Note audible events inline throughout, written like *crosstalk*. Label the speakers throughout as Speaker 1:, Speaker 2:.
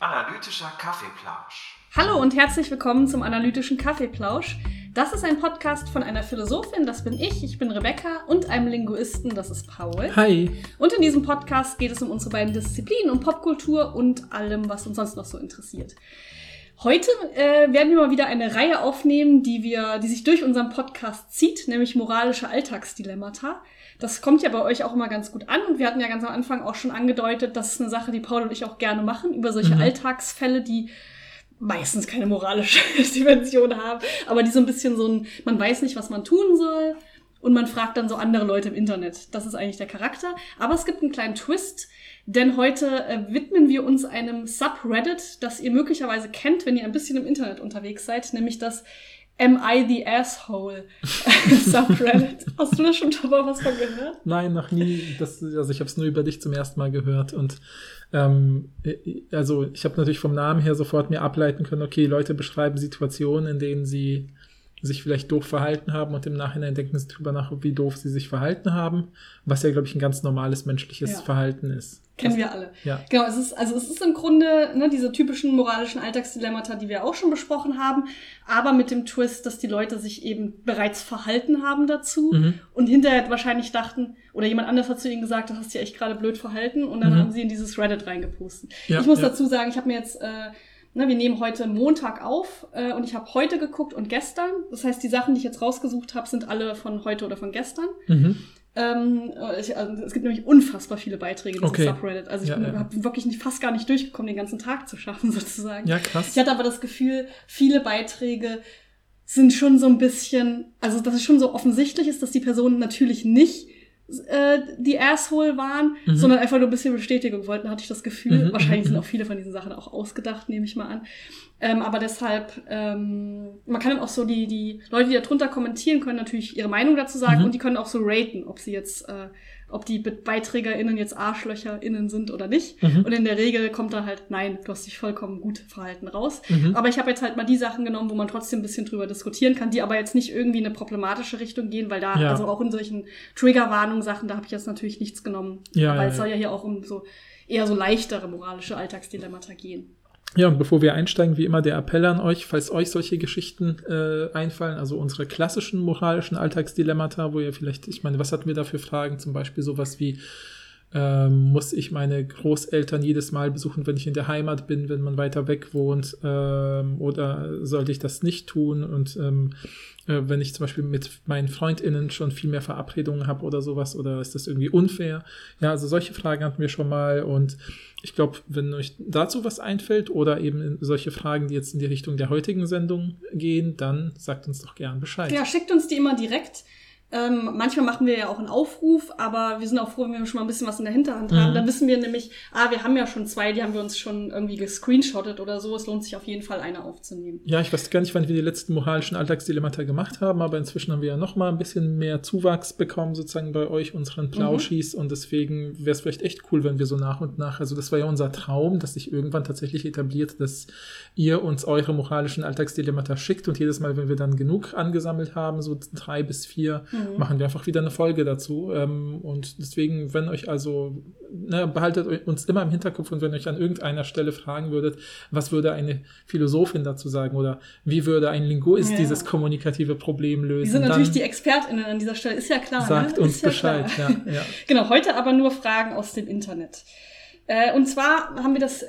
Speaker 1: Analytischer Kaffeeplausch.
Speaker 2: Hallo und herzlich willkommen zum Analytischen Kaffeeplausch. Das ist ein Podcast von einer Philosophin, das bin ich, ich bin Rebecca, und einem Linguisten, das ist Paul.
Speaker 3: Hi.
Speaker 2: Und in diesem Podcast geht es um unsere beiden Disziplinen, um Popkultur und allem, was uns sonst noch so interessiert. Heute äh, werden wir mal wieder eine Reihe aufnehmen, die wir, die sich durch unseren Podcast zieht, nämlich moralische Alltagsdilemmata. Das kommt ja bei euch auch immer ganz gut an und wir hatten ja ganz am Anfang auch schon angedeutet, das ist eine Sache, die Paul und ich auch gerne machen, über solche
Speaker 3: Mhm.
Speaker 2: Alltagsfälle, die meistens keine moralische *laughs* Dimension haben, aber die so ein bisschen so ein, man weiß nicht, was man tun soll und man fragt dann so andere Leute im Internet. Das ist eigentlich der Charakter. Aber es gibt einen kleinen Twist, denn heute äh, widmen wir uns einem Subreddit, das ihr möglicherweise kennt, wenn ihr ein bisschen im Internet unterwegs seid, nämlich das Am I the Asshole *laughs* Subreddit. Hast du da schon mal was von gehört?
Speaker 3: Nein, noch nie. Das, also ich habe es nur über dich zum ersten Mal gehört und ähm, also ich habe natürlich vom Namen her sofort mir ableiten können, okay, Leute beschreiben Situationen, in denen sie sich vielleicht doof verhalten haben und im Nachhinein denken sie drüber nach, wie doof sie sich verhalten haben, was ja, glaube ich, ein ganz normales menschliches
Speaker 2: Ja.
Speaker 3: Verhalten ist.
Speaker 2: Kennen
Speaker 3: Das-
Speaker 2: wir alle.
Speaker 3: Ja.
Speaker 2: Genau, es ist, also es ist im Grunde ne, diese typischen moralischen Alltagsdilemmata, die wir auch schon besprochen haben, aber mit dem Twist, dass die Leute sich eben bereits verhalten haben dazu
Speaker 3: Mhm.
Speaker 2: und hinterher wahrscheinlich dachten, oder jemand anders hat zu ihnen gesagt, du hast dich echt gerade blöd verhalten und dann
Speaker 3: Mhm.
Speaker 2: haben sie in dieses Reddit reingepostet.
Speaker 3: Ja,
Speaker 2: ich muss
Speaker 3: ja.
Speaker 2: dazu sagen, ich habe mir jetzt, äh, ne, wir nehmen heute Montag auf äh, und ich habe heute geguckt und gestern. Das heißt, die Sachen, die ich jetzt rausgesucht habe, sind alle von heute oder von gestern.
Speaker 3: Mhm.
Speaker 2: Ähm, äh, ich, also, es gibt nämlich unfassbar viele Beiträge in
Speaker 3: Okay.
Speaker 2: Subreddit. Also ich
Speaker 3: Ja,
Speaker 2: bin
Speaker 3: ja.
Speaker 2: hab wirklich nicht, fast gar nicht durchgekommen, den ganzen Tag zu schaffen, *laughs* sozusagen.
Speaker 3: Ja, krass.
Speaker 2: Ich hatte aber das Gefühl, viele Beiträge sind schon so ein bisschen, also dass es schon so offensichtlich ist, dass die Personen natürlich nicht äh, die Asshole waren,
Speaker 3: Mhm.
Speaker 2: sondern einfach nur ein bisschen Bestätigung wollten, hatte ich das Gefühl.
Speaker 3: Mhm,
Speaker 2: Wahrscheinlich
Speaker 3: mhm,
Speaker 2: sind
Speaker 3: mhm.
Speaker 2: auch viele von diesen Sachen auch ausgedacht, nehme ich mal an. Ähm, aber deshalb, ähm, man kann dann auch so die, die Leute, die da drunter kommentieren, können natürlich ihre Meinung dazu sagen
Speaker 3: Mhm.
Speaker 2: und die können auch so raten, ob sie jetzt, äh, ob die Be- BeiträgerInnen jetzt ArschlöcherInnen sind oder nicht.
Speaker 3: Mhm.
Speaker 2: Und in der Regel kommt dann halt, nein, du hast dich vollkommen gut verhalten raus.
Speaker 3: Mhm.
Speaker 2: Aber ich habe jetzt halt mal die Sachen genommen, wo man trotzdem ein bisschen drüber diskutieren kann, die aber jetzt nicht irgendwie in eine problematische Richtung gehen, weil da,
Speaker 3: Ja.
Speaker 2: also auch in solchen Triggerwarnungen-Sachen, da habe ich jetzt natürlich nichts genommen.
Speaker 3: Ja,
Speaker 2: weil
Speaker 3: ja,
Speaker 2: es soll
Speaker 3: ja.
Speaker 2: ja hier auch um so eher so leichtere moralische Alltagsdilemmata gehen.
Speaker 3: Ja, und bevor wir einsteigen, wie immer der Appell an euch, falls euch solche Geschichten äh, einfallen, also unsere klassischen moralischen Alltagsdilemmata, wo ihr vielleicht, ich meine, was hatten wir da für Fragen? Zum Beispiel sowas wie, ähm, muss ich meine Großeltern jedes Mal besuchen, wenn ich in der Heimat bin, wenn man weiter weg wohnt, ähm, oder sollte ich das nicht tun? Und ähm, äh, wenn ich zum Beispiel mit meinen FreundInnen schon viel mehr Verabredungen habe oder sowas, oder ist das irgendwie unfair? Ja, also solche Fragen hatten wir schon mal und ich glaube, wenn euch dazu was einfällt oder eben solche Fragen, die jetzt in die Richtung der heutigen Sendung gehen, dann sagt uns doch gern Bescheid.
Speaker 2: Ja, schickt uns die immer direkt. Ähm, manchmal machen wir ja auch einen Aufruf, aber wir sind auch froh, wenn wir schon mal ein bisschen was in der Hinterhand haben.
Speaker 3: Mhm.
Speaker 2: Dann wissen wir nämlich, ah, wir haben ja schon zwei, die haben wir uns schon irgendwie gescreenshottet oder so. Es lohnt sich auf jeden Fall, eine aufzunehmen.
Speaker 3: Ja, ich weiß gar nicht, wann wir die letzten moralischen Alltagsdilemmata gemacht haben, aber inzwischen haben wir ja noch mal ein bisschen mehr Zuwachs bekommen, sozusagen bei euch, unseren Plauschis. Und deswegen wäre es vielleicht echt cool, wenn wir so nach und nach, also das war ja unser Traum, dass sich irgendwann tatsächlich etabliert, dass ihr uns eure moralischen Alltagsdilemmata schickt und jedes Mal, wenn wir dann genug angesammelt haben, so drei bis vier,
Speaker 2: Mhm.
Speaker 3: Machen wir einfach wieder eine Folge dazu. Ähm, und deswegen, wenn euch also, ne, behaltet uns immer im Hinterkopf und wenn euch an irgendeiner Stelle fragen würdet, was würde eine Philosophin dazu sagen oder wie würde ein Linguist
Speaker 2: Ja.
Speaker 3: dieses kommunikative Problem lösen,
Speaker 2: Wir sind natürlich die ExpertInnen an dieser Stelle, ist ja klar.
Speaker 3: sagt
Speaker 2: ne?
Speaker 3: uns
Speaker 2: ja
Speaker 3: Bescheid. Ja, ja. *laughs*
Speaker 2: Genau, heute aber nur Fragen aus dem Internet. Äh, und zwar haben wir das äh,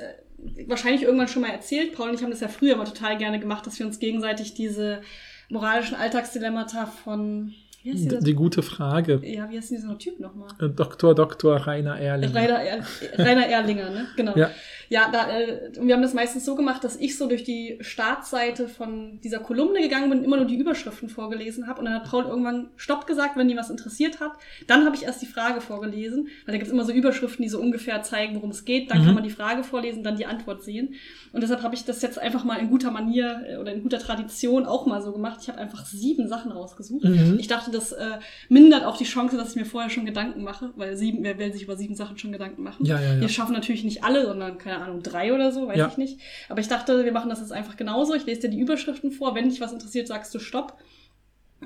Speaker 2: wahrscheinlich irgendwann schon mal erzählt. Paul und ich haben das ja früher mal total gerne gemacht, dass wir uns gegenseitig diese moralischen Alltagsdilemmata von, wie heißt dieser,
Speaker 3: Die gute Frage.
Speaker 2: ja, wie heißt denn dieser Typ nochmal?
Speaker 3: Äh, Dr. Dr. Rainer Erling.
Speaker 2: Rainer, er Rainer Erlinger, ne? Genau.
Speaker 3: Ja.
Speaker 2: Ja, da, äh, und wir haben das meistens so gemacht, dass ich so durch die Startseite von dieser Kolumne gegangen bin und immer nur die Überschriften vorgelesen habe. Und dann hat Paul irgendwann Stopp gesagt, wenn die was interessiert hat. Dann habe ich erst die Frage vorgelesen, weil da gibt es immer so Überschriften, die so ungefähr zeigen, worum es geht. Dann
Speaker 3: Mhm.
Speaker 2: kann man die Frage vorlesen, dann die Antwort sehen. Und deshalb habe ich das jetzt einfach mal in guter Manier äh, oder in guter Tradition auch mal so gemacht. Ich habe einfach sieben Sachen rausgesucht.
Speaker 3: Mhm.
Speaker 2: Ich dachte, das äh, mindert auch die Chance, dass ich mir vorher schon Gedanken mache, weil sieben, wer will sich über sieben Sachen schon Gedanken machen?
Speaker 3: Ja, ja, ja.
Speaker 2: Wir schaffen natürlich nicht alle, sondern, keine Ahnung, drei oder so, weiß
Speaker 3: Ja.
Speaker 2: ich nicht. Aber ich dachte, wir machen das jetzt einfach genauso. Ich lese dir die Überschriften vor. Wenn dich was interessiert, sagst du Stopp.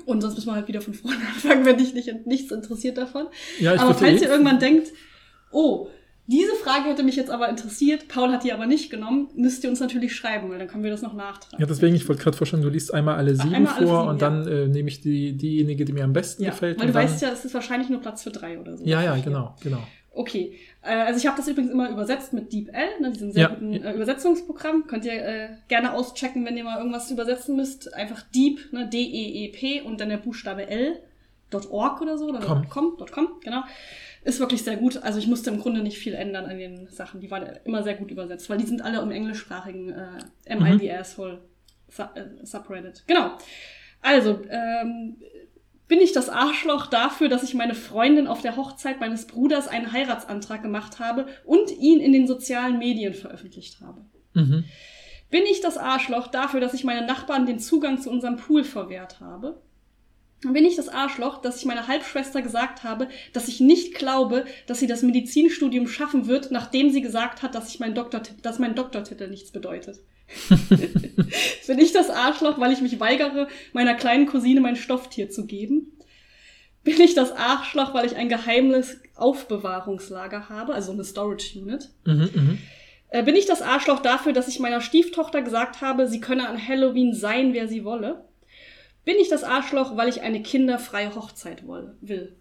Speaker 2: Und sonst müssen wir halt wieder von vorne *laughs* anfangen, wenn dich nicht, nichts interessiert davon.
Speaker 3: Ja, ich
Speaker 2: aber falls ihr irgendwann denkt, oh, diese Frage hätte mich jetzt aber interessiert, Paul hat die aber nicht genommen, müsst ihr uns natürlich schreiben, weil dann können wir das noch nachtragen.
Speaker 3: Ja, deswegen, ich wollte gerade vorstellen, du liest einmal alle sieben
Speaker 2: Einmal alle
Speaker 3: vor
Speaker 2: sieben,
Speaker 3: und
Speaker 2: ja.
Speaker 3: dann äh, nehme ich die, diejenige, die mir am besten
Speaker 2: ja,
Speaker 3: gefällt.
Speaker 2: weil du weißt ja, es ist wahrscheinlich nur Platz für drei oder so.
Speaker 3: Ja, ja, genau, genau.
Speaker 2: Okay, äh, also ich habe das übrigens immer übersetzt mit DeepL, ne, diesem sehr
Speaker 3: Ja.
Speaker 2: guten äh, Übersetzungsprogramm. Könnt ihr äh, gerne auschecken, wenn ihr mal irgendwas übersetzen müsst. Einfach Deep, ne, D-E-E-P und dann der Buchstabe L, .org oder so, oder.
Speaker 3: .com,
Speaker 2: .com, genau. Ist wirklich sehr gut. Also ich musste im Grunde nicht viel ändern an den Sachen. Die waren immer sehr gut übersetzt, weil die sind alle im englischsprachigen äh, voll su äh, Subreddit. Genau. Also, ähm, bin ich das Arschloch dafür, dass ich meine Freundin auf der Hochzeit meines Bruders einen Heiratsantrag gemacht habe und ihn in den sozialen Medien veröffentlicht habe?
Speaker 3: Mhm.
Speaker 2: Bin ich das Arschloch dafür, dass ich meinen Nachbarn den Zugang zu unserem Pool verwehrt habe? Bin ich das Arschloch, dass ich meiner Halbschwester gesagt habe, dass ich nicht glaube, dass sie das Medizinstudium schaffen wird, nachdem sie gesagt hat, dass, ich mein, Doktorti- dass mein Doktortitel nichts bedeutet? *laughs* Bin ich das Arschloch, weil ich mich weigere, meiner kleinen Cousine mein Stofftier zu geben? Bin ich das Arschloch, weil ich ein geheimes Aufbewahrungslager habe, also eine Storage Unit?
Speaker 3: Mhm, mhm.
Speaker 2: Äh, bin ich das Arschloch dafür, dass ich meiner Stieftochter gesagt habe, sie könne an Halloween sein, wer sie wolle? Bin ich das Arschloch, weil ich eine kinderfreie Hochzeit wolle, will?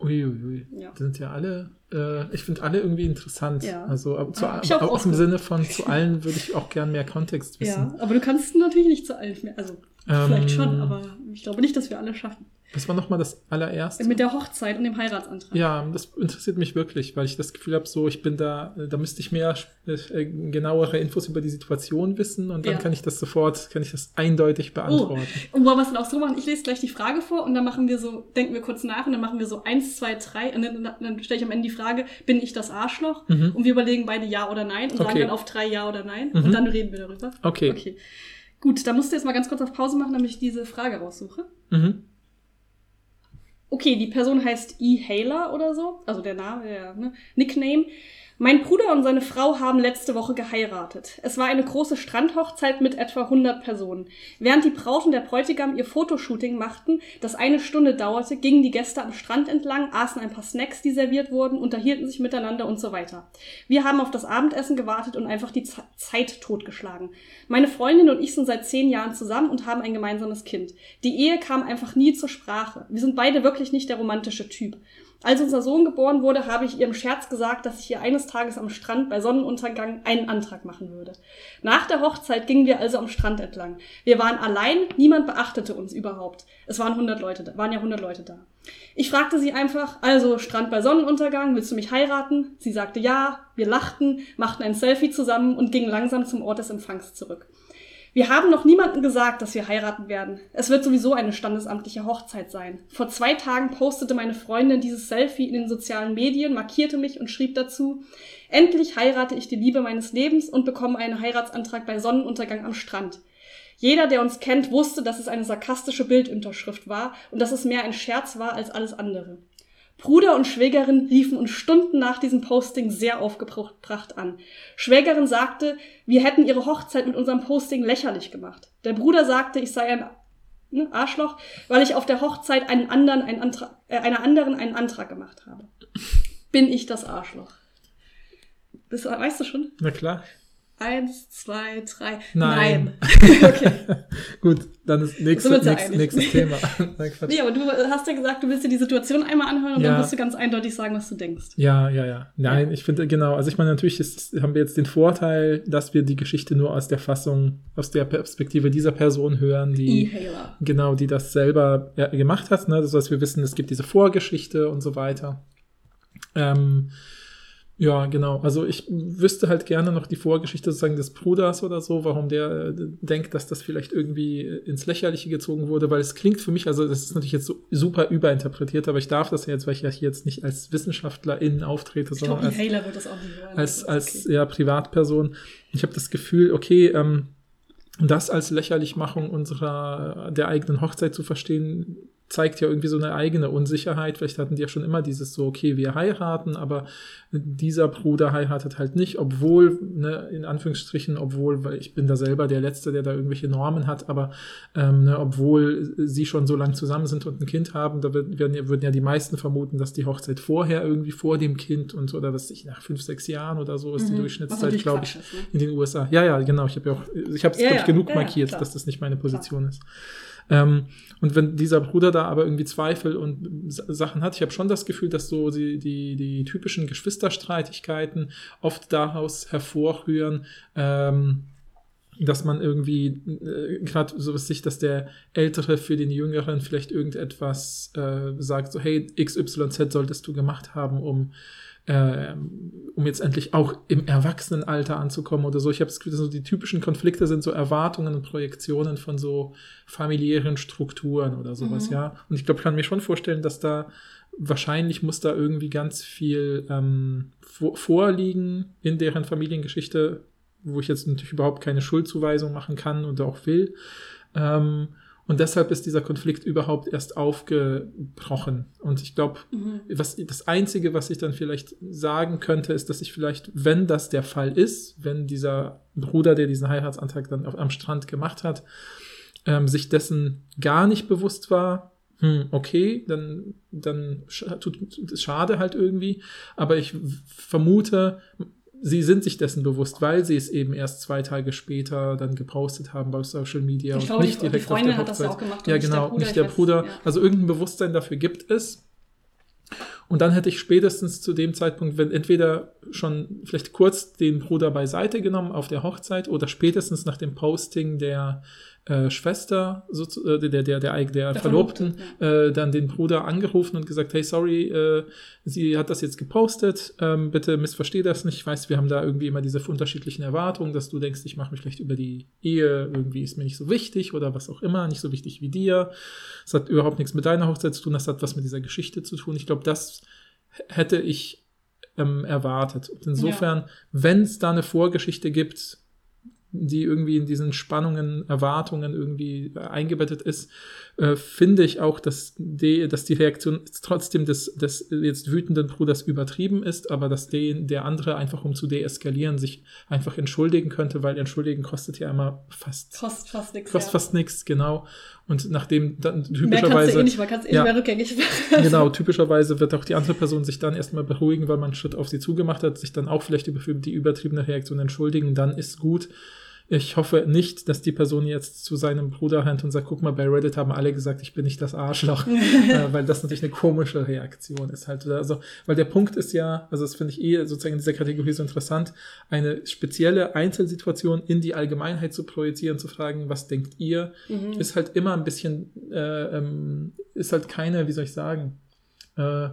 Speaker 3: Uiuiui.
Speaker 2: Ja.
Speaker 3: Die sind ja alle, äh, ich finde alle irgendwie interessant.
Speaker 2: Ja.
Speaker 3: Also aber zu,
Speaker 2: ich auch
Speaker 3: aber auch im. Sinne von *laughs* zu allen würde ich auch gern mehr Kontext wissen.
Speaker 2: Ja, aber du kannst natürlich nicht zu allen mehr. Also
Speaker 3: Ähm,
Speaker 2: vielleicht schon, aber ich glaube nicht, dass wir alle schaffen.
Speaker 3: Was war nochmal das allererste?
Speaker 2: Mit der Hochzeit und dem Heiratsantrag.
Speaker 3: Ja, das interessiert mich wirklich, weil ich das Gefühl habe, so ich bin da, da müsste ich mehr äh, genauere Infos über die Situation wissen und dann
Speaker 2: Ja.
Speaker 3: kann ich das sofort, kann ich das eindeutig
Speaker 2: Oh,
Speaker 3: beantworten.
Speaker 2: und wollen wir es dann auch so machen? Ich lese gleich die Frage vor und dann machen wir so, denken wir kurz nach und dann machen wir so eins, zwei, drei und dann, dann stelle ich am Ende die Frage, bin ich das Arschloch?
Speaker 3: Mhm.
Speaker 2: Und wir überlegen beide Ja oder Nein und sagen
Speaker 3: Okay.
Speaker 2: dann auf drei Ja oder Nein
Speaker 3: Mhm.
Speaker 2: und dann reden wir darüber.
Speaker 3: Okay.
Speaker 2: Okay. Gut, dann musst du jetzt mal ganz kurz auf Pause machen, damit ich diese Frage raussuche.
Speaker 3: Mhm.
Speaker 2: Okay, die Person heißt E. Haler oder so, also der Name, der ne? Nickname. Mein Bruder und seine Frau haben letzte Woche geheiratet. Es war eine große Strandhochzeit mit etwa 100 Personen. Während die Braut und der Bräutigam ihr Fotoshooting machten, das eine Stunde dauerte, gingen die Gäste am Strand entlang, aßen ein paar Snacks, die serviert wurden, unterhielten sich miteinander und so weiter. Wir haben auf das Abendessen gewartet und einfach die Z Zeit totgeschlagen. Meine Freundin und ich sind seit zehn Jahren zusammen und haben ein gemeinsames Kind. Die Ehe kam einfach nie zur Sprache. Wir sind beide wirklich nicht der romantische Typ. Als unser Sohn geboren wurde, habe ich ihr im Scherz gesagt, dass ich ihr eines Tages am Strand bei Sonnenuntergang einen Antrag machen würde. Nach der Hochzeit gingen wir also am Strand entlang. Wir waren allein, niemand beachtete uns überhaupt. Es waren 100 Leute, da, waren ja 100 Leute da. Ich fragte sie einfach, also Strand bei Sonnenuntergang, willst du mich heiraten? Sie sagte ja, wir lachten, machten ein Selfie zusammen und gingen langsam zum Ort des Empfangs zurück. Wir haben noch niemandem gesagt, dass wir heiraten werden. Es wird sowieso eine standesamtliche Hochzeit sein. Vor zwei Tagen postete meine Freundin dieses Selfie in den sozialen Medien, markierte mich und schrieb dazu, endlich heirate ich die Liebe meines Lebens und bekomme einen Heiratsantrag bei Sonnenuntergang am Strand. Jeder, der uns kennt, wusste, dass es eine sarkastische Bildunterschrift war und dass es mehr ein Scherz war als alles andere. Bruder und Schwägerin riefen uns Stunden nach diesem Posting sehr aufgebracht an. Schwägerin sagte, wir hätten ihre Hochzeit mit unserem Posting lächerlich gemacht. Der Bruder sagte, ich sei ein ne, Arschloch, weil ich auf der Hochzeit einen anderen, einen Antrag, äh, einer anderen einen Antrag gemacht habe. Bin ich das Arschloch? Das weißt du schon?
Speaker 3: Na klar.
Speaker 2: Eins, zwei, drei.
Speaker 3: Nein.
Speaker 2: Nein. *laughs* *laughs* okay.
Speaker 3: Gut, dann ist nächste,
Speaker 2: ja
Speaker 3: nächst, nächstes Thema. *laughs* Nein.
Speaker 2: Nee, aber du hast ja gesagt, du willst dir die Situation einmal anhören und
Speaker 3: Ja.
Speaker 2: dann wirst du ganz eindeutig sagen, was du denkst.
Speaker 3: Ja, ja, ja. Nein, ich finde, genau. Also ich meine, natürlich ist, haben wir jetzt den Vorteil, dass wir die Geschichte nur aus der Fassung, aus der Perspektive dieser Person hören, die,
Speaker 2: E-Hailer.
Speaker 3: genau, die das selber ja, gemacht hat. Ne? Das heißt, wir wissen, es gibt diese Vorgeschichte und so weiter. Ähm, ja, genau. Also ich wüsste halt gerne noch die Vorgeschichte sozusagen des Bruders oder so, warum der äh, denkt, dass das vielleicht irgendwie äh, ins Lächerliche gezogen wurde, weil es klingt für mich, also das ist natürlich jetzt so super überinterpretiert, aber ich darf das ja jetzt, weil ich ja hier jetzt nicht als Wissenschaftlerin auftrete,
Speaker 2: Ich
Speaker 3: sondern
Speaker 2: glaube,
Speaker 3: als, als, als
Speaker 2: okay.
Speaker 3: ja, Privatperson. Ich habe das Gefühl, okay, ähm, das als Lächerlichmachung unserer der eigenen Hochzeit zu verstehen, zeigt ja irgendwie so eine eigene Unsicherheit. Vielleicht hatten die ja schon immer dieses so, okay, wir heiraten, aber dieser Bruder heiratet halt nicht, obwohl, ne, in Anführungsstrichen, obwohl, weil ich bin da selber der Letzte, der da irgendwelche Normen hat, aber ähm, ne, obwohl sie schon so lange zusammen sind und ein Kind haben, da werden, würden ja die meisten vermuten, dass die Hochzeit vorher irgendwie vor dem Kind und oder was ich nach fünf, sechs Jahren oder so ist mhm. die Durchschnittszeit, glaube ich, ist, ne? in den USA. Ja, ja, genau. Ich habe ja auch, ich habe es ja, ja, genug ja, markiert, dass das nicht meine Position klar. ist. Ähm, und wenn dieser Bruder da aber irgendwie Zweifel und Sachen hat, ich habe schon das Gefühl, dass so die, die, die typischen Geschwisterstreitigkeiten oft daraus hervorrühren, ähm, dass man irgendwie äh, gerade so sich, dass der Ältere für den Jüngeren vielleicht irgendetwas äh, sagt, so hey, XYZ solltest du gemacht haben, um äh, um jetzt endlich auch im Erwachsenenalter anzukommen oder so. Ich habe das Gefühl, so die typischen Konflikte sind so Erwartungen und Projektionen von so familiären Strukturen oder sowas, mhm. ja. Und ich glaube, ich kann mir schon vorstellen, dass da wahrscheinlich muss da irgendwie ganz viel ähm, vor vorliegen in deren Familiengeschichte, wo ich jetzt natürlich überhaupt keine Schuldzuweisung machen kann und auch will. Ähm, und deshalb ist dieser Konflikt überhaupt erst aufgebrochen. Und ich glaube, mhm. was, das Einzige, was ich dann vielleicht sagen könnte, ist, dass ich vielleicht, wenn das der Fall ist, wenn dieser Bruder, der diesen Heiratsantrag dann auf, am Strand gemacht hat, ähm, sich dessen gar nicht bewusst war, hm, okay, dann, dann tut es schade halt irgendwie. Aber ich vermute, sie sind sich dessen bewusst, weil sie es eben erst zwei Tage später dann gepostet haben bei Social Media
Speaker 2: ich und glaube, nicht die, direkt die auf der Hochzeit. auch gemacht,
Speaker 3: ja, genau, nicht der Bruder. Weiß, ja. Also irgendein Bewusstsein dafür gibt es. Und dann hätte ich spätestens zu dem Zeitpunkt, wenn entweder schon vielleicht kurz den Bruder beiseite genommen auf der Hochzeit oder spätestens nach dem Posting der äh, Schwester, so, äh, der, der, der, der, Verlobten, äh, dann den Bruder angerufen und gesagt, hey, sorry, äh, sie hat das jetzt gepostet, ähm, bitte missversteh das nicht. Ich weiß, wir haben da irgendwie immer diese unterschiedlichen Erwartungen, dass du denkst, ich mache mich vielleicht über die Ehe, irgendwie ist mir nicht so wichtig oder was auch immer, nicht so wichtig wie dir. Es hat überhaupt nichts mit deiner Hochzeit zu tun, das hat was mit dieser Geschichte zu tun. Ich glaube, das hätte ich ähm, erwartet. Und insofern, ja. wenn es da eine Vorgeschichte gibt, die irgendwie in diesen Spannungen, Erwartungen irgendwie äh, eingebettet ist, äh, finde ich auch, dass die, dass die Reaktion trotzdem des, des jetzt wütenden Bruders übertrieben ist, aber dass den, der andere einfach um zu deeskalieren sich einfach entschuldigen könnte, weil entschuldigen kostet ja immer fast
Speaker 2: Kost fast nichts.
Speaker 3: Kostet ja. fast nichts, genau. Und nachdem dann typischerweise. Mehr kannst du
Speaker 2: eh nicht, man kann es eh ja, nicht mehr rückgängig
Speaker 3: machen. Genau, typischerweise wird auch die andere Person sich dann erstmal beruhigen, weil man einen Schritt auf sie zugemacht hat, sich dann auch vielleicht über die übertriebene Reaktion entschuldigen, dann ist gut. Ich hoffe nicht, dass die Person jetzt zu seinem Bruder rennt und sagt, guck mal, bei Reddit haben alle gesagt, ich bin nicht das Arschloch, *laughs* äh, weil das natürlich eine komische Reaktion ist halt. Also, weil der Punkt ist ja, also das finde ich eh sozusagen in dieser Kategorie so interessant, eine spezielle Einzelsituation in die Allgemeinheit zu projizieren, zu fragen, was denkt ihr, mhm. ist halt immer ein bisschen, äh, ähm, ist halt keine, wie soll ich sagen, äh,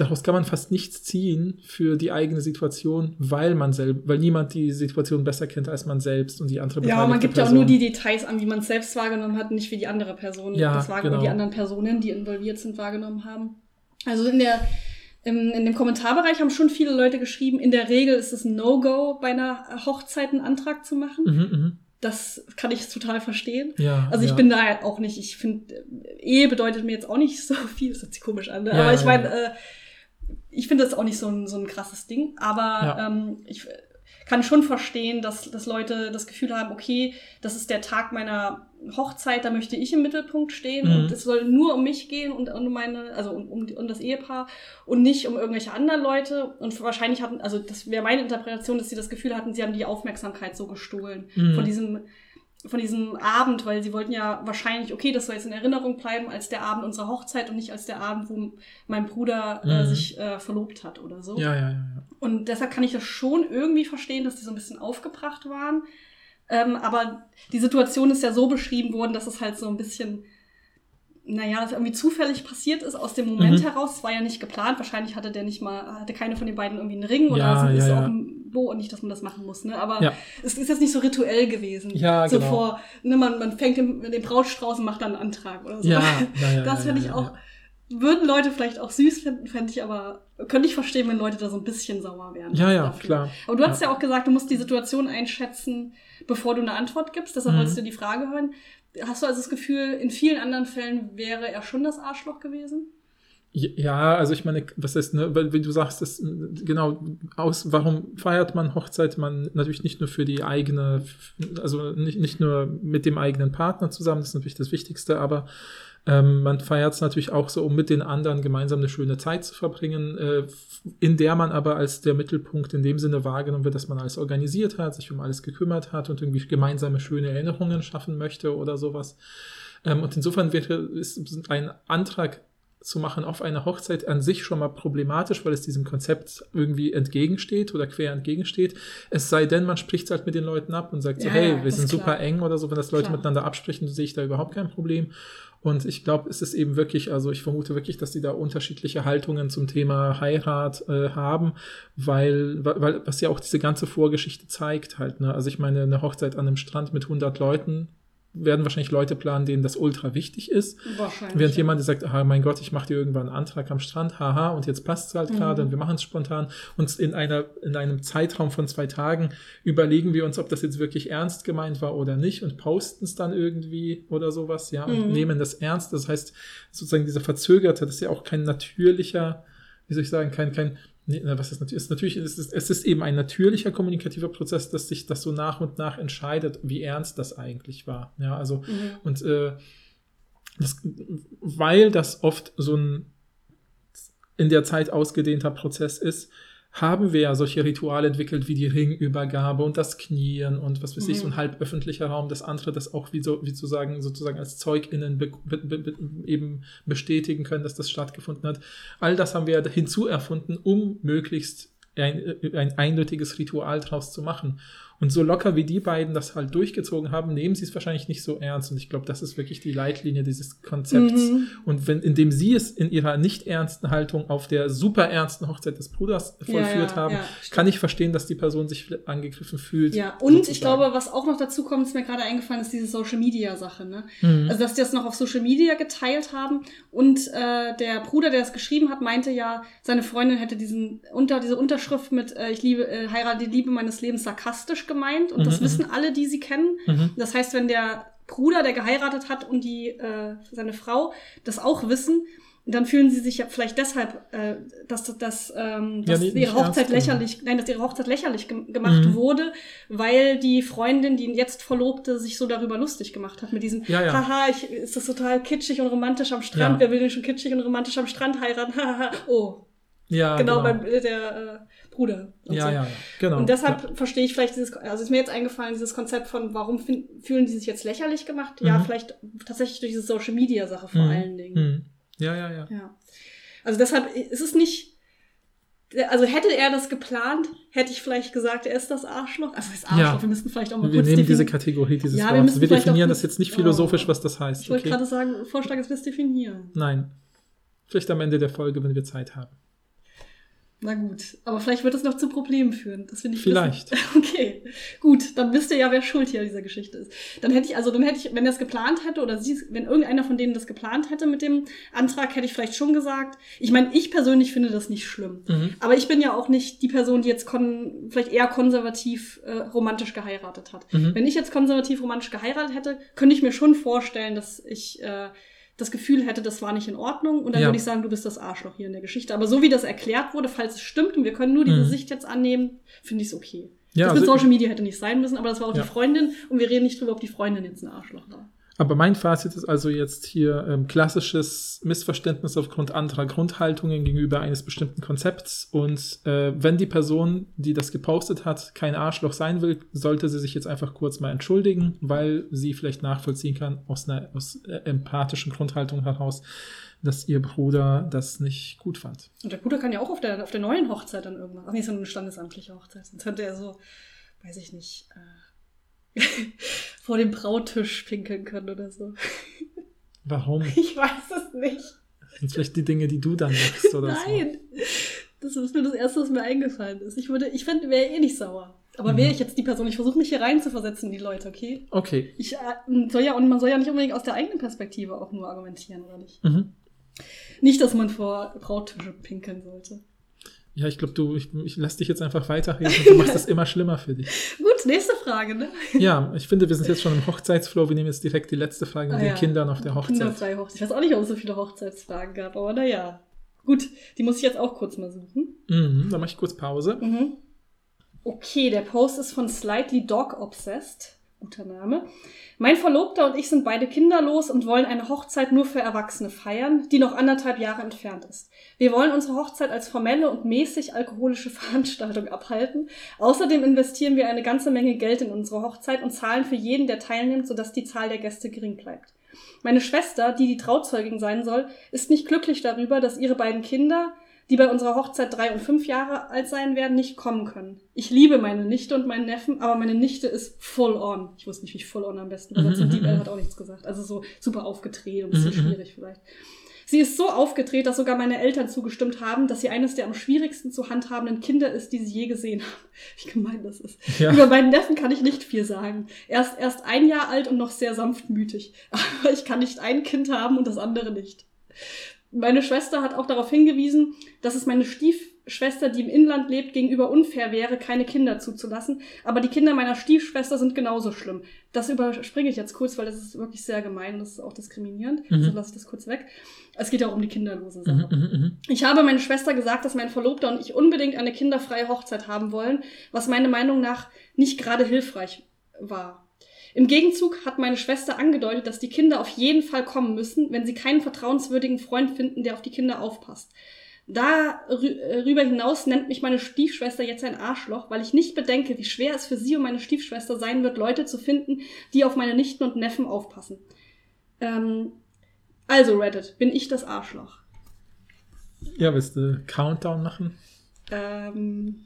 Speaker 3: daraus kann man fast nichts ziehen für die eigene Situation, weil man selbst, weil niemand die Situation besser kennt als man selbst und die andere
Speaker 2: Ja, man gibt Person. ja auch nur die Details an, wie man es selbst wahrgenommen hat, nicht wie die andere Person ja, das wahrgenommen, genau. die anderen Personen, die involviert sind, wahrgenommen haben. Also in der im, in dem Kommentarbereich haben schon viele Leute geschrieben, in der Regel ist es ein No-Go, bei einer Hochzeit einen Antrag zu machen. Mhm, mh. Das kann ich total verstehen. Ja, also ich ja. bin da auch nicht, ich finde, Ehe bedeutet mir jetzt auch nicht so viel, das hört sich komisch an, ne? ja, aber ich meine, äh, ich finde das auch nicht so ein, so ein krasses Ding, aber ja. ähm, ich kann schon verstehen, dass, dass Leute das Gefühl haben, okay, das ist der Tag meiner Hochzeit, da möchte ich im Mittelpunkt stehen mhm. und es soll nur um mich gehen und um meine, also um, um, um das Ehepaar und nicht um irgendwelche anderen Leute. Und wahrscheinlich hatten, also das wäre meine Interpretation, dass sie das Gefühl hatten, sie haben die Aufmerksamkeit so gestohlen mhm. von diesem von diesem Abend, weil sie wollten ja wahrscheinlich, okay, das soll jetzt in Erinnerung bleiben als der Abend unserer Hochzeit und nicht als der Abend, wo mein Bruder äh, mhm. sich äh, verlobt hat oder so.
Speaker 3: Ja, ja, ja, ja.
Speaker 2: Und deshalb kann ich das schon irgendwie verstehen, dass die so ein bisschen aufgebracht waren. Ähm, aber die Situation ist ja so beschrieben worden, dass es halt so ein bisschen naja, das irgendwie zufällig passiert ist aus dem Moment mhm. heraus. Es war ja nicht geplant. Wahrscheinlich hatte der nicht mal, hatte keine von den beiden irgendwie einen Ring oder
Speaker 3: ja,
Speaker 2: so.
Speaker 3: Ist
Speaker 2: ja, Bo und nicht, dass man das machen muss, ne? Aber
Speaker 3: ja.
Speaker 2: es ist jetzt nicht so rituell gewesen.
Speaker 3: Ja,
Speaker 2: so
Speaker 3: genau.
Speaker 2: vor, ne, man, man fängt den, den Brautstrauß und macht dann einen Antrag oder so.
Speaker 3: Ja, *laughs* ja,
Speaker 2: das finde ich auch würden Leute vielleicht auch süß finden, fände ich aber, könnte ich verstehen, wenn Leute da so ein bisschen sauer wären.
Speaker 3: Ja, ja,
Speaker 2: dafür.
Speaker 3: klar.
Speaker 2: Aber du hast ja. auch gesagt, du musst die Situation einschätzen, bevor du eine Antwort gibst. Deshalb
Speaker 3: Mhm.
Speaker 2: wolltest du die Frage hören. Hast du also das Gefühl, in vielen anderen Fällen wäre er schon das Arschloch gewesen?
Speaker 3: Ja, also ich meine, was heißt, ne, weil wie du sagst, das, genau, aus, warum feiert man Hochzeit? Man natürlich nicht nur für die eigene, also nicht, nicht nur mit dem eigenen Partner zusammen, das ist natürlich das Wichtigste, aber ähm, man feiert es natürlich auch so, um mit den anderen gemeinsam eine schöne Zeit zu verbringen, äh, in der man aber als der Mittelpunkt in dem Sinne wahrgenommen wird, dass man alles organisiert hat, sich um alles gekümmert hat und irgendwie gemeinsame schöne Erinnerungen schaffen möchte oder sowas. Ähm, und insofern wäre ist ein Antrag zu machen auf eine Hochzeit an sich schon mal problematisch, weil es diesem Konzept irgendwie entgegensteht oder quer entgegensteht. Es sei denn, man spricht es halt mit den Leuten ab und sagt so,
Speaker 2: Ja,
Speaker 3: hey,
Speaker 2: ja,
Speaker 3: wir sind super
Speaker 2: klar.
Speaker 3: eng oder so. Wenn das Leute
Speaker 2: Klar.
Speaker 3: miteinander absprechen, sehe ich da überhaupt kein Problem. Und ich glaube, es ist eben wirklich, also ich vermute wirklich, dass die da unterschiedliche Haltungen zum Thema Heirat äh, haben, weil, weil, was ja auch diese ganze Vorgeschichte zeigt halt, ne? Also ich meine, eine Hochzeit an einem Strand mit 100 Leuten werden wahrscheinlich Leute planen, denen das ultra wichtig ist.
Speaker 2: Wahrscheinlich.
Speaker 3: Während jemand der sagt, ah, mein Gott, ich mache dir irgendwann einen Antrag am Strand, haha, und jetzt passt es halt gerade
Speaker 2: Mhm.
Speaker 3: und wir machen es spontan. Und in, einer, in einem Zeitraum von zwei Tagen überlegen wir uns, ob das jetzt wirklich ernst gemeint war oder nicht und posten es dann irgendwie oder sowas, ja, und
Speaker 2: Mhm.
Speaker 3: nehmen das ernst. Das heißt, sozusagen dieser verzögerte, das ist ja auch kein natürlicher, wie soll ich sagen, kein, kein, nee, na, was ist natürlich, ist natürlich, es ist, es ist eben ein natürlicher kommunikativer Prozess, dass sich das so nach und nach entscheidet, wie ernst das eigentlich war. Ja, also,
Speaker 2: Mhm.
Speaker 3: und äh, das, weil das oft so ein in der Zeit ausgedehnter Prozess ist, haben wir ja solche Rituale entwickelt wie die Ringübergabe und das Knien und was weiß ich,
Speaker 2: Mhm.
Speaker 3: so ein halb öffentlicher Raum, das andere, das auch wie so, wie zu sagen, sozusagen als ZeugInnen be, be, be, eben bestätigen können, dass das stattgefunden hat. All das haben wir ja hinzuerfunden, um möglichst ein, ein eindeutiges Ritual draus zu machen. Und so locker wie die beiden das halt durchgezogen haben, nehmen sie es wahrscheinlich nicht so ernst. Und ich glaube, das ist wirklich die Leitlinie dieses Konzepts.
Speaker 2: Mhm.
Speaker 3: Und wenn, indem sie es in ihrer nicht ernsten Haltung auf der super ernsten Hochzeit des Bruders vollführt
Speaker 2: ja,
Speaker 3: haben,
Speaker 2: ja,
Speaker 3: kann ich verstehen, dass die Person sich angegriffen fühlt.
Speaker 2: Ja, und ich
Speaker 3: sozusagen.
Speaker 2: glaube, was auch noch dazu kommt, ist mir gerade eingefallen, ist diese Social Media Sache, ne?
Speaker 3: Mhm.
Speaker 2: Also, dass die das noch auf Social Media geteilt haben. Und äh, der Bruder, der das geschrieben hat, meinte ja, seine Freundin hätte diesen unter diese Unterschrift mit äh, Ich liebe, äh, heirate die Liebe meines Lebens sarkastisch gemeint. Und das
Speaker 3: Mhm,
Speaker 2: wissen alle, die sie kennen.
Speaker 3: Mhm.
Speaker 2: Das heißt, wenn der Bruder, der geheiratet hat und die äh, seine Frau das auch wissen, dann fühlen sie sich ja vielleicht deshalb, äh, dass, dass, ähm,
Speaker 3: Ja,
Speaker 2: dass
Speaker 3: nicht-
Speaker 2: ihre Hochzeit lächerlich, nein, dass ihre Hochzeit lächerlich gem gemacht
Speaker 3: Mhm.
Speaker 2: wurde, weil die Freundin, die jetzt Verlobte, sich so darüber lustig gemacht hat mit diesem,
Speaker 3: Ja, ja.
Speaker 2: haha, ich, ist das total kitschig und romantisch am Strand,
Speaker 3: Ja.
Speaker 2: wer will denn schon kitschig und romantisch am Strand heiraten, *laughs* haha, oh,
Speaker 3: Ja,
Speaker 2: genau, beim äh, der äh, Bruder. und
Speaker 3: ja,
Speaker 2: so.
Speaker 3: ja, ja, genau.
Speaker 2: Und deshalb
Speaker 3: ja.
Speaker 2: verstehe ich vielleicht dieses, also ist mir jetzt eingefallen, dieses Konzept von, warum fühlen die sich jetzt lächerlich gemacht? Ja,
Speaker 3: Mhm.
Speaker 2: vielleicht tatsächlich durch diese Social Media Sache vor
Speaker 3: Mhm.
Speaker 2: allen Dingen.
Speaker 3: Mhm. Ja, ja, ja.
Speaker 2: Ja. Also deshalb ist es nicht, also hätte er das geplant, hätte ich vielleicht gesagt, er ist das Arschloch. Also das Arschloch,
Speaker 3: Ja.
Speaker 2: wir müssen vielleicht auch mal
Speaker 3: Wir nehmen diese. Kategorie dieses
Speaker 2: Ja, wir
Speaker 3: Wortes. Wir, definieren das jetzt nicht philosophisch, was das heißt.
Speaker 2: Ich wollte
Speaker 3: Okay?
Speaker 2: gerade sagen, Vorschlag ist, wir es definieren.
Speaker 3: Nein. Vielleicht am Ende der Folge, wenn wir Zeit haben.
Speaker 2: Na gut, aber vielleicht wird es noch zu Problemen führen. Das finde ich
Speaker 3: Vielleicht.
Speaker 2: bisschen- *laughs* Okay, gut, dann wisst ihr ja, wer schuld hier an dieser Geschichte ist. Dann hätte ich, also dann hätte ich, wenn er es geplant hätte oder sie, wenn irgendeiner von denen das geplant hätte mit dem Antrag, hätte ich vielleicht schon gesagt. Ich meine, ich persönlich finde das nicht schlimm.
Speaker 3: Mhm.
Speaker 2: Aber ich bin ja auch nicht die Person, die jetzt kon vielleicht eher konservativ äh, romantisch geheiratet hat.
Speaker 3: Mhm.
Speaker 2: Wenn ich jetzt konservativ romantisch geheiratet hätte, könnte ich mir schon vorstellen, dass ich äh, das Gefühl hätte, das war nicht in Ordnung. Und dann
Speaker 3: Ja.
Speaker 2: würde ich sagen, du bist das Arschloch hier in der Geschichte. Aber so wie das erklärt wurde, falls es stimmt und wir können nur diese
Speaker 3: Mhm.
Speaker 2: Sicht jetzt annehmen, finde ich es okay.
Speaker 3: Ja,
Speaker 2: das mit
Speaker 3: also-
Speaker 2: Social Media hätte nicht sein müssen, aber das war auch
Speaker 3: Ja.
Speaker 2: die Freundin und wir reden nicht drüber, ob die Freundin jetzt ein Arschloch war.
Speaker 3: Aber mein Fazit ist also jetzt hier ähm, klassisches Missverständnis aufgrund anderer Grundhaltungen gegenüber eines bestimmten Konzepts. Und äh, wenn die Person, die das gepostet hat, kein Arschloch sein will, sollte sie sich jetzt einfach kurz mal entschuldigen, weil sie vielleicht nachvollziehen kann aus einer aus, äh, empathischen Grundhaltung heraus, dass ihr Bruder das nicht gut fand.
Speaker 2: Und der Bruder kann ja auch auf der, auf der neuen Hochzeit dann irgendwann. Ach nee, nur eine standesamtliche Hochzeit. Sonst könnte er so, weiß ich nicht, äh, *laughs* vor dem Brautisch pinkeln können oder so.
Speaker 3: Warum? *laughs*
Speaker 2: Ich weiß es nicht.
Speaker 3: Das sind vielleicht die Dinge, die du dann machst oder so.
Speaker 2: Nein. Das ist nur das Erste, was mir eingefallen ist. Ich würde, ich fände, wäre eh nicht sauer. Aber wäre ich jetzt die Person, ich versuche mich hier rein zu versetzen die Leute, okay?
Speaker 3: Okay.
Speaker 2: Ich äh, soll ja, und man soll ja nicht unbedingt aus der eigenen Perspektive auch nur argumentieren, oder nicht?
Speaker 3: Mhm.
Speaker 2: Nicht, dass man vor Brauttische pinkeln sollte.
Speaker 3: Ja, ich glaube, du, ich, ich lass dich jetzt einfach weiterreden. Du machst *laughs* das immer schlimmer für dich.
Speaker 2: Nächste Frage, ne?
Speaker 3: Ja, ich finde, wir sind jetzt schon im Hochzeitsflow. Wir nehmen jetzt direkt die letzte Frage mit
Speaker 2: Ah,
Speaker 3: den
Speaker 2: ja.
Speaker 3: Kindern auf der Hochzeit.
Speaker 2: Kinderfreie Hochzeit. Ich weiß auch nicht, ob es so viele Hochzeitsfragen gab, aber naja. Gut, die muss ich jetzt auch kurz mal suchen.
Speaker 3: Mhm, dann mache ich kurz Pause.
Speaker 2: Mhm. Okay, der Post ist von Slightly Dog Obsessed. Guter Name. Mein Verlobter und ich sind beide kinderlos und wollen eine Hochzeit nur für Erwachsene feiern, die noch anderthalb Jahre entfernt ist. Wir wollen unsere Hochzeit als formelle und mäßig alkoholische *laughs* Veranstaltung abhalten. Außerdem investieren wir eine ganze Menge Geld in unsere Hochzeit und zahlen für jeden, der teilnimmt, sodass die Zahl der Gäste gering bleibt. Meine Schwester, die die Trauzeugin sein soll, ist nicht glücklich darüber, dass ihre beiden Kinder, die bei unserer Hochzeit drei und fünf Jahre alt sein werden, nicht kommen können. Ich liebe meine Nichte und meinen Neffen, aber meine Nichte ist full on. Ich wusste nicht, wie ich full on am besten übersetze.
Speaker 3: Mhm,
Speaker 2: die
Speaker 3: mhm,
Speaker 2: Bell
Speaker 3: mhm.
Speaker 2: hat auch nichts gesagt. Also so super aufgedreht und ein bisschen
Speaker 3: Mhm, mhm.
Speaker 2: schwierig vielleicht. Sie ist so aufgedreht, dass sogar meine Eltern zugestimmt haben, dass sie eines der am schwierigsten zu handhabenden Kinder ist, die sie je gesehen haben. *laughs* Wie gemein das ist.
Speaker 3: Ja.
Speaker 2: Über meinen Neffen kann ich nicht viel sagen. Er ist erst ein Jahr alt und noch sehr sanftmütig. *laughs* Aber ich kann nicht ein Kind haben und das andere nicht. Meine Schwester hat auch darauf hingewiesen, dass es meine Stiefschwester, die im Inland lebt, gegenüber unfair wäre, keine Kinder zuzulassen. Aber die Kinder meiner Stiefschwester sind genauso schlimm. Das überspringe ich jetzt kurz, weil das ist wirklich sehr gemein und das ist auch diskriminierend.
Speaker 3: Mhm.
Speaker 2: Also lasse ich das kurz weg. Es geht ja auch um die kinderlose
Speaker 3: Mhm,
Speaker 2: Sache.
Speaker 3: mhm, mhm.
Speaker 2: Ich habe meine Schwester gesagt, dass mein Verlobter und ich unbedingt eine kinderfreie Hochzeit haben wollen, was meiner Meinung nach nicht gerade hilfreich war. Im Gegenzug hat meine Schwester angedeutet, dass die Kinder auf jeden Fall kommen müssen, wenn sie keinen vertrauenswürdigen Freund finden, der auf die Kinder aufpasst. Darüber hinaus nennt mich meine Stiefschwester jetzt ein Arschloch, weil ich nicht bedenke, wie schwer es für sie und meine Stiefschwester sein wird, Leute zu finden, die auf meine Nichten und Neffen aufpassen. Ähm, also Reddit, bin ich das Arschloch?
Speaker 3: Ja, willst du Countdown machen?
Speaker 2: Ähm,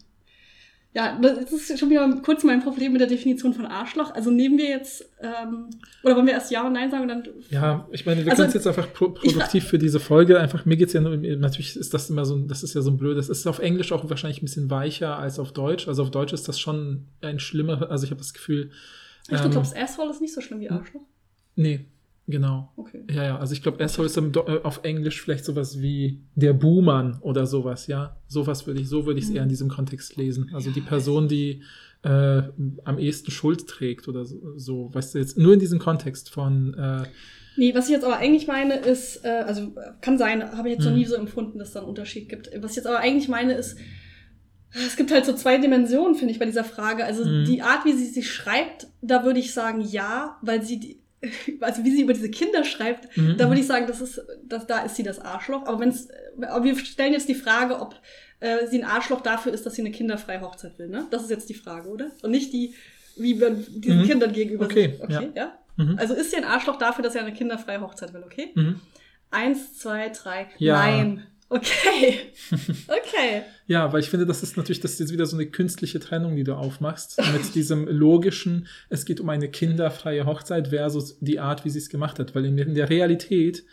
Speaker 2: ja, das ist schon wieder kurz mein Problem mit der Definition von Arschloch. Also nehmen wir jetzt, ähm, oder wollen wir erst Ja und Nein sagen und dann.
Speaker 3: Ja, ich meine, wir
Speaker 2: Also,
Speaker 3: können es jetzt einfach pro produktiv für diese Folge. Einfach, mir geht's ja nur, natürlich ist das immer so, ein- das ist ja so ein blödes. Es ist auf Englisch auch wahrscheinlich ein bisschen weicher als auf Deutsch. Also auf Deutsch ist das schon ein schlimmer, also ich habe das Gefühl.
Speaker 2: Ich
Speaker 3: ähm,
Speaker 2: glaube, Asshole ist nicht so schlimm wie Arschloch.
Speaker 3: Nee, genau.
Speaker 2: Okay.
Speaker 3: Ja, ja, also ich glaube, Asshole ist im äh, auf Englisch vielleicht sowas wie der Buhmann oder sowas, ja. Sowas würde ich, so würde ich es
Speaker 2: Mhm.
Speaker 3: eher in diesem Kontext lesen. Also die Person, die äh, am ehesten Schuld trägt oder so, so, weißt du, jetzt nur in diesem Kontext von äh,
Speaker 2: Nee, was ich jetzt aber eigentlich meine ist, äh, also kann sein, habe ich jetzt noch
Speaker 3: Mhm.
Speaker 2: nie so empfunden, dass es da einen Unterschied gibt. Was ich jetzt aber eigentlich meine ist, es gibt halt so zwei Dimensionen, finde ich, bei dieser Frage. Also
Speaker 3: Mhm.
Speaker 2: die Art, wie sie sie schreibt, da würde ich sagen ja, weil sie die, *laughs* also wie sie über diese Kinder schreibt,
Speaker 3: Mhm,
Speaker 2: da
Speaker 3: mhm.
Speaker 2: würde ich sagen, das ist, das, da ist sie das Arschloch. Aber wenn's, aber wir stellen jetzt die Frage, ob äh, sie ein Arschloch dafür ist, dass sie eine kinderfreie Hochzeit will, ne? Das ist jetzt die Frage, oder? Und nicht die, wie man diesen
Speaker 3: Mhm.
Speaker 2: Kindern gegenüber
Speaker 3: Okay,
Speaker 2: sieht. Okay, ja.
Speaker 3: Mhm.
Speaker 2: Also ist sie ein Arschloch dafür, dass er eine kinderfreie Hochzeit will, okay?
Speaker 3: Mhm.
Speaker 2: Eins, zwei, drei.
Speaker 3: Ja.
Speaker 2: Nein. Okay. *laughs* Okay.
Speaker 3: Ja, weil ich finde, das ist natürlich, das ist jetzt wieder so eine künstliche Trennung, die du aufmachst, mit diesem logischen, es geht um eine kinderfreie Hochzeit versus die Art, wie sie es gemacht hat. Weil in, in der Realität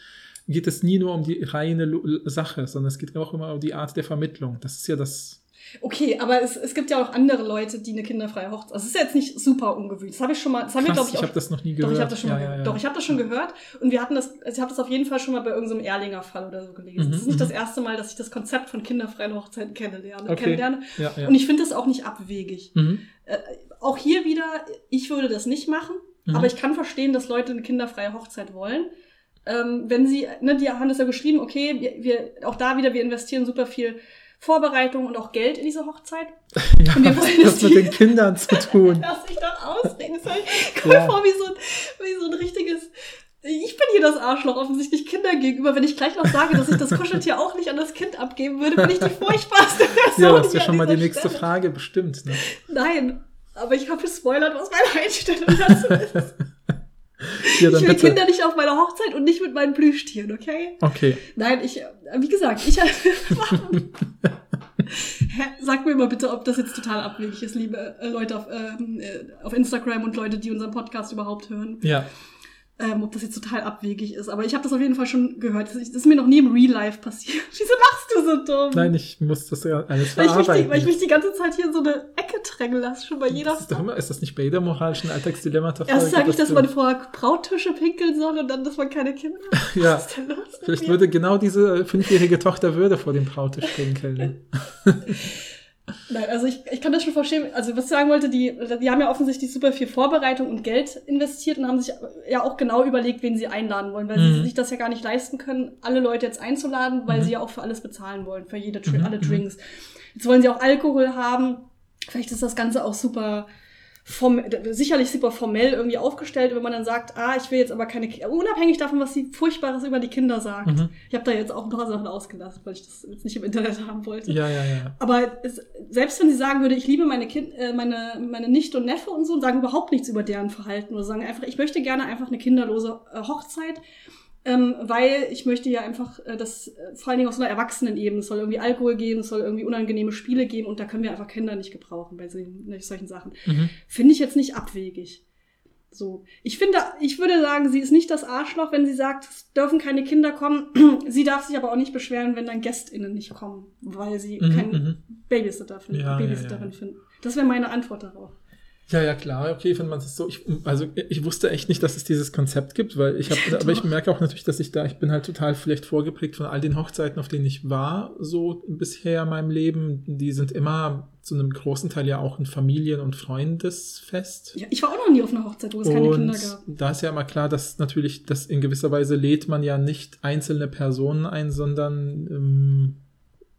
Speaker 3: geht es nie nur um die reine Sache, sondern es geht auch immer um die Art der Vermittlung. Das ist ja das.
Speaker 2: Okay, aber es, es gibt ja auch andere Leute, die eine kinderfreie Hochzeit. Also es ist jetzt nicht super ungewöhnlich. Das habe ich schon mal. Das haben wir, glaube ich,
Speaker 3: ich habe das noch nie
Speaker 2: Doch,
Speaker 3: gehört.
Speaker 2: ich habe das schon
Speaker 3: ja,
Speaker 2: mal
Speaker 3: ja, ja.
Speaker 2: Doch, ich habe das schon gehört und wir hatten das, also ich habe das auf jeden Fall schon mal bei irgendeinem Erlinger Fall oder so gelesen.
Speaker 3: Mhm,
Speaker 2: Es ist nicht
Speaker 3: mhm.
Speaker 2: das erste Mal, dass ich das Konzept von kinderfreien Hochzeiten kennenlerne.
Speaker 3: Okay.
Speaker 2: kennenlerne. Und ich finde das auch nicht abwegig.
Speaker 3: mhm.
Speaker 2: Äh, auch hier wieder, ich würde das nicht machen,
Speaker 3: Mhm.
Speaker 2: aber ich kann verstehen, dass Leute eine kinderfreie Hochzeit wollen. Ähm, wenn sie, ne, die haben das ja geschrieben, okay, wir, wir, auch da wieder, wir investieren super viel Vorbereitung und auch Geld in diese Hochzeit. *laughs*
Speaker 3: ja,
Speaker 2: Und wir wollen
Speaker 3: das mit den Kindern zu *laughs* tun?
Speaker 2: Lass dich doch ausdenken. Das ist Komm
Speaker 3: Ja.
Speaker 2: vor, wie so, ein, wie so ein richtiges. Ich bin hier das Arschloch offensichtlich Kindern gegenüber. Wenn ich gleich noch sage, dass ich das Kuscheltier auch nicht an das Kind abgeben würde, bin ich die furchtbarste Person. *laughs*
Speaker 3: Ja, das ist ja schon mal die nächste
Speaker 2: Stelle.
Speaker 3: Frage, bestimmt. Ne?
Speaker 2: Nein, aber ich habe gespoilert, was meine Einstellung dazu ist.
Speaker 3: Ja,
Speaker 2: Ich will
Speaker 3: bitte.
Speaker 2: Kinder nicht auf meiner Hochzeit und nicht mit meinen Plüschtieren, okay?
Speaker 3: Okay.
Speaker 2: Nein, ich, äh, wie gesagt, ich. *laughs* Sag mir mal bitte, ob das jetzt total abwegig ist, liebe äh, Leute auf, ähm, äh, auf Instagram und Leute, die unseren Podcast überhaupt hören.
Speaker 3: Ja.
Speaker 2: Ähm, ob das jetzt total abwegig ist. Aber ich habe das auf jeden Fall schon gehört. Das ist, mir noch nie im Real Life passiert. *laughs* Wieso lachst du so dumm?
Speaker 3: Nein, ich muss das ja alles
Speaker 2: weil ich, die, weil ich mich die ganze Zeit hier in so eine Ecke drängen lasse, schon bei jeder
Speaker 3: das ist, doch immer, ist das nicht bei jeder moralischen Alltagsdilemata?
Speaker 2: Erst sage ich, dass man vor Brauttische pinkeln soll und dann, dass man keine Kinder hat. *laughs*
Speaker 3: Ja,
Speaker 2: Was ist denn los
Speaker 3: vielleicht würde genau diese fünfjährige Tochter würde vor dem Brautisch pinkeln. *laughs*
Speaker 2: Nein, also ich, ich kann das schon verstehen. Also was ich sagen wollte, die, die haben ja offensichtlich super viel Vorbereitung und Geld investiert und haben sich ja auch genau überlegt, wen sie einladen wollen, weil
Speaker 3: Mhm.
Speaker 2: sie sich das ja gar nicht leisten können, alle Leute jetzt einzuladen, weil
Speaker 3: Mhm.
Speaker 2: sie ja auch für alles bezahlen wollen, für jede
Speaker 3: Mhm,
Speaker 2: alle
Speaker 3: mhm.
Speaker 2: Drinks. Jetzt wollen sie auch Alkohol haben. Vielleicht ist das Ganze auch super form sicherlich super formell irgendwie aufgestellt, wenn man dann sagt, ah, ich will jetzt aber keine unabhängig davon, was sie Furchtbares über die Kinder sagt.
Speaker 3: Mhm.
Speaker 2: Ich habe da jetzt auch ein paar Sachen ausgelassen, weil ich das jetzt nicht im Internet *laughs* haben wollte.
Speaker 3: Ja, ja, ja.
Speaker 2: Aber es, selbst wenn sie sagen würde, ich liebe meine kind, äh, meine, meine Nichte und Neffe und so und sagen überhaupt nichts über deren Verhalten oder sagen einfach, ich möchte gerne einfach eine kinderlose äh, Hochzeit, ähm, weil ich möchte ja einfach, äh, das äh, vor allen Dingen auf so einer Erwachsenenebene, es soll irgendwie Alkohol geben, es soll irgendwie unangenehme Spiele geben und da können wir einfach Kinder nicht gebrauchen bei solchen, solchen Sachen.
Speaker 3: Mhm.
Speaker 2: Finde ich jetzt nicht abwegig. So. Ich finde, ich würde sagen, sie ist nicht das Arschloch, wenn sie sagt, es dürfen keine Kinder kommen. *clears throat* sie darf sich aber auch nicht beschweren, wenn dann GästInnen nicht kommen, weil sie
Speaker 3: Mhm,
Speaker 2: keinen
Speaker 3: mhm.
Speaker 2: Babysitter finden,
Speaker 3: Ja, ja,
Speaker 2: Babysitterin
Speaker 3: ja.
Speaker 2: finden. Das wäre meine Antwort darauf.
Speaker 3: Ja, ja, klar, okay, wenn man es so, ich, also ich wusste echt nicht, dass es dieses Konzept gibt, weil ich habe, aber ich merke auch natürlich, dass ich da, ich bin halt total vielleicht vorgeprägt von all den Hochzeiten, auf denen ich war, so bisher in meinem Leben. Die sind immer zu einem großen Teil ja auch ein Familien- und Freundesfest.
Speaker 2: Ja, ich war auch noch nie auf einer Hochzeit, wo es keine Kinder
Speaker 3: Und
Speaker 2: gab.
Speaker 3: da ist ja immer klar, dass natürlich, dass in gewisser Weise lädt man ja nicht einzelne Personen ein, sondern ähm,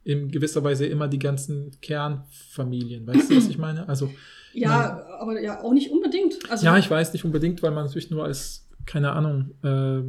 Speaker 3: in gewisser Weise immer die ganzen Kernfamilien. Weißt du, was ich *clears throat* meine? Also
Speaker 2: Ja, aber ja, auch nicht unbedingt. Also,
Speaker 3: ja, ich weiß nicht unbedingt, weil man natürlich nur als, keine Ahnung, äh,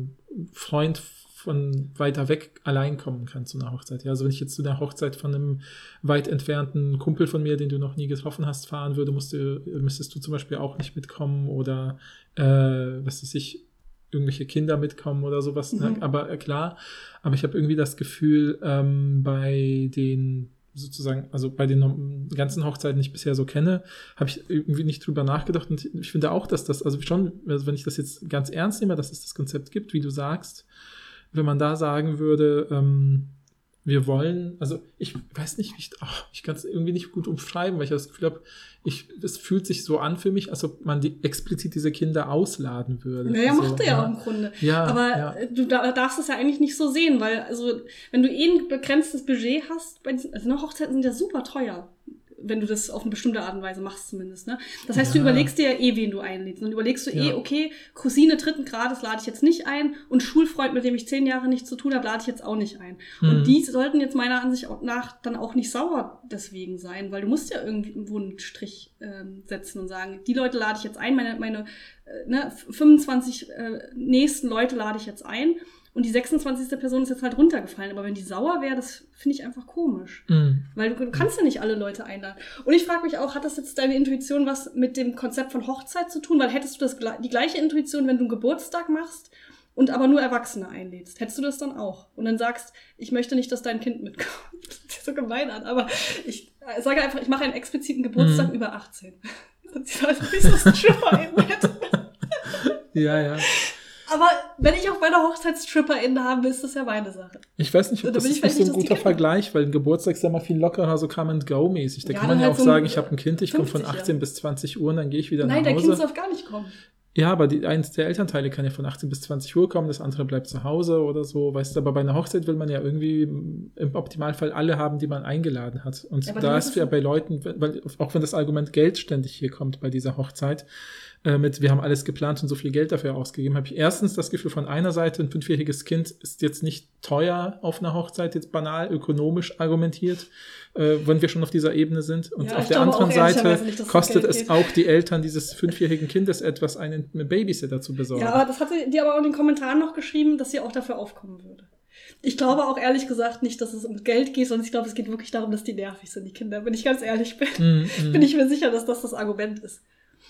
Speaker 3: Freund von weiter weg allein kommen kann zu einer Hochzeit. Ja, also wenn ich jetzt zu der Hochzeit von einem weit entfernten Kumpel von mir, den du noch nie getroffen hast, fahren würde, musst du, müsstest du zum Beispiel auch nicht mitkommen oder äh, was weiß ich, irgendwelche Kinder mitkommen oder sowas. Ne?
Speaker 2: Mhm.
Speaker 3: Aber äh, klar, aber ich habe irgendwie das Gefühl, ähm, bei den sozusagen, also bei den ganzen Hochzeiten, die ich bisher so kenne, habe ich irgendwie nicht drüber nachgedacht und ich finde auch, dass das, also schon, also wenn ich das jetzt ganz ernst nehme, dass es das Konzept gibt, wie du sagst, wenn man da sagen würde, ähm, wir wollen, also ich weiß nicht, ich, ach, ich kann es irgendwie nicht gut umschreiben, weil ich das Gefühl habe, ich, es fühlt sich so an für mich, als ob man die, explizit diese Kinder ausladen würde.
Speaker 2: naja,
Speaker 3: so,
Speaker 2: macht er ja auch im Grunde.
Speaker 3: Ja,
Speaker 2: aber
Speaker 3: ja.
Speaker 2: äh, du da- darfst es ja eigentlich nicht so sehen, weil, also, wenn du eh ein begrenztes Budget hast, bei diesen, also ne, Hochzeiten sind ja super teuer, wenn du das auf eine bestimmte Art und Weise machst zumindest. Ne? Das heißt, du
Speaker 3: Ja.
Speaker 2: überlegst dir ja eh, wen du einlädst. Und überlegst du eh,
Speaker 3: Ja.
Speaker 2: okay, Cousine dritten Grades lade ich jetzt nicht ein und Schulfreund, mit dem ich zehn Jahre nichts zu tun habe, lade ich jetzt auch nicht ein.
Speaker 3: Mhm.
Speaker 2: Und die sollten jetzt meiner Ansicht nach dann auch nicht sauer deswegen sein, weil du musst ja irgendwo einen Strich ähm, setzen und sagen, die Leute lade ich jetzt ein, meine, meine äh, ne, 25 äh, nächsten Leute lade ich jetzt ein und die 26. Person ist jetzt halt runtergefallen. Aber wenn die sauer wäre, das finde ich einfach komisch.
Speaker 3: Mhm.
Speaker 2: Weil du, du kannst ja nicht alle Leute einladen. Und ich frage mich auch, hat das jetzt deine Intuition was mit dem Konzept von Hochzeit zu tun? Weil hättest du das, die gleiche Intuition, wenn du einen Geburtstag machst und aber nur Erwachsene einlädst? Hättest du das dann auch? Und dann sagst, ich möchte nicht, dass dein Kind mitkommt. *laughs* Das ist so gemein an, aber ich äh, sage einfach, ich mache einen expliziten Geburtstag
Speaker 3: Mhm.
Speaker 2: über 18. *laughs* Das sieht aus wie so ein Stripper *laughs*
Speaker 3: Ja, ja.
Speaker 2: Aber wenn ich auf meiner Hochzeit StripperInnen habe, ist das ja meine Sache.
Speaker 3: Ich weiß nicht, ob
Speaker 2: Da
Speaker 3: das
Speaker 2: bin
Speaker 3: ist so ein guter Vergleich, weil ein Geburtstag ist ja mal viel lockerer, so come-and-go-mäßig. Da
Speaker 2: Ja,
Speaker 3: kann man ja
Speaker 2: halt
Speaker 3: auch
Speaker 2: so
Speaker 3: sagen, ich habe ein Kind, ich komme von
Speaker 2: 50,
Speaker 3: 18
Speaker 2: ja.
Speaker 3: bis 20 Uhr und dann gehe ich wieder
Speaker 2: Nein,
Speaker 3: nach
Speaker 2: dein Kind
Speaker 3: Hause.
Speaker 2: darf gar nicht kommen.
Speaker 3: Ja, aber die, eins der Elternteile kann ja von 18 bis 20 Uhr kommen, das andere bleibt zu Hause oder so. Weißt du, aber bei einer Hochzeit will man ja irgendwie im Optimalfall alle haben, die man eingeladen hat. Und
Speaker 2: Ja,
Speaker 3: da ist ja bei Leuten, weil auch wenn das Argument Geld ständig hier kommt bei dieser Hochzeit, äh, mit wir haben alles geplant und so viel Geld dafür ausgegeben, habe ich erstens das Gefühl von einer Seite, ein fünfjähriges Kind ist jetzt nicht teuer auf einer Hochzeit, jetzt banal ökonomisch argumentiert, äh, wenn wir schon auf dieser Ebene sind. Und
Speaker 2: Ja,
Speaker 3: auf der anderen Seite
Speaker 2: nicht,
Speaker 3: kostet es
Speaker 2: geht.
Speaker 3: auch die Eltern dieses fünfjährigen Kindes etwas, einen Babysitter zu besorgen.
Speaker 2: Ja, aber das hatte die aber auch in den Kommentaren noch geschrieben, dass sie auch dafür aufkommen würde. Ich glaube auch ehrlich gesagt nicht, dass es um Geld geht, sondern ich glaube, es geht wirklich darum, dass die nervig sind, die Kinder. Wenn ich ganz ehrlich bin,
Speaker 3: Mm, *laughs* mm.
Speaker 2: bin ich mir sicher, dass das das Argument ist.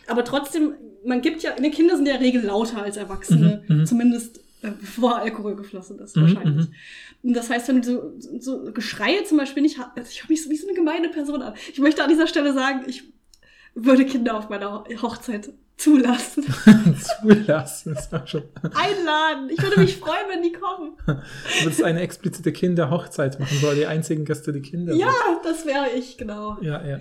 Speaker 2: Aber trotzdem, man gibt ja, ne, Kinder sind ja in der Regel lauter als Erwachsene,
Speaker 3: Mhm, mhm.
Speaker 2: zumindest äh, bevor Alkohol geflossen ist,
Speaker 3: Mhm,
Speaker 2: wahrscheinlich.
Speaker 3: mhm.
Speaker 2: Und das heißt, wenn du so, so Geschreie zum Beispiel nicht hast, also ich habe mich so wie so eine gemeine Person an. Ich möchte an dieser Stelle sagen, ich würde Kinder auf meiner Hochzeit Zulassen. *laughs*
Speaker 3: Zulassen ist auch schon.
Speaker 2: Einladen. Ich würde mich freuen, wenn die kommen.
Speaker 3: Du würdest eine explizite Kinderhochzeit machen, wo die einzigen Gäste die Kinder
Speaker 2: Ja,
Speaker 3: sind.
Speaker 2: das wäre ich, genau.
Speaker 3: Ja, ja.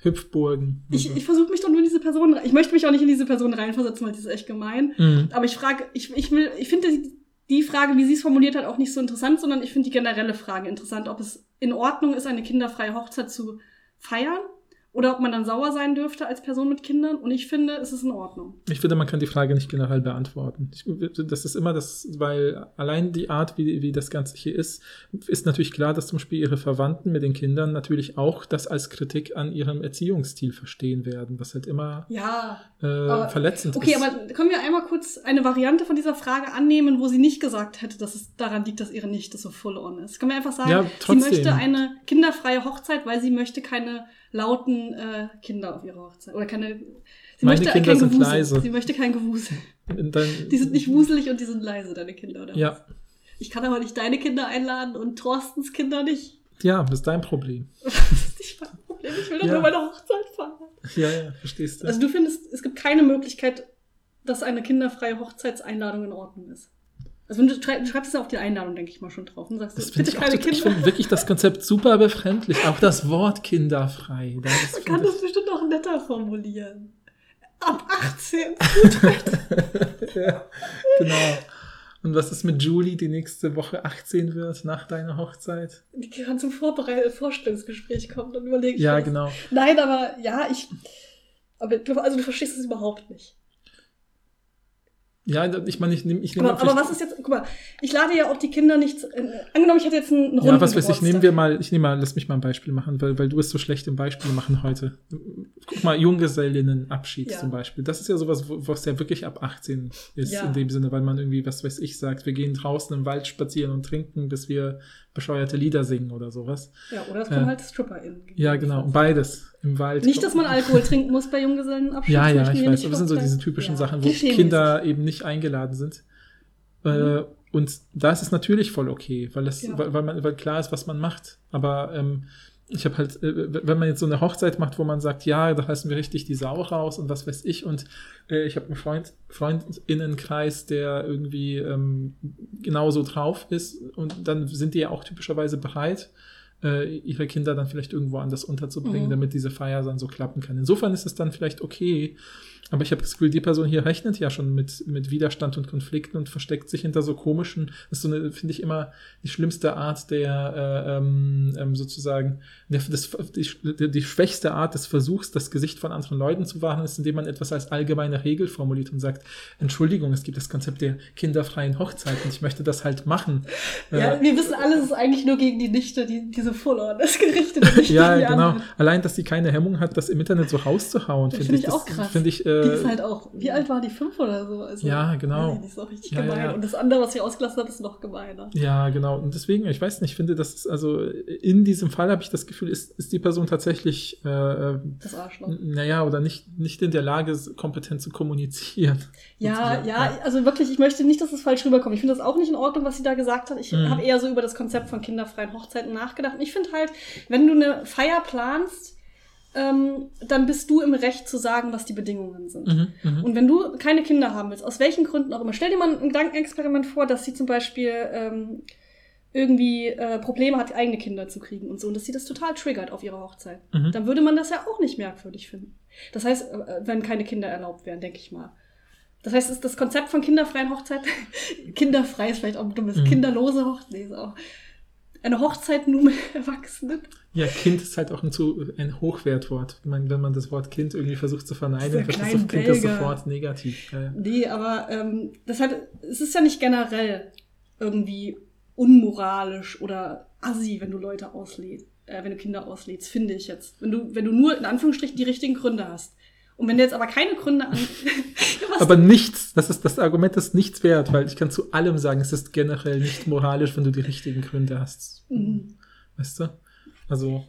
Speaker 3: Hüpfburgen.
Speaker 2: Ich,
Speaker 3: so.
Speaker 2: ich versuche mich doch nur in diese Person rein. Ich möchte mich auch nicht in diese Person reinversetzen, weil das ist echt gemein.
Speaker 3: Mhm.
Speaker 2: Aber ich frage, ich, ich will, ich finde die, die Frage, wie sie es formuliert hat, auch nicht so interessant, sondern ich finde die generelle Frage interessant, ob es in Ordnung ist, eine kinderfreie Hochzeit zu feiern oder ob man dann sauer sein dürfte als Person mit Kindern. Und ich finde, es ist in Ordnung.
Speaker 3: Ich finde, man kann die Frage nicht generell beantworten. Ich, das ist immer das, weil allein die Art, wie, wie das Ganze hier ist, ist natürlich klar, dass zum Beispiel ihre Verwandten mit den Kindern natürlich auch das als Kritik an ihrem Erziehungsstil verstehen werden, was halt immer
Speaker 2: Ja.
Speaker 3: äh,
Speaker 2: Aber-
Speaker 3: verletzend
Speaker 2: Okay,
Speaker 3: ist.
Speaker 2: aber können wir einmal kurz eine Variante von dieser Frage annehmen, wo sie nicht gesagt hätte, dass es daran liegt, dass ihre Nichte so full on ist? Können wir einfach sagen,
Speaker 3: Ja,
Speaker 2: sie möchte eine kinderfreie Hochzeit, weil sie möchte keine lauten äh, Kinder auf ihrer Hochzeit. Oder keine. Sie
Speaker 3: Meine
Speaker 2: möchte
Speaker 3: Kinder
Speaker 2: kein
Speaker 3: sind
Speaker 2: Gewusel.
Speaker 3: leise.
Speaker 2: Sie möchte kein Gewusel.
Speaker 3: Dann,
Speaker 2: Die sind nicht wuselig und die sind leise, deine Kinder, oder?
Speaker 3: Ja,
Speaker 2: was? Ich kann aber nicht deine Kinder einladen und Thorstens Kinder nicht.
Speaker 3: ja, das ist dein Problem. *laughs*
Speaker 2: Das ist nicht mein Problem. Ich will doch
Speaker 3: Ja.
Speaker 2: nur meine Hochzeit feiern.
Speaker 3: Ja, ja, verstehst du?
Speaker 2: Also du findest, es gibt keine Möglichkeit, dass eine kinderfreie Hochzeitseinladung in Ordnung ist. Also du, schrei- du schreibst es auf die Einladung, denke ich mal, schon drauf. Und sagst,
Speaker 3: das
Speaker 2: bitte
Speaker 3: ich
Speaker 2: keine
Speaker 3: ich
Speaker 2: Kinder.
Speaker 3: finde wirklich das Konzept super befremdlich. Auch das Wort kinderfrei. *laughs* Das
Speaker 2: Man kann
Speaker 3: ich-
Speaker 2: das bestimmt auch netter formulieren. Ab 18. *laughs*
Speaker 3: ja, genau. Und was ist mit Julie, die nächste Woche 18 wird, nach deiner Hochzeit?
Speaker 2: Die kann zum Vorbereit Vorstellungsgespräch kommen, dann überlege ich
Speaker 3: Ja, genau.
Speaker 2: Nein, aber ja, ich. Aber du, also du verstehst es überhaupt nicht.
Speaker 3: Ja, ich meine, ich nehme ich nehm
Speaker 2: Aber, aber was ist jetzt, guck mal, ich lade ja auch die Kinder nicht, äh, angenommen, ich hätte jetzt einen Runden
Speaker 3: Ja, was weiß ich, nehmen wir mal, ich nehme mal, lass mich mal ein Beispiel machen, weil, weil du bist so schlecht im Beispiel machen heute. Guck mal, Junggesellinnenabschied
Speaker 2: Ja.
Speaker 3: zum Beispiel. Das ist ja sowas, was ja wirklich ab 18 ist,
Speaker 2: Ja.
Speaker 3: in dem Sinne, weil man irgendwie, was weiß ich, sagt, wir gehen draußen im Wald spazieren und trinken, bis wir bescheuerte Lieder singen oder sowas.
Speaker 2: Ja, oder es kommen
Speaker 3: Ja.
Speaker 2: halt StripperInnen.
Speaker 3: Ja, genau, beides im Wald.
Speaker 2: Nicht, dass man Alkohol trinken muss bei Junggesellenabschied. *laughs*
Speaker 3: Ja,
Speaker 2: das
Speaker 3: ja, ich weiß. Aber das sind so diese typischen
Speaker 2: Ja,
Speaker 3: Sachen, wo. Kinder eben nicht eingeladen sind. Äh,
Speaker 2: Mhm.
Speaker 3: und da ist es natürlich voll okay, weil, es,
Speaker 2: Ja.
Speaker 3: weil, weil, man, weil klar ist, was man macht. Aber ähm, ich habe halt, äh, wenn man jetzt so eine Hochzeit macht, wo man sagt, ja, da heißen wir richtig die Sau raus und was weiß ich. Und äh, ich habe einen Freund, Freundinnenkreis, der irgendwie ähm, genauso drauf ist. Und dann sind die ja auch typischerweise bereit, äh, ihre Kinder dann vielleicht irgendwo anders unterzubringen,
Speaker 2: Mhm.
Speaker 3: damit diese Feier dann so klappen kann. Insofern ist es dann vielleicht okay. Aber ich habe das Gefühl, die Person hier rechnet ja schon mit, mit Widerstand und Konflikten und versteckt sich hinter so komischen, das ist so eine, finde ich immer die schlimmste Art der, äh, ähm, ähm, sozusagen, der, das, die, die schwächste Art des Versuchs, das Gesicht von anderen Leuten zu wahren, ist, indem man etwas als allgemeine Regel formuliert und sagt, Entschuldigung, es gibt das Konzept der kinderfreien Hochzeit und ich möchte das halt machen.
Speaker 2: Ja,
Speaker 3: Äh,
Speaker 2: wir wissen alle, es ist eigentlich nur gegen die Nichte, die diese Full-On ist *laughs* gerichtet.
Speaker 3: ja, genau.
Speaker 2: andere.
Speaker 3: Allein, dass sie keine Hemmung hat, das im Internet so rauszuhauen, finde
Speaker 2: finde
Speaker 3: ich,
Speaker 2: ich auch
Speaker 3: das
Speaker 2: krass.
Speaker 3: Finde ich,
Speaker 2: Die ist halt auch, wie alt war die? Fünf oder so? Also,
Speaker 3: Ja, genau.
Speaker 2: nee, Die ist auch richtig
Speaker 3: Ja,
Speaker 2: gemein.
Speaker 3: ja.
Speaker 2: Und das andere, was sie ausgelassen hat, ist noch gemeiner.
Speaker 3: Ja, genau. Und deswegen, ich weiß nicht, ich finde, das ist also in diesem Fall habe ich das Gefühl, ist, ist die Person tatsächlich, äh, äh,
Speaker 2: Das Arschloch.
Speaker 3: naja, oder nicht, nicht in der Lage, kompetent zu kommunizieren. *laughs*
Speaker 2: Ja, ja, also wirklich, ich möchte nicht, dass es falsch rüberkommt. Ich finde das auch nicht in Ordnung, was sie da gesagt hat. Ich
Speaker 3: Mhm.
Speaker 2: habe eher so über das Konzept von kinderfreien Hochzeiten nachgedacht. Und ich finde halt, wenn du eine Feier planst, ähm, dann bist du im Recht zu sagen, was die Bedingungen sind.
Speaker 3: Mhm, mhm.
Speaker 2: Und wenn du keine Kinder haben willst, aus welchen Gründen auch immer, stell dir mal ein Gedankenexperiment vor, dass sie zum Beispiel ähm, irgendwie äh, Probleme hat, eigene Kinder zu kriegen und so, und dass sie das total triggert auf ihrer Hochzeit.
Speaker 3: Mhm.
Speaker 2: Dann würde man das ja auch nicht merkwürdig finden. Das heißt, äh, wenn keine Kinder erlaubt wären, denke ich mal. Das heißt, das Konzept von kinderfreien Hochzeiten, *laughs* kinderfrei ist vielleicht auch ein dummes,
Speaker 3: Mhm.
Speaker 2: kinderlose Hochzeit, nee, ist auch eine Hochzeit nur mit *laughs* Erwachsenen.
Speaker 3: Ja, Kind ist halt auch ein, zu, ein Hochwertwort. Ich meine, wenn man das Wort Kind irgendwie versucht zu verneinen, wird das, klingt das sofort negativ. Ja, ja.
Speaker 2: Nee, aber ähm, deshalb, es ist ja nicht generell irgendwie unmoralisch oder assi, wenn du Leute auslädst, äh, wenn du Kinder auslädst, finde ich jetzt. Wenn du, wenn du nur in Anführungsstrichen die richtigen Gründe hast. Und wenn du jetzt aber keine Gründe an. *laughs* *laughs*
Speaker 3: Aber nichts, das ist das Argument ist nichts wert, weil ich kann zu allem sagen, es ist generell nicht moralisch, wenn du die richtigen Gründe hast.
Speaker 2: Mhm.
Speaker 3: Weißt du? Also,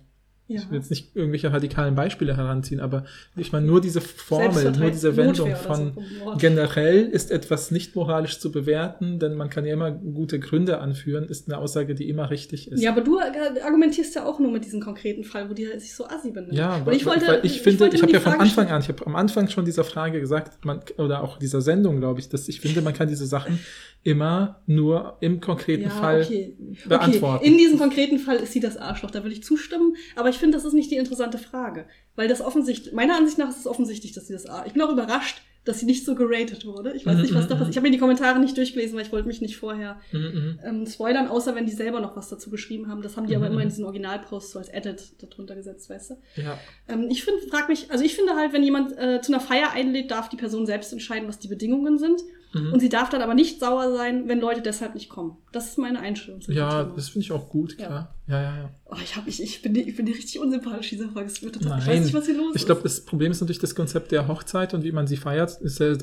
Speaker 2: Ja.
Speaker 3: Ich will jetzt nicht irgendwelche radikalen Beispiele heranziehen, aber ich meine, nur diese Formel, nur diese Wendung von
Speaker 2: so
Speaker 3: generell ist etwas nicht moralisch zu bewerten, denn man kann ja immer gute Gründe anführen, ist eine Aussage, die immer richtig ist.
Speaker 2: Ja, aber du argumentierst ja auch nur mit diesem konkreten Fall, wo die sich so assi benimmt.
Speaker 3: Ja, weil
Speaker 2: ich wollte,
Speaker 3: weil ich finde, ich,
Speaker 2: nur
Speaker 3: habe ja von Anfang an, ich habe am Anfang schon dieser Frage gesagt, man, oder auch dieser Sendung, glaube ich, dass ich finde, man kann diese Sachen immer nur im konkreten Fall
Speaker 2: okay.
Speaker 3: beantworten.
Speaker 2: Okay. In diesem konkreten Fall ist sie das Arschloch, da würde ich zustimmen, aber ich finde, das ist nicht die interessante Frage. Weil das offensichtlich, meiner Ansicht nach ist es offensichtlich, dass sie das Arschloch. Ich bin auch überrascht, dass sie nicht so geratet wurde. Ich weiß
Speaker 3: Mhm,
Speaker 2: nicht, was
Speaker 3: mhm,
Speaker 2: da
Speaker 3: mhm.
Speaker 2: passiert. Ich habe mir die Kommentare nicht durchgelesen, weil ich wollte mich nicht vorher ähm, spoilern, außer wenn die selber noch was dazu geschrieben haben. Das haben die aber immer in diesen Originalposts so als Edit darunter gesetzt, weißt du?
Speaker 3: Ja.
Speaker 2: Ähm, ich finde, frag mich, also ich finde halt, wenn jemand äh, zu einer Feier einlädt, darf die Person selbst entscheiden, was die Bedingungen sind.
Speaker 3: Mhm.
Speaker 2: Und sie darf dann aber nicht sauer sein, wenn Leute deshalb nicht kommen. Das ist meine Einstellung.
Speaker 3: Ja,
Speaker 2: Thema.
Speaker 3: das finde ich auch gut,
Speaker 2: Ja.
Speaker 3: klar. Ja, ja, ja.
Speaker 2: Oh, ich, hab, ich, ich, bin, die- ich bin die richtig unsympathisch, diese total, ich weiß nicht, was hier los
Speaker 3: Ich
Speaker 2: ist.
Speaker 3: glaube, das Problem ist natürlich das Konzept der Hochzeit und wie man sie feiert, ist ja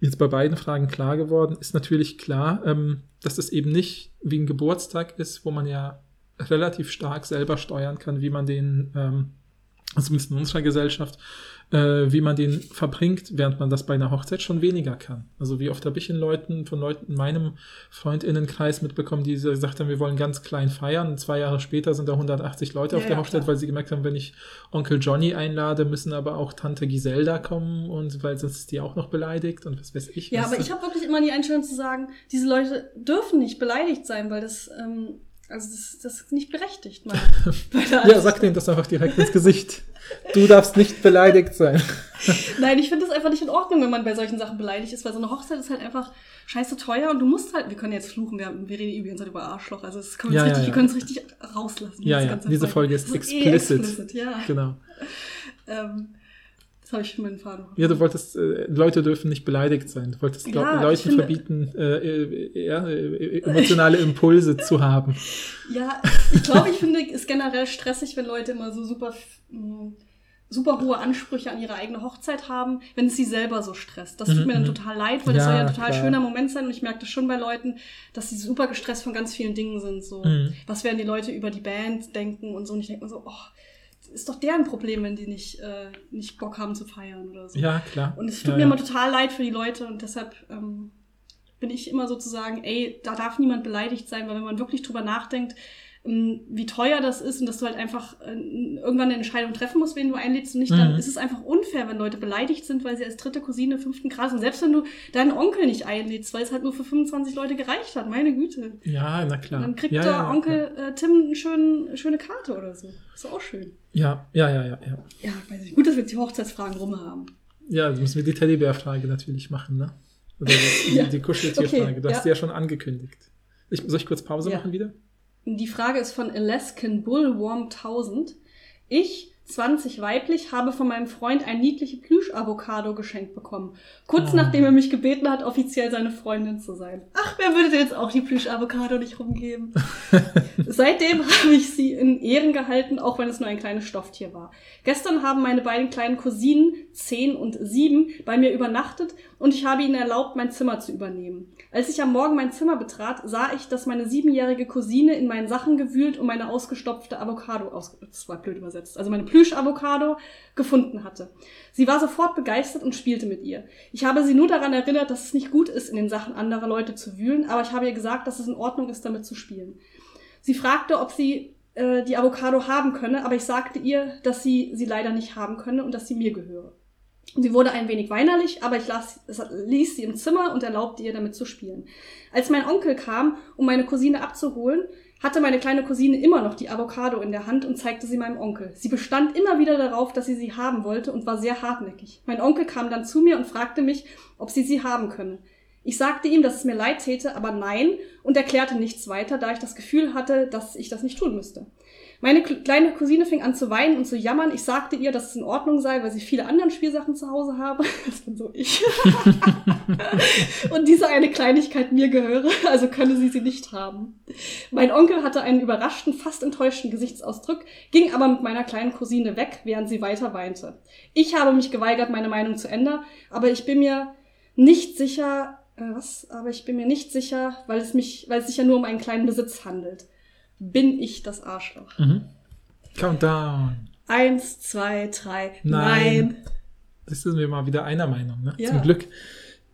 Speaker 3: jetzt bei beiden Fragen klar geworden. Ist natürlich klar, ähm, dass es eben nicht wie ein Geburtstag ist, wo man ja relativ stark selber steuern kann, wie man den, ähm, also zumindest in unserer Gesellschaft, äh, wie man den verbringt, während man das bei einer Hochzeit schon weniger kann. Also wie oft habe ich in Leuten, von Leuten in meinem Freundinnenkreis mitbekommen, die gesagt haben, wir wollen ganz klein feiern. Und zwei Jahre später sind da 180 Leute
Speaker 2: Ja,
Speaker 3: auf der
Speaker 2: ja,
Speaker 3: Hochzeit,
Speaker 2: klar.
Speaker 3: weil sie gemerkt haben, wenn ich Onkel Johnny einlade, müssen aber auch Tante Giselda kommen und weil sonst ist die auch noch beleidigt und was weiß ich.
Speaker 2: ja,
Speaker 3: was.
Speaker 2: aber ich habe wirklich immer die Einstellung zu sagen, diese Leute dürfen nicht beleidigt sein, weil das, ähm, also das, das ist nicht berechtigt. Meine *laughs*
Speaker 3: Ja, sag denen das einfach direkt ins Gesicht. *laughs* Du darfst nicht beleidigt sein. *laughs*
Speaker 2: Nein, ich finde das einfach nicht in Ordnung, wenn man bei solchen Sachen beleidigt ist, weil so eine Hochzeit ist halt einfach scheiße teuer und du musst halt, wir können jetzt fluchen, wir, wir reden übrigens halt über Arschloch, also das können wir
Speaker 3: Ja, ja,
Speaker 2: richtig,
Speaker 3: ja.
Speaker 2: können es richtig rauslassen.
Speaker 3: Ja,
Speaker 2: diese
Speaker 3: ja, diese Folge ist
Speaker 2: eh
Speaker 3: explicit.
Speaker 2: explicit, ja.
Speaker 3: Genau. *laughs*
Speaker 2: Ähm, habe ich meinen Faden.
Speaker 3: Ja, du wolltest, äh, Leute dürfen nicht beleidigt sein. Du wolltest
Speaker 2: Ja,
Speaker 3: Le-
Speaker 2: ich
Speaker 3: Leuten
Speaker 2: finde-
Speaker 3: verbieten, äh, äh, ja, äh, emotionale Impulse *laughs* zu haben.
Speaker 2: Ja, ich glaube, ich finde es generell stressig, wenn Leute immer so super, mh, super hohe Ansprüche an ihre eigene Hochzeit haben, wenn es sie selber so stresst. Das tut
Speaker 3: Mhm,
Speaker 2: mir dann
Speaker 3: mhm.
Speaker 2: total leid, weil das
Speaker 3: Ja,
Speaker 2: soll ja ein total
Speaker 3: klar.
Speaker 2: schöner Moment sein und ich merke das schon bei Leuten, dass sie super gestresst von ganz vielen Dingen sind. So,
Speaker 3: Mhm.
Speaker 2: was werden die Leute über die Band denken und so. Und ich denke mir so, oh, das ist doch deren Problem, wenn die nicht, äh, nicht Bock haben zu feiern oder so.
Speaker 3: Ja, klar.
Speaker 2: Und es tut
Speaker 3: ja,
Speaker 2: mir
Speaker 3: ja.
Speaker 2: immer total leid für die Leute und deshalb ähm, bin ich immer sozusagen, ey, da darf niemand beleidigt sein, weil wenn man wirklich drüber nachdenkt, wie teuer das ist und dass du halt einfach äh, irgendwann eine Entscheidung treffen musst, wen du einlädst und nicht, dann
Speaker 3: Mhm.
Speaker 2: ist es einfach unfair, wenn Leute beleidigt sind, weil sie als dritte Cousine fünften Grades und selbst wenn du deinen Onkel nicht einlädst, weil es halt nur für 25 Leute gereicht hat, meine Güte.
Speaker 3: Ja, na klar.
Speaker 2: Dann kriegt
Speaker 3: ja,
Speaker 2: der
Speaker 3: ja,
Speaker 2: Onkel Äh, Tim eine schöne, schöne Karte oder so. Ist auch schön.
Speaker 3: Ja, ja, ja, ja, ja.
Speaker 2: Ja, weiß ich. Gut, dass wir jetzt die Hochzeitsfragen rum haben.
Speaker 3: Ja, dann müssen wir die Teddybär-Frage natürlich machen, ne? Oder die, *laughs*
Speaker 2: Ja.
Speaker 3: die Kuscheltierfrage.
Speaker 2: Okay,
Speaker 3: du hast
Speaker 2: ja.
Speaker 3: die ja schon angekündigt. Ich, soll ich kurz Pause
Speaker 2: Ja.
Speaker 3: machen wieder?
Speaker 2: Die Frage ist von Alaskan Bullworm 1000. Ich, 20 weiblich, habe von meinem Freund ein niedliche Plüsch-Avocado geschenkt bekommen. Kurz
Speaker 3: Oh.
Speaker 2: nachdem er mich gebeten hat, offiziell seine Freundin zu sein. Ach, wer würde denn jetzt auch die Plüsch-Avocado nicht rumgeben? *laughs* Seitdem habe ich sie in Ehren gehalten, auch wenn es nur ein kleines Stofftier war. Gestern haben meine beiden kleinen Cousinen, 10 und 7, bei mir übernachtet und ich habe ihnen erlaubt, mein Zimmer zu übernehmen. Als ich am Morgen mein Zimmer betrat, sah ich, dass meine siebenjährige Cousine in meinen Sachen gewühlt und meine ausgestopfte Avocado, aus, das war blöd übersetzt, also meine Plüsch-Avocado gefunden hatte. Sie war sofort begeistert und spielte mit ihr. Ich habe sie nur daran erinnert, dass es nicht gut ist, in den Sachen anderer Leute zu wühlen, aber ich habe ihr gesagt, dass es in Ordnung ist, damit zu spielen. Sie fragte, ob sie äh, die Avocado haben könne, aber ich sagte ihr, dass sie sie leider nicht haben könne und dass sie mir gehöre. Sie wurde ein wenig weinerlich, aber ich las, ließ sie im Zimmer und erlaubte ihr, damit zu spielen. Als mein Onkel kam, um meine Cousine abzuholen, hatte meine kleine Cousine immer noch die Avocado in der Hand und zeigte sie meinem Onkel. Sie bestand immer wieder darauf, dass sie sie haben wollte und war sehr hartnäckig. Mein Onkel kam dann zu mir und fragte mich, ob sie sie haben könne. Ich sagte ihm, dass es mir leid täte, aber nein und erklärte nichts weiter, da ich das Gefühl hatte, dass ich das nicht tun müsste. Meine kle- kleine Cousine fing an zu weinen und zu jammern. Ich sagte ihr, dass es in Ordnung sei, weil sie viele andere Spielsachen zu Hause habe. *laughs* Das bin so ich. *laughs* und diese eine Kleinigkeit mir gehöre, also könne sie sie nicht haben. Mein Onkel hatte einen überraschten, fast enttäuschten Gesichtsausdruck, ging aber mit meiner kleinen Cousine weg, während sie weiter weinte. Ich habe mich geweigert, meine Meinung zu ändern, aber ich bin mir nicht sicher, äh, was? Aber ich bin mir nicht sicher, weil es mich, weil es sich ja nur um einen kleinen Besitz handelt. Bin ich das Arschloch?
Speaker 3: Mhm. Countdown.
Speaker 2: Eins, zwei, drei.
Speaker 3: Nein. Das sind wir mal wieder einer Meinung, ne?
Speaker 2: Ja.
Speaker 3: Zum Glück.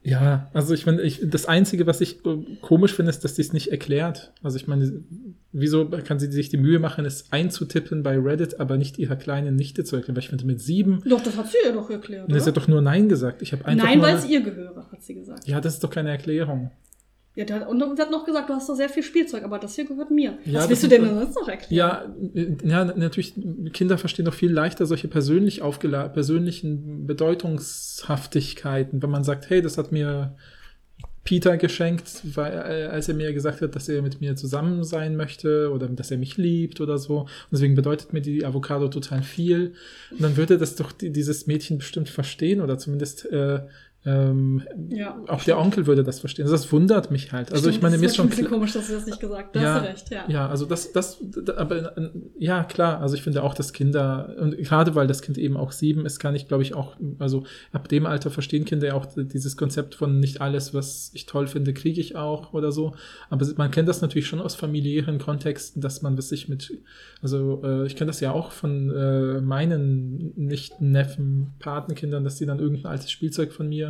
Speaker 3: Ja, also ich meine, ich, das Einzige, was ich äh, komisch finde, ist, dass sie es nicht erklärt. Also ich meine, wieso kann sie sich die Mühe machen, es einzutippen bei Reddit, aber nicht ihrer kleinen Nichte zu erklären? Weil ich finde, mit sieben,
Speaker 2: Doch, das hat sie ihr doch erklärt.
Speaker 3: und sie hat doch nur Nein gesagt. Ich habe
Speaker 2: Nein, weil es ihr gehöre, hat sie gesagt.
Speaker 3: Ja, das ist doch keine Erklärung.
Speaker 2: Ja, der, und sie hat noch gesagt, du hast doch sehr viel Spielzeug, aber das hier gehört mir.
Speaker 3: Ja,
Speaker 2: Was willst du denn sonst noch erklären?
Speaker 3: Ja, ja, natürlich, Kinder verstehen doch viel leichter solche persönlich persönlichen Bedeutungshaftigkeiten, wenn man sagt, hey, das hat mir Peter geschenkt, weil, äh, als er mir gesagt hat, dass er mit mir zusammen sein möchte oder dass er mich liebt oder so. Und deswegen bedeutet mir die Avocado total viel. Und dann würde das doch die, dieses Mädchen bestimmt verstehen oder zumindest äh, ähm,
Speaker 2: Ja,
Speaker 3: auch der Onkel würde das verstehen. Also das wundert mich halt. Also ich meine, mir ist schon
Speaker 2: ein bisschen komisch, dass sie das nicht gesagt
Speaker 3: Ja,
Speaker 2: hast du recht, ja.
Speaker 3: Ja, also das, das, da- aber äh, ja, klar, also ich finde auch, dass Kinder, und gerade weil das Kind eben auch sieben ist, kann ich, glaube ich, auch, also ab dem Alter verstehen Kinder ja auch dieses Konzept von nicht alles, was ich toll finde, kriege ich auch oder so. Aber man kennt das natürlich schon aus familiären Kontexten, dass man was sich mit, also äh, ich kenne das ja auch von äh, meinen Nichten, Neffen, Patenkindern, dass die dann irgendein altes Spielzeug von mir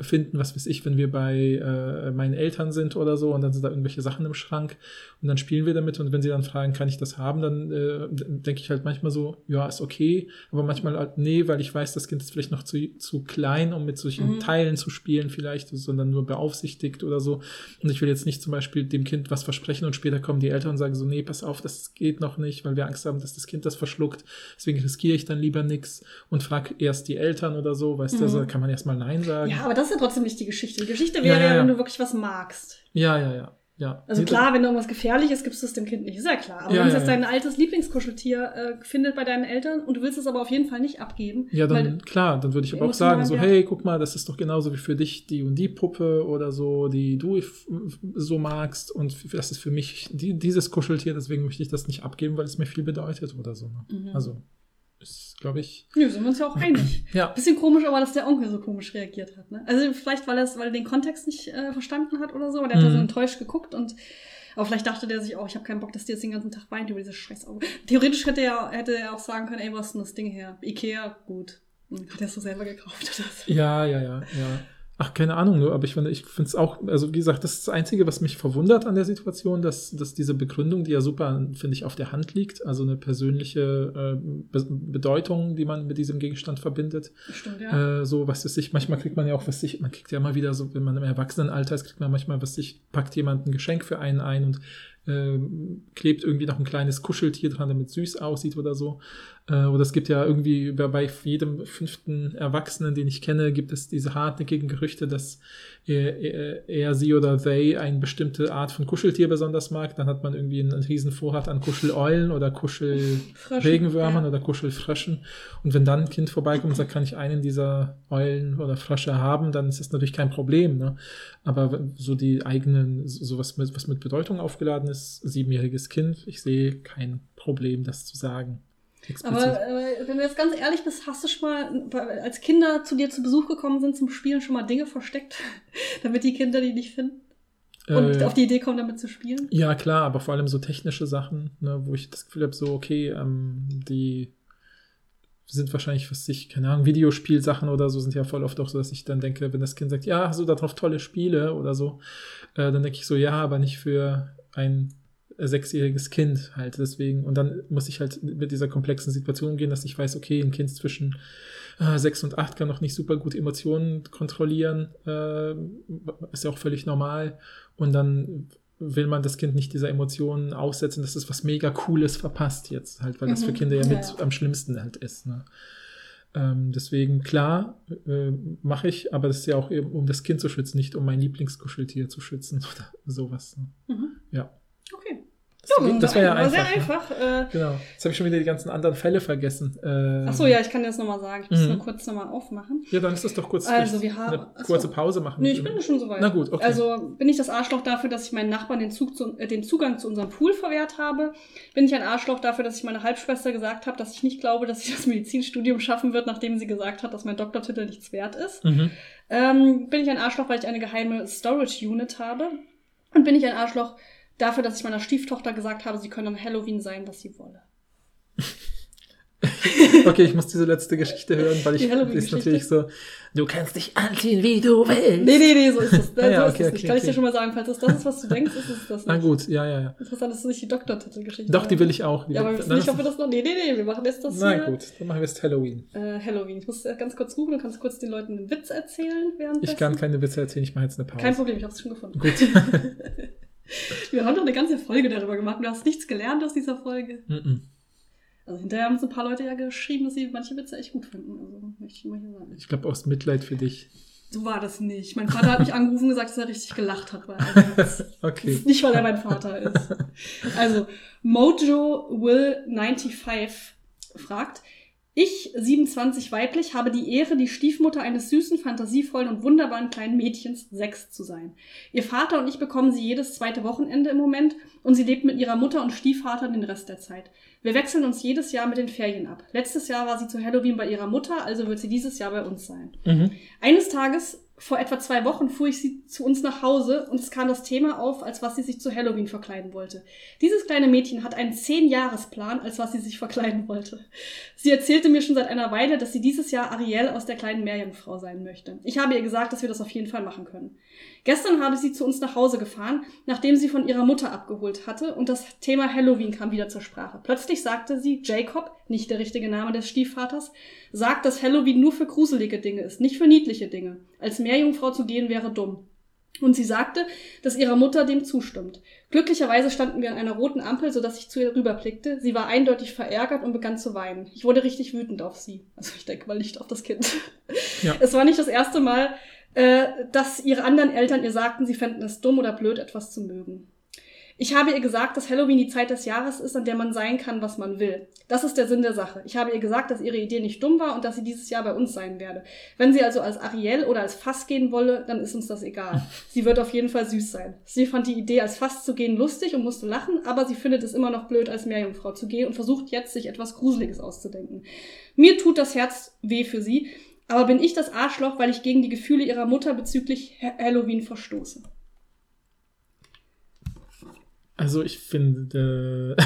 Speaker 3: finden, was weiß ich, wenn wir bei äh, meinen Eltern sind oder so und dann sind da irgendwelche Sachen im Schrank und dann spielen wir damit und wenn sie dann fragen, kann ich das haben, dann äh, denke ich halt manchmal so, ja, ist okay, aber manchmal halt, nee, weil ich weiß, das Kind ist vielleicht noch zu, zu klein, um mit solchen
Speaker 2: Mhm.
Speaker 3: Teilen zu spielen vielleicht, sondern nur beaufsichtigt oder so und ich will jetzt nicht zum Beispiel dem Kind was versprechen und später kommen die Eltern und sagen so, nee, pass auf, das geht noch nicht, weil wir Angst haben, dass das Kind das verschluckt, deswegen riskiere ich dann lieber nix und frag erst die Eltern oder so, weißt du,
Speaker 2: Mhm.
Speaker 3: also kann man erstmal Nein sagen.
Speaker 2: Ja, aber das ist ja trotzdem nicht die Geschichte. Die Geschichte wäre ja,
Speaker 3: ja, ja.
Speaker 2: wenn du wirklich was magst.
Speaker 3: Ja, ja, ja. ja.
Speaker 2: Also klar, wenn irgendwas Gefährliches gibst du es dem Kind nicht, ist ja klar. Aber wenn es jetzt dein altes Lieblingskuscheltier äh, findet bei deinen Eltern und du willst es aber auf jeden Fall nicht abgeben,
Speaker 3: Ja, dann klar, dann würde ich aber auch sagen, so, hey, guck mal, das ist doch genauso wie für dich die und die Puppe oder so, die du so magst und das ist für mich die, dieses Kuscheltier, deswegen möchte ich das nicht abgeben, weil es mir viel bedeutet oder so. Ne?
Speaker 2: Mhm.
Speaker 3: Also, ist, glaube ich,
Speaker 2: nö, sind wir uns ja auch einig. *clears throat*
Speaker 3: ja.
Speaker 2: Bisschen komisch, aber dass der Onkel so komisch reagiert hat. Ne? Also vielleicht, weil, weil er den Kontext nicht äh, verstanden hat oder so, aber der hat da so
Speaker 3: Mhm.
Speaker 2: enttäuscht geguckt und aber vielleicht dachte der sich auch, ich habe keinen Bock, dass die jetzt den ganzen Tag weint über dieses scheiß Auge. Theoretisch hätte er, hätte er auch sagen können, ey, was ist denn das Ding her? Ikea, gut. Und hat er es so selber gekauft oder so.
Speaker 3: Ja, ja, ja, ja. Ach, keine Ahnung, nur, aber ich finde, ich finde es auch, also wie gesagt, das ist das Einzige, was mich verwundert an der Situation, dass, dass diese Begründung, die ja super, finde ich, auf der Hand liegt, also eine persönliche äh, Be Bedeutung, die man mit diesem Gegenstand verbindet,
Speaker 2: Stimmt, ja.
Speaker 3: äh, so was ist sich, manchmal kriegt man ja auch was sich, man kriegt ja immer wieder so, wenn man im Erwachsenenalter ist, kriegt man manchmal was sich, packt jemand ein Geschenk für einen ein und ähm, klebt irgendwie noch ein kleines Kuscheltier dran, damit es süß aussieht oder so. Äh, oder es gibt ja irgendwie bei, jedem fünften Erwachsenen, den ich kenne, gibt es diese hartnäckigen Gerüchte, dass er, er, er, sie oder they eine bestimmte Art von Kuscheltier besonders mag. Dann hat man irgendwie einen, einen riesen Vorrat an Kuscheleulen oder Kuschelregenwürmern
Speaker 2: ja.
Speaker 3: oder Kuschelfröschen. Und wenn dann ein Kind vorbeikommt und sagt, kann ich einen dieser Eulen oder Frösche haben, dann ist das natürlich kein Problem. Ne? Aber so die eigenen, so was mit, was mit Bedeutung aufgeladen ist, siebenjähriges Kind, ich sehe kein Problem, das zu sagen. Explizit.
Speaker 2: Aber äh, wenn du jetzt ganz ehrlich bist, hast du schon mal, als Kinder zu dir zu Besuch gekommen sind zum Spielen, schon mal Dinge versteckt, *laughs* damit die Kinder die nicht finden? Und
Speaker 3: Äh,
Speaker 2: auf die Idee kommen, damit zu spielen?
Speaker 3: Ja, klar, aber vor allem so technische Sachen, ne, wo ich das Gefühl habe, so, okay, ähm, die sind wahrscheinlich, was ich, keine Ahnung, Videospielsachen oder so sind ja voll oft auch so, dass ich dann denke, wenn das Kind sagt, ja, hast du da drauf tolle Spiele oder so, äh, dann denke ich so, ja, aber nicht für ein sechsjähriges Kind halt deswegen und dann muss ich halt mit dieser komplexen Situation umgehen, dass ich weiß, okay, ein Kind zwischen äh, sechs und acht kann noch nicht super gut Emotionen kontrollieren, äh, ist ja auch völlig normal und dann will man das Kind nicht dieser Emotionen aussetzen, dass es was mega Cooles verpasst jetzt halt, weil das
Speaker 2: Mhm.
Speaker 3: für Kinder ja
Speaker 2: Ja,
Speaker 3: mit
Speaker 2: ja.
Speaker 3: am schlimmsten halt ist. Ne? Ähm, deswegen, klar, äh, mache ich, aber das ist ja auch eben, um das Kind zu schützen, nicht um mein Lieblingskuscheltier zu schützen *laughs* oder sowas. Ne?
Speaker 2: Mhm.
Speaker 3: Ja. Das,
Speaker 2: Ja,
Speaker 3: das war ja
Speaker 2: war sehr
Speaker 3: einfach. ne?
Speaker 2: einfach. Äh,
Speaker 3: Genau. Jetzt habe ich schon wieder die ganzen anderen Fälle vergessen. Ähm,
Speaker 2: Ach so, ja, ich kann dir das nochmal sagen. Ich muss
Speaker 3: Mhm.
Speaker 2: nur kurz nochmal aufmachen.
Speaker 3: Ja, dann ist das doch kurz
Speaker 2: Also, wir haben-
Speaker 3: eine kurze Pause machen.
Speaker 2: Nee, ich bin schon soweit.
Speaker 3: Na gut, okay.
Speaker 2: Also bin ich das Arschloch dafür, dass ich meinen Nachbarn den, Zug zu, äh, den Zugang zu unserem Pool verwehrt habe? Bin ich ein Arschloch dafür, dass ich meiner Halbschwester gesagt habe, dass ich nicht glaube, dass sie das Medizinstudium schaffen wird, nachdem sie gesagt hat, dass mein Doktortitel nichts wert ist?
Speaker 3: mhm.
Speaker 2: Ähm, bin ich ein Arschloch, weil ich eine geheime Storage Unit habe? Und bin ich ein Arschloch dafür, dass ich meiner Stieftochter gesagt habe, sie könne an Halloween sein, was sie wolle? *laughs*
Speaker 3: okay, ich muss diese letzte Geschichte hören, weil ich ist natürlich so, du kannst dich anziehen, wie du willst.
Speaker 2: Nee, nee, nee, so ist es. *laughs*
Speaker 3: Ah ja,
Speaker 2: so ist
Speaker 3: okay,
Speaker 2: es
Speaker 3: okay,
Speaker 2: nicht. Kann ich dir schon mal sagen, falls es das ist, was du denkst, ist es das
Speaker 3: Na
Speaker 2: nicht.
Speaker 3: gut, ja, ja, ja.
Speaker 2: Interessant, dass du nicht die Doktortitelgeschichte
Speaker 3: Doch, die will ich auch.
Speaker 2: Ja, aber wir wissen nicht, ob wir das noch. Nee, nee, nee, wir machen jetzt das
Speaker 3: Na
Speaker 2: hier.
Speaker 3: gut, dann machen wir jetzt Halloween.
Speaker 2: Äh, Halloween. Ich muss äh, ganz kurz googeln, du kannst kurz den Leuten einen Witz erzählen während
Speaker 3: Ich kann keine Witze erzählen, ich mache jetzt eine Pause.
Speaker 2: Kein Problem, ich habe es schon gefunden.
Speaker 3: Gut. *laughs*
Speaker 2: Wir haben doch eine ganze Folge darüber gemacht. Du hast nichts gelernt aus dieser Folge.
Speaker 3: Mm-mm.
Speaker 2: Also hinterher haben so ein paar Leute ja geschrieben, dass sie manche Witze echt gut finden. Also möchte ich mal hier sagen.
Speaker 3: Ich glaube, aus Mitleid für dich.
Speaker 2: So war das nicht. Mein Vater hat mich angerufen und gesagt, dass er richtig gelacht hat. Das *laughs*
Speaker 3: Okay.
Speaker 2: nicht, weil er mein Vater ist. Also, Mojo Will 95 fragt, ich, 27 weiblich, habe die Ehre, die Stiefmutter eines süßen, fantasievollen und wunderbaren kleinen Mädchens, sechs zu sein. Ihr Vater und ich bekommen sie jedes zweite Wochenende im Moment und sie lebt mit ihrer Mutter und Stiefvater den Rest der Zeit. Wir wechseln uns jedes Jahr mit den Ferien ab. Letztes Jahr war sie zu Halloween bei ihrer Mutter, also wird sie dieses Jahr bei uns sein.
Speaker 3: Mhm.
Speaker 2: Eines Tages, vor etwa zwei Wochen, fuhr ich sie zu uns nach Hause und es kam das Thema auf, als was sie sich zu Halloween verkleiden wollte. Dieses kleine Mädchen hat einen Zehn-Jahresplan, als was sie sich verkleiden wollte. Sie erzählte mir schon seit einer Weile, dass sie dieses Jahr Ariel aus der kleinen Meerjungfrau sein möchte. Ich habe ihr gesagt, dass wir das auf jeden Fall machen können. Gestern habe sie zu uns nach Hause gefahren, nachdem sie von ihrer Mutter abgeholt hatte und das Thema Halloween kam wieder zur Sprache. Plötzlich sagte sie, Jacob, nicht der richtige Name des Stiefvaters, sagt, dass Halloween nur für gruselige Dinge ist, nicht für niedliche Dinge. Als Meerjungfrau zu gehen wäre dumm. Und sie sagte, dass ihre Mutter dem zustimmt. Glücklicherweise standen wir an einer roten Ampel, sodass ich zu ihr rüberblickte. Sie war eindeutig verärgert und begann zu weinen. Ich wurde richtig wütend auf sie. Also ich denke mal nicht auf das Kind.
Speaker 3: Ja. *laughs*
Speaker 2: Es war nicht das erste Mal, äh, dass ihre anderen Eltern ihr sagten, sie fänden es dumm oder blöd, etwas zu mögen. Ich habe ihr gesagt, dass Halloween die Zeit des Jahres ist, an der man sein kann, was man will. Das ist der Sinn der Sache. Ich habe ihr gesagt, dass ihre Idee nicht dumm war und dass sie dieses Jahr bei uns sein werde. Wenn sie also als Ariel oder als Fass gehen wolle, dann ist uns das egal. Sie wird auf jeden Fall süß sein. Sie fand die Idee, als Fass zu gehen, lustig und musste lachen, aber sie findet es immer noch blöd, als Meerjungfrau zu gehen und versucht jetzt, sich etwas Gruseliges auszudenken. Mir tut das Herz weh für sie, aber bin ich das Arschloch, weil ich gegen die Gefühle ihrer Mutter bezüglich Ha- Halloween verstoße.
Speaker 3: Also ich finde.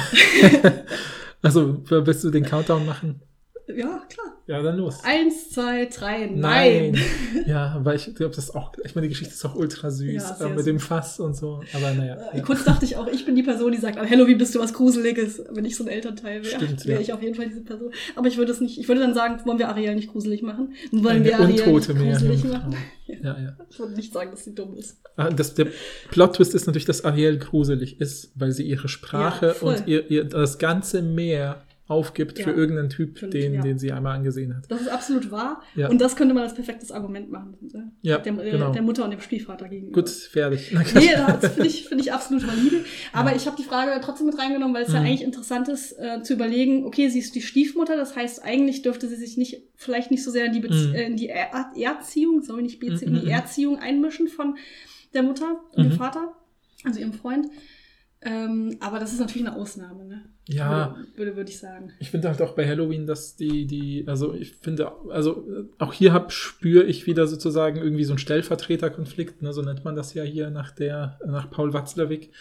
Speaker 3: *laughs* also, willst du den Countdown machen?
Speaker 2: Ja, klar.
Speaker 3: Ja, dann los.
Speaker 2: Eins, zwei, drei, nein. *laughs*
Speaker 3: Ja, weil ich glaube, das ist auch, ich meine, die Geschichte ist auch ultra süß,
Speaker 2: Ja,
Speaker 3: äh, mit dem Fass und so. Aber naja.
Speaker 2: Äh,
Speaker 3: Ja.
Speaker 2: Kurz dachte ich auch, ich bin die Person, die sagt, an Halloween bist du was Gruseliges. Wenn ich so ein Elternteil wäre, wäre
Speaker 3: ja.
Speaker 2: ich auf jeden Fall diese Person. Aber ich würde es nicht, ich würde dann sagen, wollen wir Ariel nicht gruselig machen? Wollen
Speaker 3: Eine
Speaker 2: wir Ariel
Speaker 3: untote
Speaker 2: nicht gruselig
Speaker 3: Meerjungfrau.
Speaker 2: machen? *laughs*
Speaker 3: Ja, ja.
Speaker 2: Ich würde nicht sagen, dass sie dumm ist.
Speaker 3: Ah, Das, der Plot-Twist ist natürlich, dass Ariel gruselig ist, weil sie ihre Sprache und ihr, ihr das ganze Meer aufgibt
Speaker 2: Ja.
Speaker 3: für irgendeinen Typ,
Speaker 2: Stimmt,
Speaker 3: den,
Speaker 2: ja.
Speaker 3: den sie einmal angesehen hat.
Speaker 2: Das ist absolut wahr.
Speaker 3: Ja.
Speaker 2: Und das könnte man als perfektes Argument machen. ne?
Speaker 3: Ja,
Speaker 2: der, äh,
Speaker 3: genau.
Speaker 2: der Mutter und dem Stiefvater gegenüber.
Speaker 3: Gut, fertig.
Speaker 2: Nee, das finde ich, finde ich absolut valide. Aber ich habe die Frage trotzdem mit reingenommen, weil es ja
Speaker 3: Mhm.
Speaker 2: eigentlich interessant ist, äh, zu überlegen, okay, sie ist die Stiefmutter, das heißt, eigentlich dürfte sie sich nicht, vielleicht nicht so sehr in die, Bezie
Speaker 3: Mhm.
Speaker 2: äh, in die er Erziehung, sorry, nicht Beziehung,
Speaker 3: Mhm,
Speaker 2: in die
Speaker 3: mhm.
Speaker 2: Erziehung einmischen von der Mutter und
Speaker 3: Mhm.
Speaker 2: dem Vater, also ihrem Freund. Ähm, aber das ist natürlich eine Ausnahme, ne?
Speaker 3: Ja,
Speaker 2: Würde, würde, ich sagen.
Speaker 3: Ich finde halt auch bei Halloween, dass die, die, also ich finde, also auch hier hab, spüre ich wieder sozusagen irgendwie so einen Stellvertreterkonflikt, ne, so nennt man das ja hier nach der, nach Paul Watzlawick.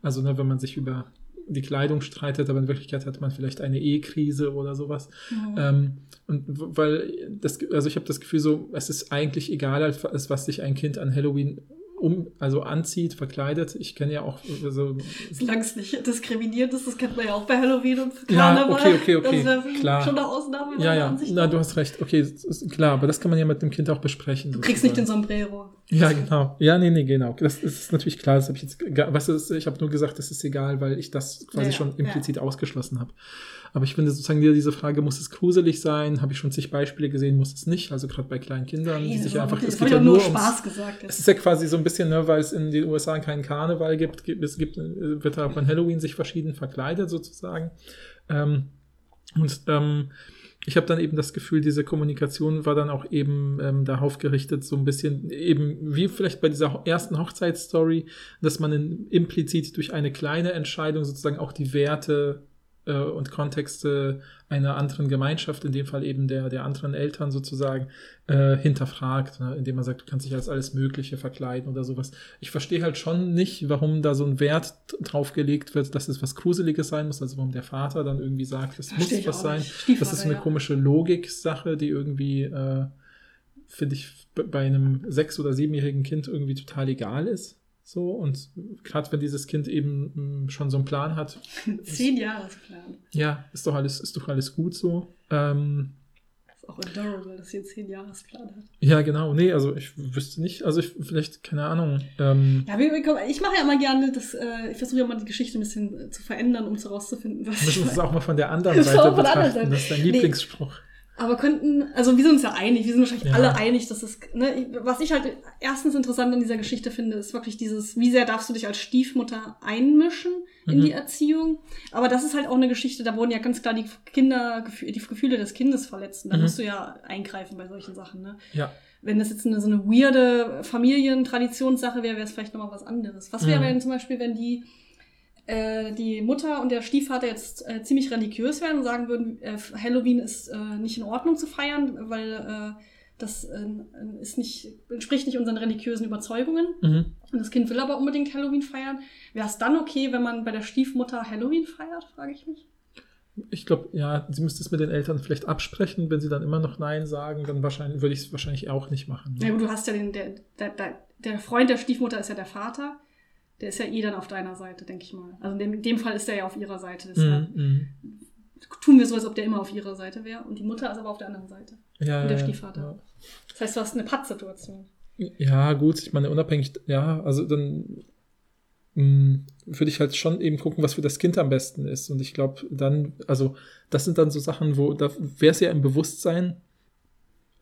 Speaker 3: Also, ne, wenn man sich über die Kleidung streitet, aber in Wirklichkeit hat man vielleicht eine Ehekrise oder sowas.
Speaker 2: Mhm.
Speaker 3: Ähm, und weil das, also ich habe das Gefühl, so, es ist eigentlich egal, als was sich ein Kind an Halloween um, also anzieht, verkleidet. Ich kenne ja auch so
Speaker 2: Solange es nicht diskriminierend ist, das kennt man ja auch bei Halloween und
Speaker 3: Ja,
Speaker 2: Karneval.
Speaker 3: okay, okay, okay,
Speaker 2: Das wäre
Speaker 3: klar.
Speaker 2: schon eine Ausnahme.
Speaker 3: Ja, ja,
Speaker 2: Ansicht
Speaker 3: na, du hast recht. Okay, klar, aber das kann man ja mit dem Kind auch besprechen.
Speaker 2: Du kriegst nicht den
Speaker 3: sozusagen.
Speaker 2: Sombrero.
Speaker 3: Ja, genau. Ja, nee, nee, genau. Das ist natürlich klar. Das habe ich jetzt, was ist, ich habe nur gesagt, das ist egal, weil ich das quasi
Speaker 2: Ja,
Speaker 3: schon
Speaker 2: ja.
Speaker 3: implizit ausgeschlossen habe. Aber ich finde sozusagen wieder diese Frage, muss es gruselig sein? Habe ich schon zig Beispiele gesehen, muss es nicht. Also gerade bei kleinen Kindern, die
Speaker 2: Nee,
Speaker 3: sich
Speaker 2: das
Speaker 3: einfach,
Speaker 2: das
Speaker 3: es geht ja nur
Speaker 2: nur
Speaker 3: ums,
Speaker 2: Spaß gesagt.
Speaker 3: es ist ja quasi so ein bisschen, ne, weil es in den USA keinen Karneval gibt, gibt es gibt, äh, wird auch an Halloween sich verschieden verkleidet sozusagen. Ähm, und ähm, ich habe dann eben das Gefühl, diese Kommunikation war dann auch eben ähm, darauf gerichtet, so ein bisschen eben wie vielleicht bei dieser ersten Hochzeitsstory, dass man in, implizit durch eine kleine Entscheidung sozusagen auch die Werte äh, und Kontexte einer anderen Gemeinschaft, in dem Fall eben der, der anderen Eltern sozusagen, äh, hinterfragt, ne? indem man sagt, du kannst dich als alles Mögliche verkleiden oder sowas. Ich verstehe halt schon nicht, warum da so ein Wert drauf gelegt wird, dass es was Gruseliges sein muss, also warum der Vater dann irgendwie sagt, es muss was sein. Das ist eine
Speaker 2: ja.
Speaker 3: komische Logik-Sache, die irgendwie, äh, finde ich, bei einem sechs- oder siebenjährigen Kind irgendwie total egal ist. So, und gerade wenn dieses Kind eben mh, schon so einen Plan hat, *laughs*
Speaker 2: Zehn Jahresplan.
Speaker 3: ja, ist doch alles, ist doch alles gut so. Ähm,
Speaker 2: ist auch adorable, dass sie einen zehn Jahresplan hat.
Speaker 3: ja, genau. Nee, also ich wüsste nicht, also ich, vielleicht, keine Ahnung. Ähm,
Speaker 2: Ja, wir, wir, ich mache ja immer gerne das, äh, ich versuche ja mal die Geschichte ein bisschen äh, zu verändern, um herauszufinden, was
Speaker 3: wir müssen
Speaker 2: ich
Speaker 3: es *laughs* auch mal von der anderen Seite
Speaker 2: anderen
Speaker 3: betrachten.
Speaker 2: Seite.
Speaker 3: Das ist dein
Speaker 2: Nee. Aber könnten, also wir sind uns ja einig, wir sind wahrscheinlich
Speaker 3: Ja.
Speaker 2: alle einig, dass es, ne, was ich halt erstens interessant an dieser Geschichte finde, ist wirklich dieses, wie sehr darfst du dich als Stiefmutter einmischen in
Speaker 3: Mhm.
Speaker 2: die Erziehung. Aber das ist halt auch eine Geschichte, da wurden ja ganz klar die Kinder, die Gefühle des Kindes verletzt. Und Da
Speaker 3: Mhm.
Speaker 2: musst du ja eingreifen bei solchen Sachen, ne?
Speaker 3: Ja.
Speaker 2: Wenn das jetzt eine, so eine weirde Familientraditionssache wäre, wäre es vielleicht nochmal was anderes. Was wäre
Speaker 3: Mhm.
Speaker 2: denn zum Beispiel, wenn die, äh, die Mutter und der Stiefvater jetzt äh, ziemlich religiös wären und sagen würden, äh, Halloween ist äh, nicht in Ordnung zu feiern, weil äh, das ist nicht, entspricht nicht unseren religiösen Überzeugungen.
Speaker 3: Mhm.
Speaker 2: Und das Kind will aber unbedingt Halloween feiern. Wäre es dann okay, wenn man bei der Stiefmutter Halloween feiert, frage ich mich.
Speaker 3: Ich glaube, ja, sie müsste es mit den Eltern vielleicht absprechen. Wenn sie dann immer noch Nein sagen, dann wahrscheinlich, würde ich es wahrscheinlich auch nicht machen.
Speaker 2: Ja, gut, du hast ja den, der, der, der Freund der Stiefmutter ist ja der Vater. Der ist ja eh dann auf deiner Seite, denke ich mal. Also in dem, in dem Fall ist er ja auf ihrer Seite. Deshalb
Speaker 3: Mhm, mhm.
Speaker 2: tun wir so, als ob der immer auf ihrer Seite wäre. Und die Mutter ist aber auf der anderen Seite.
Speaker 3: Ja,
Speaker 2: Und der
Speaker 3: ja,
Speaker 2: Stiefvater. Das heißt, du hast eine Pattsituation.
Speaker 3: Ja. ja, gut, ich meine, unabhängig, ja, also dann mh, würde ich halt schon eben gucken, was für das Kind am besten ist. Und ich glaube, dann, also, das sind dann so Sachen, wo, da wäre es ja im Bewusstsein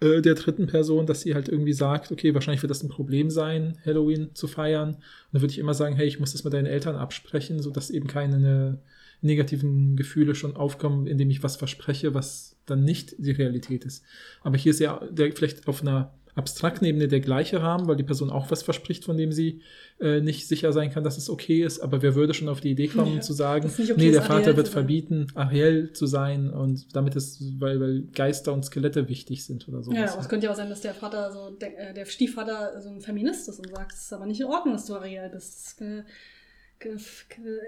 Speaker 3: äh, der dritten Person, dass sie halt irgendwie sagt, okay, wahrscheinlich wird das ein Problem sein, Halloween zu feiern. Und dann würde ich immer sagen, hey, ich muss das mit deinen Eltern absprechen, sodass eben keine ne, negativen Gefühle schon aufkommen, indem ich was verspreche, was dann nicht die Realität ist. Aber hier ist ja der, vielleicht auf einer abstrakten Ebene der gleiche Rahmen, weil die Person auch was verspricht, von dem sie äh, nicht sicher sein kann, dass es okay ist. Aber wer würde schon auf die Idee kommen,
Speaker 2: Ja,
Speaker 3: zu sagen,
Speaker 2: okay
Speaker 3: nee, der Vater
Speaker 2: Ariel
Speaker 3: wird verbieten, Ariel zu sein und damit ist, weil, weil Geister und Skelette wichtig sind oder sowas.
Speaker 2: Ja, aber es könnte ja auch sein, dass der Vater, so der, äh, der Stiefvater so ein Feminist ist und sagt, es ist aber nicht in Ordnung, dass du Ariel bist.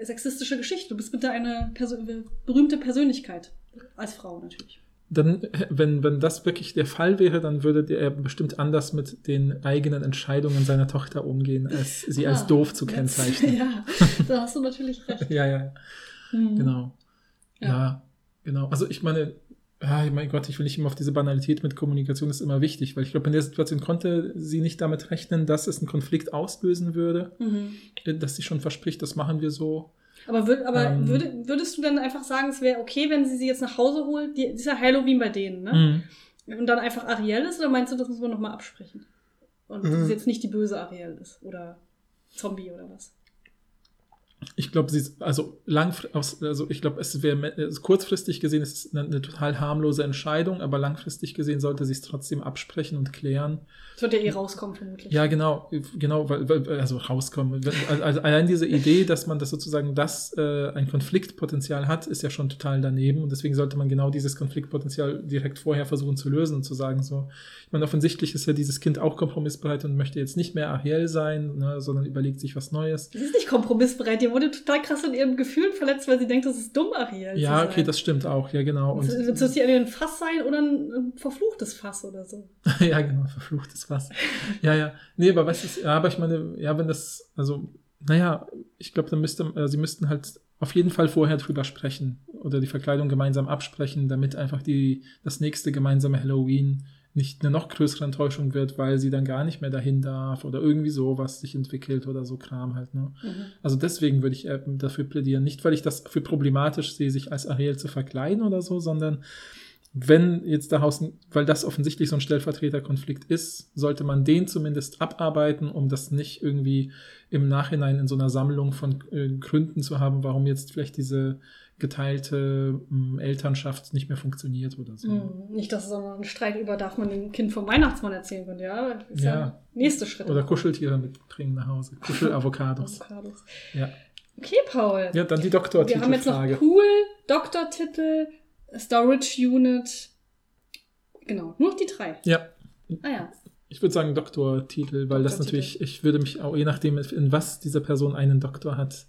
Speaker 2: Sexistische Geschichte. Du bist bitte eine Perso berühmte Persönlichkeit. Als Frau natürlich.
Speaker 3: Dann, wenn, wenn das wirklich der Fall wäre, dann würde er bestimmt anders mit den eigenen Entscheidungen seiner Tochter umgehen, als sie als
Speaker 2: Ah,
Speaker 3: doof zu
Speaker 2: jetzt-
Speaker 3: kennzeichnen. *laughs*
Speaker 2: Ja, da hast du natürlich recht. *laughs*
Speaker 3: ja, ja,
Speaker 2: Hm.
Speaker 3: genau.
Speaker 2: Ja.
Speaker 3: Ja. genau. Also ich meine, ja, mein Gott, ich will nicht immer auf diese Banalität mit Kommunikation, ist immer wichtig, weil ich glaube, in der Situation konnte sie nicht damit rechnen, dass es einen Konflikt auslösen würde,
Speaker 2: Mhm.
Speaker 3: äh, dass sie schon verspricht, das machen wir so.
Speaker 2: Aber, würd, aber
Speaker 3: Ähm.
Speaker 2: würde, würdest du dann einfach sagen, es wäre okay, wenn sie sie jetzt nach Hause holt? Die, das ist ja Halloween bei denen, ne?
Speaker 3: Mhm.
Speaker 2: Und dann einfach Ariel ist? Oder meinst du, das müssen wir nochmal absprechen? Und dass
Speaker 3: Mhm.
Speaker 2: es jetzt nicht die böse Ariel ist? Oder Zombie oder was?
Speaker 3: Ich glaube, sie ist, also langfristig, also ich glaube, es wäre kurzfristig gesehen, es ist eine, eine total harmlose Entscheidung, aber langfristig gesehen sollte sie es trotzdem absprechen und klären.
Speaker 2: Das wird ja eh rauskommen, vermutlich.
Speaker 3: Ja, genau, genau, weil, weil also rauskommen. Also allein diese Idee, dass man das sozusagen das äh, ein Konfliktpotenzial hat, ist ja schon total daneben und deswegen sollte man genau dieses Konfliktpotenzial direkt vorher versuchen zu lösen und zu sagen so, ich meine, offensichtlich ist ja dieses Kind auch kompromissbereit und möchte jetzt nicht mehr Ariel sein, ne, sondern überlegt sich was Neues.
Speaker 2: Sie ist nicht kompromissbereit. Die wurde total krass in ihren Gefühlen verletzt, weil sie denkt, das ist dumm, Ariel.
Speaker 3: Ja, okay, das stimmt auch, ja genau. Und,
Speaker 2: Jetzt wird sie entweder ein Fass sein oder ein, verfluchtes Fass oder so.
Speaker 3: ja, genau, verfluchtes was. Ja, ja. Nee, aber was ist, ja, aber ich meine, ja, wenn das, also, naja, ich glaube, dann müsste, äh, sie müssten halt auf jeden Fall vorher drüber sprechen oder die Verkleidung gemeinsam absprechen, damit einfach die, das nächste gemeinsame Halloween nicht eine noch größere Enttäuschung wird, weil sie dann gar nicht mehr dahin darf oder irgendwie sowas sich entwickelt oder so Kram halt, ne?
Speaker 2: Mhm.
Speaker 3: Also deswegen würde ich eher dafür plädieren. Nicht, weil ich das für problematisch sehe, sich als Ariel zu verkleiden oder so, sondern wenn jetzt daraus, weil das offensichtlich so ein Stellvertreterkonflikt ist, sollte man den zumindest abarbeiten, um das nicht irgendwie im Nachhinein in so einer Sammlung von äh, Gründen zu haben, warum jetzt vielleicht diese geteilte ähm, Elternschaft nicht mehr funktioniert oder so.
Speaker 2: Mhm. Nicht, dass es auch noch ein Streit über, darf man dem Kind vom Weihnachtsmann erzählen können, ja? Das ist ja,
Speaker 3: Ja.
Speaker 2: nächste Schritt.
Speaker 3: Oder Kuscheltiere mitbringen nach Hause. Kuschelavocados. *laughs*
Speaker 2: Avocados.
Speaker 3: Ja.
Speaker 2: Okay, Paul.
Speaker 3: Ja, dann die
Speaker 2: Wir haben jetzt noch. Pool, Doktortitel, Storage Unit. Genau, nur noch die drei.
Speaker 3: Ja,
Speaker 2: Ah ja.
Speaker 3: ich würde sagen Doktortitel, weil das
Speaker 2: Doktortitel.
Speaker 3: natürlich, ich würde mich auch, je nachdem, in was diese Person einen Doktor hat.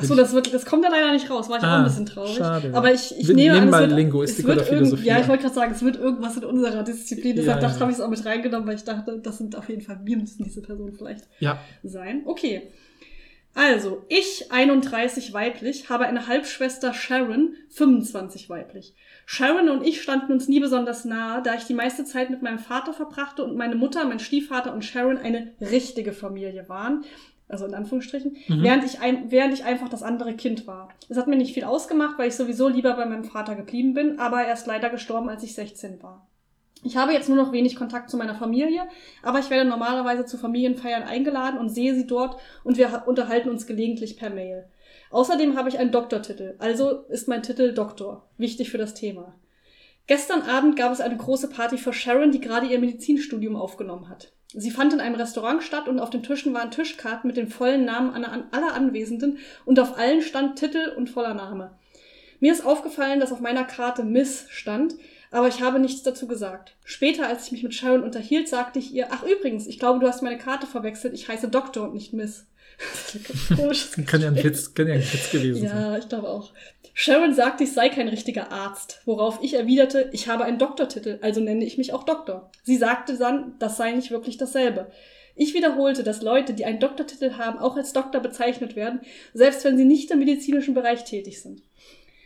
Speaker 2: Achso, das, wird, das kommt dann leider nicht raus. War ich auch
Speaker 3: Ah,
Speaker 2: ein bisschen traurig.
Speaker 3: schade.
Speaker 2: Aber ich, ich nehme an, es
Speaker 3: mal
Speaker 2: wird,
Speaker 3: Linguistik
Speaker 2: es wird
Speaker 3: oder Philosophie.
Speaker 2: Ja, ich wollte gerade sagen, es wird irgendwas in unserer Disziplin. Deshalb
Speaker 3: Ja,
Speaker 2: dachte,
Speaker 3: ja,
Speaker 2: habe
Speaker 3: ja.
Speaker 2: ich es auch mit reingenommen, weil ich dachte, das sind auf jeden Fall, wir müssen diese Person vielleicht
Speaker 3: Ja,
Speaker 2: sein. Okay. Also, ich, 31 weiblich, habe eine Halbschwester Sharon, 25 weiblich. Sharon und ich standen uns nie besonders nahe, da ich die meiste Zeit mit meinem Vater verbrachte und meine Mutter, mein Stiefvater und Sharon eine richtige Familie waren. Also in Anführungsstrichen,
Speaker 3: Mhm.
Speaker 2: während, ich ein, während ich einfach das andere Kind war. Es hat mir nicht viel ausgemacht, weil ich sowieso lieber bei meinem Vater geblieben bin, aber er ist leider gestorben, als ich 16 war. Ich habe jetzt nur noch wenig Kontakt zu meiner Familie, aber ich werde normalerweise zu Familienfeiern eingeladen und sehe sie dort und wir ha- unterhalten uns gelegentlich per Mail. Außerdem habe ich einen Doktortitel, also ist mein Titel Doktor, wichtig für das Thema. Gestern Abend gab es eine große Party für Sharon, die gerade ihr Medizinstudium aufgenommen hat. Sie fand in einem Restaurant statt und auf den Tischen waren Tischkarten mit den vollen Namen aller Anwesenden und auf allen stand Titel und voller Name. Mir ist aufgefallen, dass auf meiner Karte Miss stand, aber ich habe nichts dazu gesagt. Später, als ich mich mit Sharon unterhielt, sagte ich ihr, ach übrigens, ich glaube, du hast meine Karte verwechselt, ich heiße Doktor und nicht Miss. Das ist ein ganz komisches *laughs*
Speaker 3: kann ja ein. Witz, kann ja ein Witz gewesen sein.
Speaker 2: Ja, ich glaube auch. Sharon sagte, ich sei kein richtiger Arzt, worauf ich erwiderte, ich habe einen Doktortitel, also nenne ich mich auch Doktor. Sie sagte dann, das sei nicht wirklich dasselbe. Ich wiederholte, dass Leute, die einen Doktortitel haben, auch als Doktor bezeichnet werden, selbst wenn sie nicht im medizinischen Bereich tätig sind.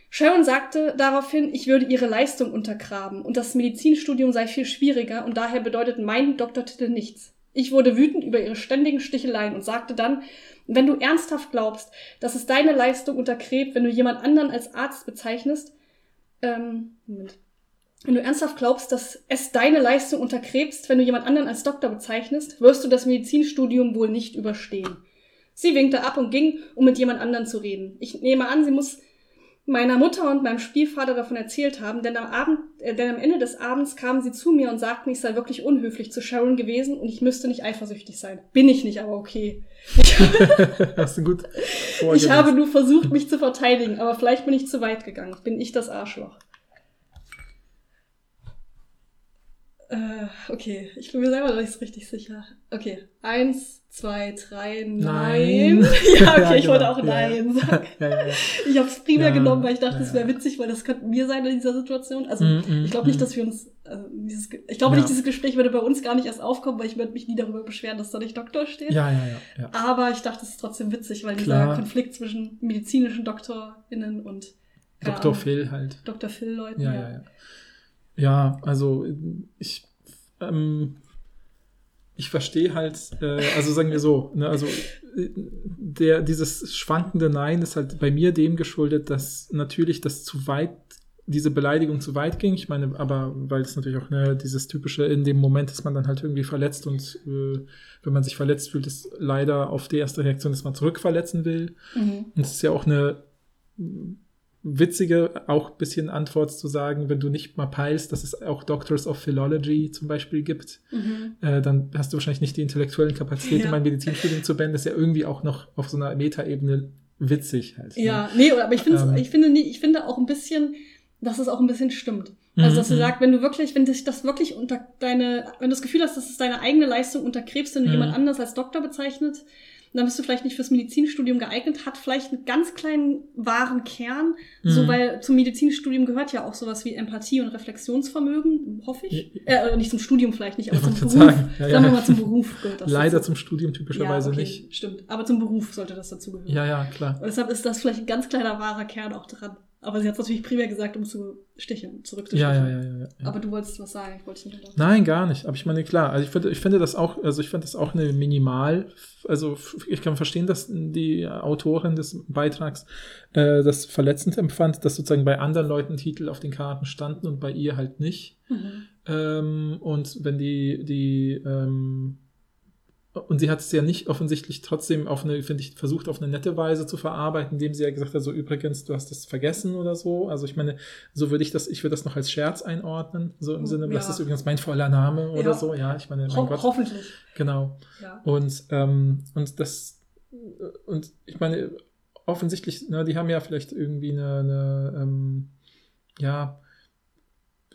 Speaker 2: Sharon sagte daraufhin, ich würde ihre Leistung untergraben und das Medizinstudium sei viel schwieriger und daher bedeutet mein Doktortitel nichts. Ich wurde wütend über ihre ständigen Sticheleien und sagte dann, wenn du ernsthaft glaubst, dass es deine Leistung untergräbt, wenn du jemand anderen als Arzt bezeichnest, ähm, Moment. Wenn du ernsthaft glaubst, dass es deine Leistung untergräbst, wenn du jemand anderen als Doktor bezeichnest, wirst du das Medizinstudium wohl nicht überstehen. Sie winkte ab und ging, um mit jemand anderen zu reden. Ich nehme an, sie muss meiner Mutter und meinem Stiefvater davon erzählt haben, denn am Abend, äh, denn am Ende des Abends kamen sie zu mir und sagten, ich sei wirklich unhöflich zu Sharon gewesen und ich müsste nicht eifersüchtig sein. Bin ich nicht, aber okay. *laughs*
Speaker 3: Hast du gut
Speaker 2: Ich habe nur versucht, mich zu verteidigen, aber vielleicht bin ich zu weit gegangen. Bin ich das Arschloch? Äh, okay, ich bin mir selber noch nicht so richtig sicher. Okay, eins, zwei, drei, nein.
Speaker 3: Nein. *laughs*
Speaker 2: ja, okay, *laughs*
Speaker 3: Ja,
Speaker 2: ich wollte
Speaker 3: genau.
Speaker 2: auch nein *laughs* sagen.
Speaker 3: ja, ja, ja.
Speaker 2: Ich habe es primär genommen, weil ich dachte, es wäre witzig, weil das könnte mir sein in dieser Situation. Also
Speaker 3: Mm, mm,
Speaker 2: ich glaube nicht,
Speaker 3: mm.
Speaker 2: dass wir uns, also dieses, ich glaube nicht, dieses Gespräch würde bei uns gar nicht erst aufkommen, weil ich würde mich nie darüber beschweren, dass da nicht Doktor steht.
Speaker 3: Ja, ja, ja.
Speaker 2: Aber ich dachte, es ist trotzdem witzig, weil dieser
Speaker 3: Klar.
Speaker 2: Konflikt zwischen medizinischen DoktorInnen und
Speaker 3: Dr. Phil halt.
Speaker 2: Dr. Phil-Leuten.
Speaker 3: Ja, ja, ja. Ja, also ich, ähm, ich verstehe halt, äh, also sagen wir so, ne, also der, dieses schwankende Nein ist halt bei mir dem geschuldet, dass natürlich das zu weit, diese Beleidigung zu weit ging. Ich meine, aber weil es natürlich auch ne, dieses typische, in dem Moment ist man dann halt irgendwie verletzt und äh, wenn man sich verletzt fühlt, ist leider auf die erste Reaktion, dass man zurückverletzen will.
Speaker 2: Mhm.
Speaker 3: Und es ist ja auch eine witzige, auch ein bisschen Antwort zu sagen, wenn du nicht mal peilst, dass es auch Doctors of Philology zum Beispiel gibt,
Speaker 2: Mhm.
Speaker 3: äh, dann hast du wahrscheinlich nicht die intellektuellen Kapazitäten,
Speaker 2: Ja.
Speaker 3: um ein Medizinstudium zu beenden. Das ist ja irgendwie auch noch auf so einer Metaebene witzig halt. ne?
Speaker 2: Ja, nee, aber ich,
Speaker 3: Ähm.
Speaker 2: ich finde ich finde auch ein bisschen, dass es auch ein bisschen stimmt. Also,
Speaker 3: Mhm,
Speaker 2: dass du
Speaker 3: mhm.
Speaker 2: sagst, wenn du wirklich, wenn dich das wirklich unter deine, wenn du das Gefühl hast, dass es deine eigene Leistung untergräbst, wenn du
Speaker 3: Mhm.
Speaker 2: jemand anders als Doktor bezeichnet, dann bist du vielleicht nicht fürs Medizinstudium geeignet, hat vielleicht einen ganz kleinen wahren Kern, so
Speaker 3: Mhm.
Speaker 2: weil zum Medizinstudium gehört ja auch sowas wie Empathie und Reflexionsvermögen, hoffe ich.
Speaker 3: Ja.
Speaker 2: Äh, nicht zum Studium vielleicht nicht, aber
Speaker 3: Ich
Speaker 2: zum Beruf.
Speaker 3: sagen, ja,
Speaker 2: Sagen wir
Speaker 3: ja.
Speaker 2: mal zum Beruf gehört das.
Speaker 3: Leider
Speaker 2: dazu.
Speaker 3: zum Studium typischerweise
Speaker 2: ja, okay,
Speaker 3: nicht.
Speaker 2: Stimmt, aber zum Beruf sollte das dazu gehören.
Speaker 3: Ja, ja, klar.
Speaker 2: Und deshalb ist das vielleicht ein ganz kleiner wahrer Kern auch dran. Aber sie hat es natürlich primär gesagt, um zu sticheln, zurückzusticheln.
Speaker 3: Ja, ja, ja, ja, ja.
Speaker 2: Aber du wolltest was sagen, ich wollte es nicht unterbrechen.
Speaker 3: Nein, gar nicht. Aber ich meine, klar, also ich finde, ich finde das auch, also ich finde das auch eine Minimal, also ich kann verstehen, dass die Autorin des Beitrags äh, das verletzend empfand, dass sozusagen bei anderen Leuten Titel auf den Karten standen und bei ihr halt nicht.
Speaker 2: Mhm.
Speaker 3: Ähm, und wenn die, die, ähm, und sie hat es ja nicht offensichtlich trotzdem auf eine, finde ich, versucht auf eine nette Weise zu verarbeiten, indem sie ja gesagt hat, so übrigens, du hast das vergessen oder so. Also ich meine, so würde ich das, ich würde das noch als Scherz einordnen, so im Sinne, das
Speaker 2: Ja.
Speaker 3: ist übrigens mein voller Name oder
Speaker 2: Ja.
Speaker 3: so. Ja, ich meine, mein
Speaker 2: Ho
Speaker 3: Gott.
Speaker 2: hoffentlich.
Speaker 3: Genau.
Speaker 2: Ja.
Speaker 3: Und, ähm, und das, und ich meine, offensichtlich, ne, die haben ja vielleicht irgendwie eine, eine ähm, ja,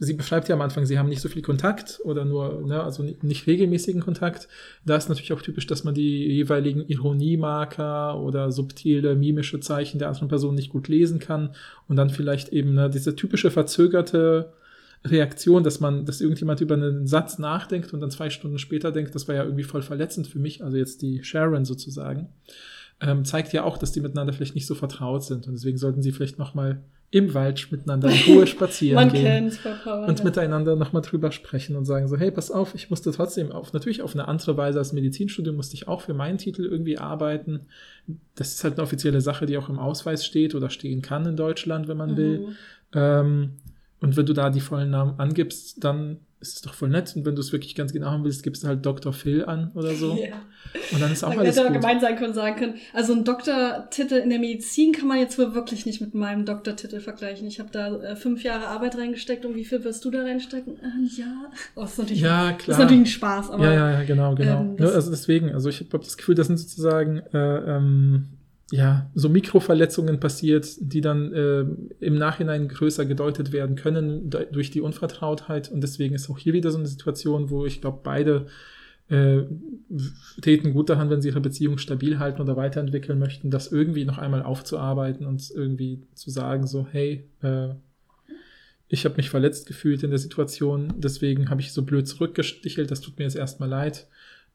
Speaker 3: sie beschreibt ja am Anfang, sie haben nicht so viel Kontakt oder nur, ne, also nicht, regelmäßigen Kontakt. Da ist natürlich auch typisch, dass man die jeweiligen Ironiemarker oder subtile mimische Zeichen der anderen Person nicht gut lesen kann und dann vielleicht eben ne, diese typische verzögerte Reaktion, dass man, dass irgendjemand über einen Satz nachdenkt und dann zwei Stunden später denkt, das war ja irgendwie voll verletzend für mich, also jetzt die Sharon sozusagen, ähm, zeigt ja auch, dass die miteinander vielleicht nicht so vertraut sind und deswegen sollten sie vielleicht noch mal im Wald miteinander in Ruhe *laughs* spazieren
Speaker 2: Man
Speaker 3: gehen
Speaker 2: Papa.
Speaker 3: und
Speaker 2: ja.
Speaker 3: miteinander nochmal drüber sprechen und sagen so, hey, pass auf, ich musste trotzdem auf, natürlich auf eine andere Weise als Medizinstudium musste ich auch für meinen Titel irgendwie arbeiten. Das ist halt eine offizielle Sache, die auch im Ausweis steht oder stehen kann in Deutschland, wenn man will.
Speaker 2: Mhm.
Speaker 3: Ähm, und wenn du da die vollen Namen angibst, dann ist es doch voll nett. Und wenn du es wirklich ganz genau haben willst, gibst du halt Dr. Phil an oder so. *laughs*
Speaker 2: Ja.
Speaker 3: Und dann ist auch
Speaker 2: Man
Speaker 3: alles
Speaker 2: hätte
Speaker 3: gut.
Speaker 2: gemein sein können, sagen können. Also ein Doktortitel in der Medizin kann man jetzt wohl wirklich nicht mit meinem Doktortitel vergleichen. Ich habe da äh, fünf Jahre Arbeit reingesteckt und wie viel wirst du da reinstecken? Ähm, ja. Oh, ist natürlich,
Speaker 3: Ja, klar.
Speaker 2: ist natürlich ein Spaß, aber
Speaker 3: ja, ja, ja, genau, genau.
Speaker 2: ähm,
Speaker 3: ne, also deswegen, also ich habe das Gefühl, das sind sozusagen äh, ähm, ja so Mikroverletzungen passiert, die dann äh, im Nachhinein größer gedeutet werden können durch die Unvertrautheit. Und deswegen ist auch hier wieder so eine Situation, wo ich glaube, beide äh, täten gut daran, wenn sie ihre Beziehung stabil halten oder weiterentwickeln möchten, das irgendwie noch einmal aufzuarbeiten und irgendwie zu sagen, so, hey, äh, ich habe mich verletzt gefühlt in der Situation, deswegen habe ich so blöd zurückgestichelt, das tut mir jetzt erstmal leid.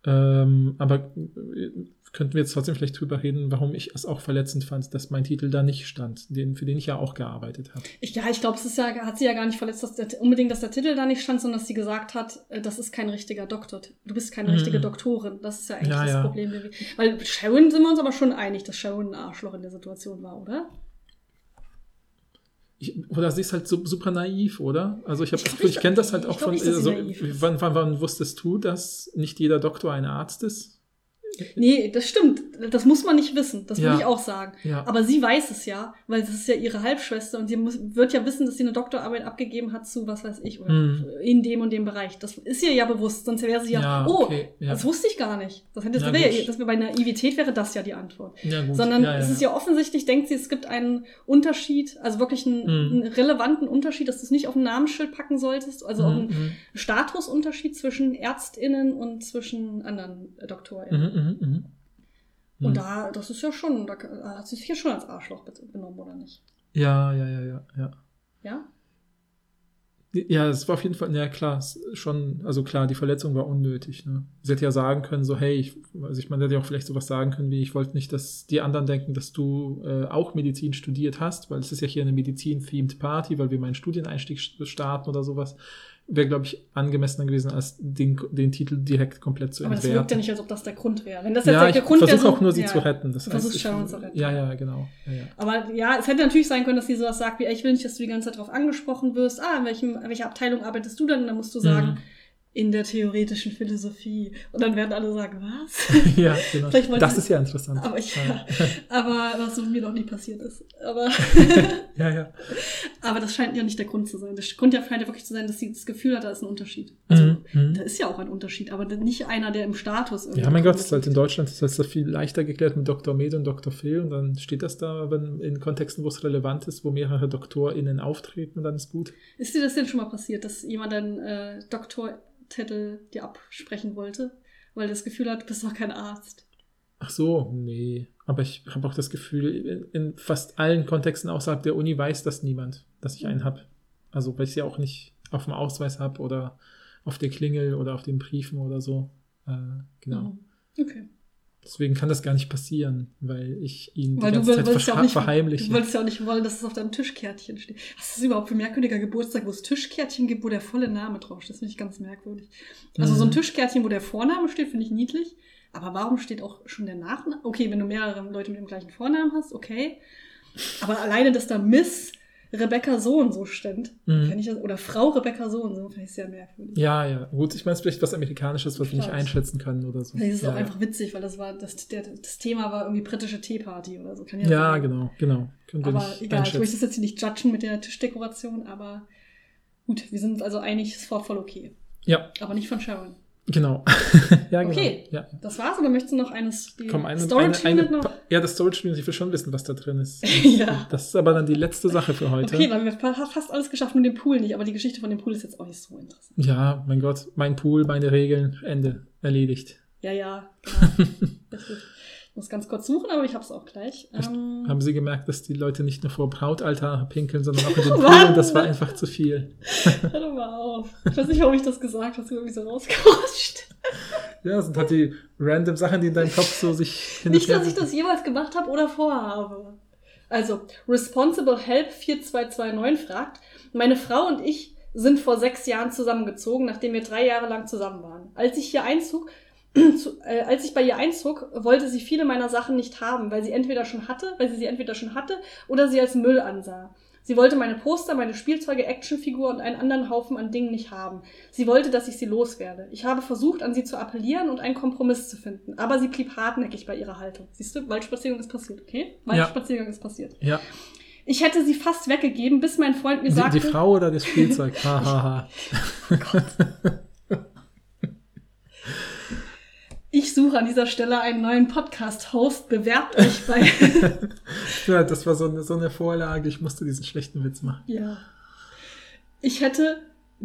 Speaker 3: Ähm, aber äh, könnten wir jetzt trotzdem vielleicht drüber reden, warum ich es auch verletzend fand, dass mein Titel da nicht stand, den, für den ich ja auch gearbeitet habe.
Speaker 2: ich, ja, ich glaube, es ist ja, hat sie ja gar nicht verletzt, dass der, unbedingt, dass der Titel da nicht stand, sondern dass sie gesagt hat, äh, das ist kein richtiger Doktor. Du bist keine
Speaker 3: Mhm.
Speaker 2: richtige Doktorin. Das ist ja eigentlich
Speaker 3: Ja,
Speaker 2: das
Speaker 3: ja.
Speaker 2: Problem. Weil Sharon sind wir uns aber schon einig, dass Sharon ein Arschloch in der Situation war, oder?
Speaker 3: Ich, oder sie ist halt so, super naiv, oder? Also ich habe
Speaker 2: Ich
Speaker 3: ich
Speaker 2: nicht,
Speaker 3: kenne das halt
Speaker 2: ich
Speaker 3: auch von,
Speaker 2: nicht,
Speaker 3: also, wann, wann, wann wusstest du, dass nicht jeder Doktor ein Arzt ist?
Speaker 2: Nee, das stimmt. Das muss man nicht wissen. Das
Speaker 3: Ja.
Speaker 2: will ich auch sagen.
Speaker 3: Ja.
Speaker 2: Aber sie weiß es ja, weil das ist ja ihre Halbschwester und sie muss, wird ja wissen, dass sie eine Doktorarbeit abgegeben hat zu, was weiß ich, oder
Speaker 3: Hm.
Speaker 2: in dem und dem Bereich. Das ist ihr ja bewusst, sonst wäre sie ja,
Speaker 3: Ja,
Speaker 2: oh,
Speaker 3: okay,
Speaker 2: das wusste ich gar nicht. Das, hätte, das, wäre, ja- das wäre bei Naivität wäre das ja die Antwort. Sondern es ist ja offensichtlich, denkt sie, es gibt einen Unterschied, also wirklich einen,
Speaker 3: Hm.
Speaker 2: einen relevanten Unterschied, dass du es nicht auf ein Namensschild packen solltest, also auch
Speaker 3: Mhm,
Speaker 2: einen
Speaker 3: mhm,
Speaker 2: Statusunterschied zwischen ÄrztInnen und zwischen anderen äh, DoktorInnen.
Speaker 3: Mhm, mhm.
Speaker 2: Und
Speaker 3: Mhm.
Speaker 2: da, das ist ja schon, da hat sie sich hier schon als Arschloch be- benommen, oder nicht?
Speaker 3: Ja, ja, ja, ja, ja.
Speaker 2: Ja?
Speaker 3: Ja, es war auf jeden Fall, ja klar, schon, also klar, die Verletzung war unnötig. Ne? Sie hätte ja sagen können, so, hey, ich, also ich meine, hätte ja auch vielleicht sowas sagen können, wie, ich wollte nicht, dass die anderen denken, dass du äh, auch Medizin studiert hast, weil es ist ja hier eine Medizin-themed Party, weil wir meinen Studieneinstieg st- starten oder sowas. Wäre, glaube ich, angemessener gewesen, als den, den Titel direkt komplett zu
Speaker 2: Aber das wirkt ja
Speaker 3: entwerten.
Speaker 2: nicht, als ob das der Grund wäre. Wenn das jetzt
Speaker 3: Ja,
Speaker 2: der
Speaker 3: ich
Speaker 2: Grund wäre.
Speaker 3: versuche
Speaker 2: so-
Speaker 3: auch nur, sie
Speaker 2: ja.
Speaker 3: zu retten. Das heißt, ich,
Speaker 2: Sharon zu retten.
Speaker 3: Ja, ja, genau. Ja, ja.
Speaker 2: Aber ja, es hätte natürlich sein können, dass sie sowas sagt wie, ich will nicht, dass du die ganze Zeit drauf angesprochen wirst. Ah, in, welchem, in welcher Abteilung arbeitest du denn? Und dann musst du sagen,
Speaker 3: Mhm.
Speaker 2: In der theoretischen Philosophie. Und dann werden alle sagen, was? *laughs*
Speaker 3: ja, genau. Das ist ja interessant.
Speaker 2: Aber ich, ja, *laughs* aber was mit mir noch nie passiert ist. Aber, *laughs*
Speaker 3: ja, ja.
Speaker 2: aber das scheint ja nicht der Grund zu sein. Der Grund ja scheint ja wirklich zu sein, dass sie das Gefühl hat, da ist ein Unterschied. Also,
Speaker 3: Mhm, mhm.
Speaker 2: da ist ja auch ein Unterschied, aber nicht einer, der im Status irgendwie.
Speaker 3: Ja, mein Gott, das ist halt in. Deutschland ist das viel leichter geklärt mit Dr. Med und Dr. Phil und dann steht das da, wenn in Kontexten, wo es relevant ist, wo mehrere DoktorInnen auftreten, dann ist gut.
Speaker 2: Ist dir das denn schon mal passiert, dass jemand einen äh, Doktortitel dir absprechen wollte, weil das Gefühl hat, du bist doch kein Arzt?
Speaker 3: Ach so, nee. Aber ich habe auch das Gefühl, in, in fast allen Kontexten außerhalb der Uni weiß das niemand, dass ich einen habe. Also, weil ich sie auch nicht auf dem Ausweis habe oder auf der Klingel oder auf den Briefen oder so. Äh, genau.
Speaker 2: Mhm. Okay.
Speaker 3: Deswegen kann das gar nicht passieren, weil ich ihn
Speaker 2: Weil
Speaker 3: die
Speaker 2: du
Speaker 3: ganze Zeit
Speaker 2: wolltest ja nicht,
Speaker 3: verheimliche.
Speaker 2: du wolltest ja auch nicht wollen, dass es auf deinem Tischkärtchen steht. Was ist das überhaupt für ein merkwürdiger Geburtstag, wo es Tischkärtchen gibt, wo der volle Name draufsteht? Das finde ich ganz merkwürdig. Also
Speaker 3: Mhm.
Speaker 2: so ein Tischkärtchen, wo der Vorname steht, finde ich niedlich. Aber warum steht auch schon der Nachname? Okay, wenn du mehrere Leute mit dem gleichen Vornamen hast, okay. Aber alleine, dass da Miss Rebecca so und so stand,
Speaker 3: Mhm.
Speaker 2: ich das, oder Frau Rebecca so und so, finde ich sehr merkwürdig.
Speaker 3: Ja, ja. Gut, ich meine, es ist vielleicht was Amerikanisches, was wir nicht einschätzen können oder so.
Speaker 2: Vielleicht ist es
Speaker 3: ja,
Speaker 2: auch einfach witzig, weil das war, das, der, das Thema war irgendwie britische Teeparty oder so. Kann ja,
Speaker 3: Ja,
Speaker 2: sein.
Speaker 3: genau, genau. Können
Speaker 2: Aber egal, ich möchte das jetzt hier nicht judgen mit der Tischdekoration, aber gut, wir sind also einig, ist voll voll okay.
Speaker 3: Ja,
Speaker 2: Aber nicht von Sharon.
Speaker 3: Genau. *laughs* ja, genau.
Speaker 2: Okay.
Speaker 3: Ja.
Speaker 2: Das war's, oder möchtest du noch eines
Speaker 3: Komm, eine,
Speaker 2: Storage
Speaker 3: eine, eine,
Speaker 2: noch?
Speaker 3: Ja, das Storage Unit, ich will schon wissen, was da drin ist. *laughs*
Speaker 2: ja.
Speaker 3: Das ist aber dann die letzte Sache für heute.
Speaker 2: Okay, weil wir haben fast alles geschafft, nur den Pool nicht, aber die Geschichte von dem Pool ist jetzt auch nicht so interessant.
Speaker 3: Ja, mein Gott, mein Pool, meine Regeln, Ende, erledigt.
Speaker 2: Ja, ja, *laughs* genau. Ich muss ganz kurz suchen, aber ich hab's auch gleich. Ähm,
Speaker 3: Haben Sie gemerkt, dass die Leute nicht nur vor Brautaltar pinkeln, sondern auch in *laughs* den Pool und das war einfach zu viel. *laughs*
Speaker 2: hör doch mal auf. Ich weiß nicht, warum ich das gesagt habe, irgendwie so rausgerutscht.
Speaker 3: Ja, das sind halt die random Sachen, die in deinem Kopf so sich
Speaker 2: Nicht, dass ich das jemals gemacht habe oder vorhabe. Also, Responsible Help 4229 fragt, meine Frau und ich sind vor sechs Jahren zusammengezogen, nachdem wir drei Jahre lang zusammen waren. Als ich hier einzog, *clears throat* zu, äh, als ich bei ihr einzog, wollte sie viele meiner Sachen nicht haben, weil sie entweder schon hatte, weil sie sie entweder schon hatte oder sie als Müll ansah. Sie wollte meine Poster, meine Spielzeuge, Actionfigur und einen anderen Haufen an Dingen nicht haben. Sie wollte, dass ich sie loswerde. Ich habe versucht, an sie zu appellieren und einen Kompromiss zu finden, aber sie blieb hartnäckig bei ihrer Haltung. Siehst du, Waldspaziergang ist passiert, okay? Waldspaziergang ist passiert.
Speaker 3: Ja,
Speaker 2: Ich hätte sie fast weggegeben, bis mein Freund mir
Speaker 3: die,
Speaker 2: sagte,
Speaker 3: die Frau oder das Spielzeug? Hahaha. *laughs*
Speaker 2: ich suche an dieser Stelle einen neuen Podcast-Host, bewerbt euch bei... *laughs*
Speaker 3: ja, das war so eine, so eine Vorlage, ich musste diesen schlechten Witz machen.
Speaker 2: Ja. Ich hätte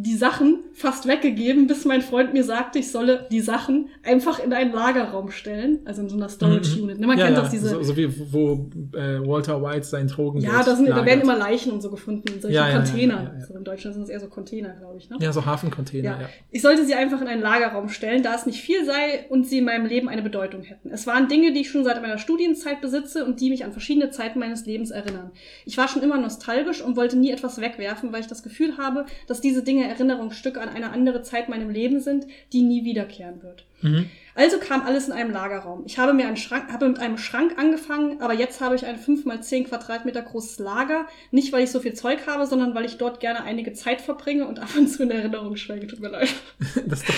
Speaker 2: die Sachen fast weggegeben, bis mein Freund mir sagte, ich solle die Sachen einfach in einen Lagerraum stellen, also in so einer Storage
Speaker 3: Mhm.
Speaker 2: Unit. Ne, man
Speaker 3: ja,
Speaker 2: kennt
Speaker 3: ja,
Speaker 2: doch diese.
Speaker 3: So, so wie wo äh, Walter White sein Drogen
Speaker 2: ja, da, sind, da werden immer Leichen und so gefunden, in solchen
Speaker 3: Ja, ja, ja,
Speaker 2: Container.
Speaker 3: ja, ja.
Speaker 2: So in Deutschland sind es eher so Container, glaube ich. Ne?
Speaker 3: Ja, so Hafencontainer,
Speaker 2: Ja.
Speaker 3: ja.
Speaker 2: Ich sollte sie einfach in einen Lagerraum stellen, da es nicht viel sei und sie in meinem Leben eine Bedeutung hätten. Es waren Dinge, die ich schon seit meiner Studienzeit besitze und die mich an verschiedene Zeiten meines Lebens erinnern. Ich war schon immer nostalgisch und wollte nie etwas wegwerfen, weil ich das Gefühl habe, dass diese Dinge Erinnerungsstücke an eine andere Zeit in meinem Leben sind, die nie wiederkehren wird.
Speaker 3: Mhm.
Speaker 2: Also kam alles in einem Lagerraum. Ich habe mir einen Schrank, habe mit einem Schrank angefangen, aber jetzt habe ich ein 5 mal 10 Quadratmeter großes Lager. Nicht, weil ich so viel Zeug habe, sondern weil ich dort gerne einige Zeit verbringe und ab und zu in Erinnerung schwelge. Tut mir leid. *laughs*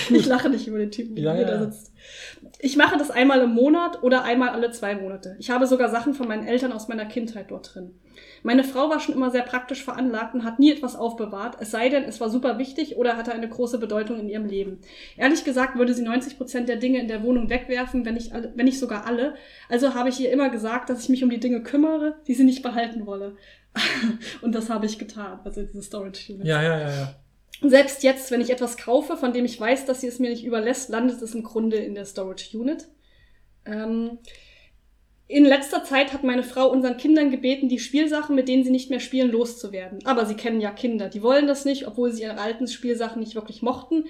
Speaker 2: Ich lache nicht über den Typen, der
Speaker 3: Ja,
Speaker 2: hier
Speaker 3: ja.
Speaker 2: da sitzt. Ich mache das einmal im Monat oder einmal alle zwei Monate. Ich habe sogar Sachen von meinen Eltern aus meiner Kindheit dort drin. Meine Frau war schon immer sehr praktisch veranlagt und hat nie etwas aufbewahrt, es sei denn, es war super wichtig oder hatte eine große Bedeutung in ihrem Leben. Ehrlich gesagt würde sie 90 Prozent der Dinge in der Wohnung wegwerfen, wenn nicht, alle, wenn nicht sogar alle. Also habe ich ihr immer gesagt, dass ich mich um die Dinge kümmere, die sie nicht behalten wolle. *laughs* und das habe ich getan, also diese Storage Units.
Speaker 3: Ja, ja, ja, ja.
Speaker 2: Selbst jetzt, wenn ich etwas kaufe, von dem ich weiß, dass sie es mir nicht überlässt, landet es im Grunde in der Storage Unit. Ähm, in letzter Zeit hat meine Frau unseren Kindern gebeten, die Spielsachen, mit denen sie nicht mehr spielen, loszuwerden. Aber sie kennen ja Kinder, die wollen das nicht, obwohl sie ihre alten Spielsachen nicht wirklich mochten,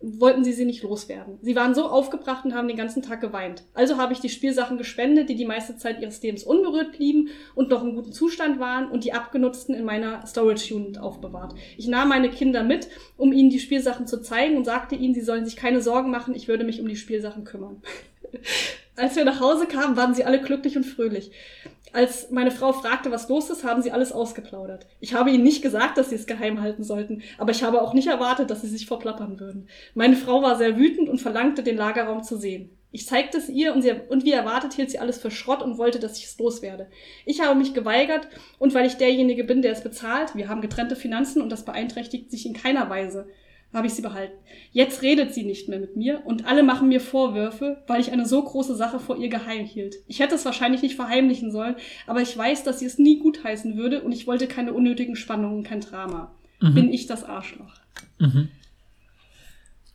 Speaker 2: wollten sie sie nicht loswerden. Sie waren so aufgebracht und haben den ganzen Tag geweint. Also habe ich die Spielsachen gespendet, die die meiste Zeit ihres Lebens unberührt blieben und noch in gutem Zustand waren und die abgenutzten in meiner Storage Unit aufbewahrt. Ich nahm meine Kinder mit, um ihnen die Spielsachen zu zeigen und sagte ihnen, sie sollen sich keine Sorgen machen, ich würde mich um die Spielsachen kümmern. *laughs* Als wir nach Hause kamen, waren sie alle glücklich und fröhlich. Als meine Frau fragte, was los ist, haben sie alles ausgeplaudert. Ich habe ihnen nicht gesagt, dass sie es geheim halten sollten, aber ich habe auch nicht erwartet, dass sie sich verplappern würden. Meine Frau war sehr wütend und verlangte, den Lagerraum zu sehen. Ich zeigte es ihr und, sie, und wie erwartet hielt sie alles für Schrott und wollte, dass ich es loswerde. Ich habe mich geweigert und weil ich derjenige bin, der es bezahlt, wir haben getrennte Finanzen und das beeinträchtigt sich in keiner Weise, habe ich sie behalten. Jetzt redet sie nicht mehr mit mir und alle machen mir Vorwürfe, weil ich eine so große Sache vor ihr geheim hielt. Ich hätte es wahrscheinlich nicht verheimlichen sollen, aber ich weiß, dass sie es nie gutheißen würde und ich wollte keine unnötigen Spannungen, kein Drama.
Speaker 3: Mhm.
Speaker 2: Bin ich das Arschloch?
Speaker 3: Mhm.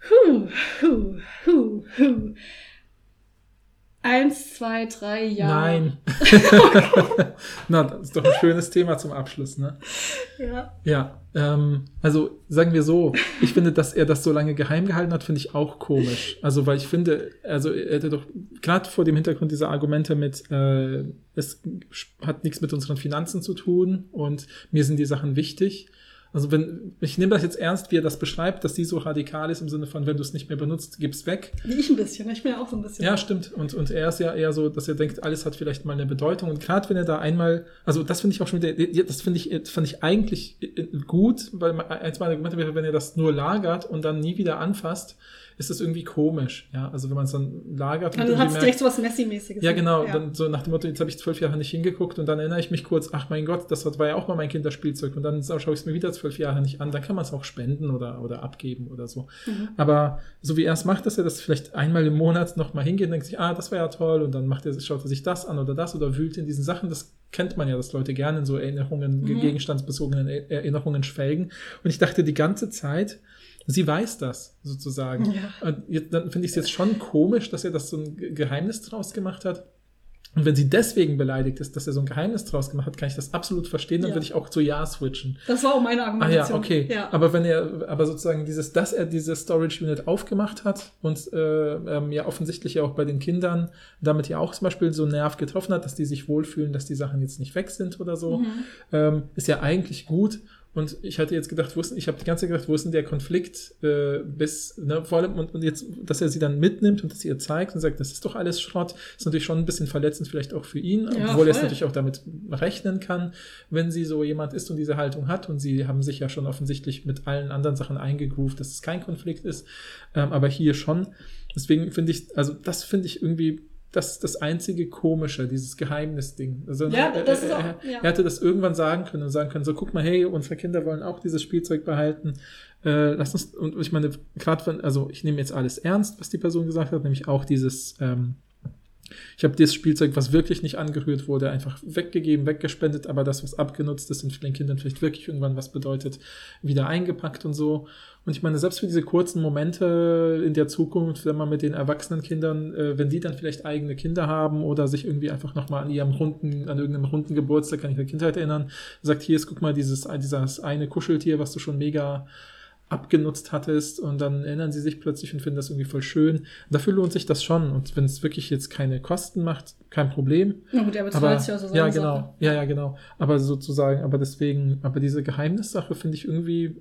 Speaker 2: Huh, huh, huh, huh. Eins, zwei, drei, ja.
Speaker 3: Nein. *laughs* *laughs* Na, das ist doch ein schönes Thema zum Abschluss, ne?
Speaker 2: Ja.
Speaker 3: Ja, ähm, also sagen wir so, ich finde, dass er das so lange geheim gehalten hat, finde ich auch komisch. Also, weil ich finde, also er hätte doch gerade vor dem Hintergrund dieser Argumente mit, äh, es hat nichts mit unseren Finanzen zu tun und mir sind die Sachen wichtig. Also wenn, ich nehme das jetzt ernst, wie er das beschreibt, dass sie so radikal ist im Sinne von, wenn du es nicht mehr benutzt, gib's weg.
Speaker 2: Wie ich ein bisschen. Ich bin ja auch so ein bisschen.
Speaker 3: Ja, stimmt. Und, und er ist ja eher so, dass er denkt, alles hat vielleicht mal eine Bedeutung. Und gerade wenn er da einmal, also das finde ich auch schon wieder, das finde ich, fand ich eigentlich äh, gut, weil eins meiner Argumente wäre, wenn er das nur lagert und dann nie wieder anfasst, ist das irgendwie komisch. Ja, also wenn man es dann lagert
Speaker 2: Dann
Speaker 3: irgendwie
Speaker 2: hat es
Speaker 3: merkt-
Speaker 2: direkt so was Messi-mäßiges.
Speaker 3: ja, genau.
Speaker 2: Ja.
Speaker 3: Dann so nach dem Motto, jetzt habe ich zwölf Jahre nicht hingeguckt und dann erinnere ich mich kurz, ach mein Gott, das war ja auch mal mein Kinderspielzeug und dann schaue ich es mir wieder zwölf Jahre nicht an, dann kann man es auch spenden oder, oder abgeben oder so.
Speaker 2: Mhm.
Speaker 3: Aber so wie er es macht, dass er das vielleicht einmal im Monat nochmal hingeht und denkt sich, ah, das war ja toll und dann macht er, schaut er sich das an oder das oder wühlt in diesen Sachen. Das kennt man ja, dass Leute gerne in so Erinnerungen,
Speaker 2: Mhm.
Speaker 3: gegenstandsbezogenen Er- Erinnerungen schwelgen. Und ich dachte die ganze Zeit, sie weiß das sozusagen.
Speaker 2: Ja.
Speaker 3: Und jetzt, dann finde ich es jetzt schon komisch, dass er das so ein Ge- Geheimnis draus gemacht hat. Und wenn sie deswegen beleidigt ist, dass er so ein Geheimnis draus gemacht hat, kann ich das absolut verstehen, dann
Speaker 2: Ja.
Speaker 3: würde ich auch zu Ja switchen.
Speaker 2: Das war auch meine
Speaker 3: Ah
Speaker 2: Argumentation.
Speaker 3: ja, okay.
Speaker 2: Ja.
Speaker 3: Aber wenn er, aber sozusagen dieses, dass er diese Storage Unit aufgemacht hat und äh, ähm, ja offensichtlich ja auch bei den Kindern damit ja auch zum Beispiel so Nerv getroffen hat, dass die sich wohlfühlen, dass die Sachen jetzt nicht weg sind oder so,
Speaker 2: Mhm.
Speaker 3: ähm, ist ja eigentlich gut. Und ich hatte jetzt gedacht, wo ist, ich habe die ganze Zeit gedacht, wo ist denn der Konflikt äh, bis, ne, vor allem, und, und jetzt, dass er sie dann mitnimmt und das ihr zeigt und sagt, das ist doch alles Schrott, ist natürlich schon ein bisschen verletzend vielleicht auch für ihn,
Speaker 2: Ja,
Speaker 3: obwohl er es natürlich auch damit rechnen kann, wenn sie so jemand ist und diese Haltung hat und sie haben sich ja schon offensichtlich mit allen anderen Sachen eingegroovt, dass es kein Konflikt ist, ähm, aber hier schon. Deswegen finde ich, also das finde ich irgendwie das ist das einzige Komische, dieses Geheimnisding. Also,
Speaker 2: Ja,
Speaker 3: er,
Speaker 2: das ist auch-
Speaker 3: er,
Speaker 2: ja.
Speaker 3: er hätte das irgendwann sagen können und sagen können, so guck mal, hey, unsere Kinder wollen auch dieses Spielzeug behalten. Äh, lass uns, und ich meine, gerade wenn, also ich nehme jetzt alles ernst, was die Person gesagt hat, nämlich auch dieses, ähm, ich habe das Spielzeug, was wirklich nicht angerührt wurde, einfach weggegeben, weggespendet, aber das, was abgenutzt ist und für den Kindern vielleicht wirklich irgendwann was bedeutet, wieder eingepackt und so. Und ich meine, selbst für diese kurzen Momente in der Zukunft, wenn man mit den erwachsenen Kindern, äh, wenn die dann vielleicht eigene Kinder haben oder sich irgendwie einfach nochmal an ihrem runden, an irgendeinem runden Geburtstag, kann ich der Kindheit erinnern, sagt, hier ist, guck mal, dieses, dieses eine Kuscheltier, was du schon mega abgenutzt hattest und dann erinnern sie sich plötzlich und finden das irgendwie voll schön. Dafür lohnt sich das schon und wenn es wirklich jetzt keine Kosten macht, kein Problem.
Speaker 2: Na gut, er
Speaker 3: Aber
Speaker 2: bezahlt ja so
Speaker 3: ja, genau,
Speaker 2: Sache.
Speaker 3: ja, ja, genau. Aber sozusagen, aber deswegen, aber diese Geheimnissache finde ich irgendwie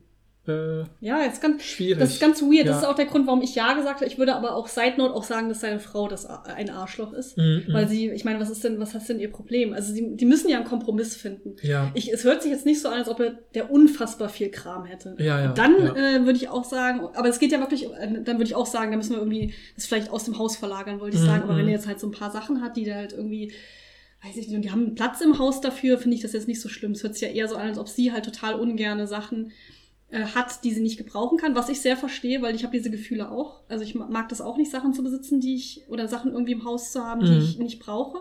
Speaker 3: äh,
Speaker 2: Ja, jetzt ganz,
Speaker 3: schwierig.
Speaker 2: das ist ganz weird.
Speaker 3: Ja.
Speaker 2: Das ist auch der Grund, warum ich Ja gesagt habe. Ich würde aber auch Side Note auch sagen, dass seine Frau das ein Arschloch ist.
Speaker 3: Mhm, mhm.
Speaker 2: Weil sie, ich meine, was ist denn, was ist denn ihr Problem? Also sie, die müssen ja einen Kompromiss finden.
Speaker 3: ja.
Speaker 2: Ich, es hört sich jetzt nicht so an, als ob er der unfassbar viel Kram hätte.
Speaker 3: Ja, ja,
Speaker 2: Dann
Speaker 3: ja.
Speaker 2: äh, würde ich auch sagen, aber es geht ja wirklich, äh, dann würde ich auch sagen, da müssen wir irgendwie das vielleicht aus dem Haus verlagern, wollte ich
Speaker 3: Mhm,
Speaker 2: sagen. Aber wenn
Speaker 3: mhm.
Speaker 2: er jetzt halt so ein paar Sachen hat, die der halt irgendwie, weiß ich nicht, und die haben einen Platz im Haus dafür, finde ich das jetzt nicht so schlimm. Es hört sich ja eher so an, als ob sie halt total ungerne Sachen äh, hat, die sie nicht gebrauchen kann, was ich sehr verstehe, weil ich habe diese Gefühle auch. Also ich ma- mag das auch nicht, Sachen zu besitzen, die ich, oder Sachen irgendwie im Haus zu haben, die
Speaker 3: Mhm.
Speaker 2: ich nicht brauche.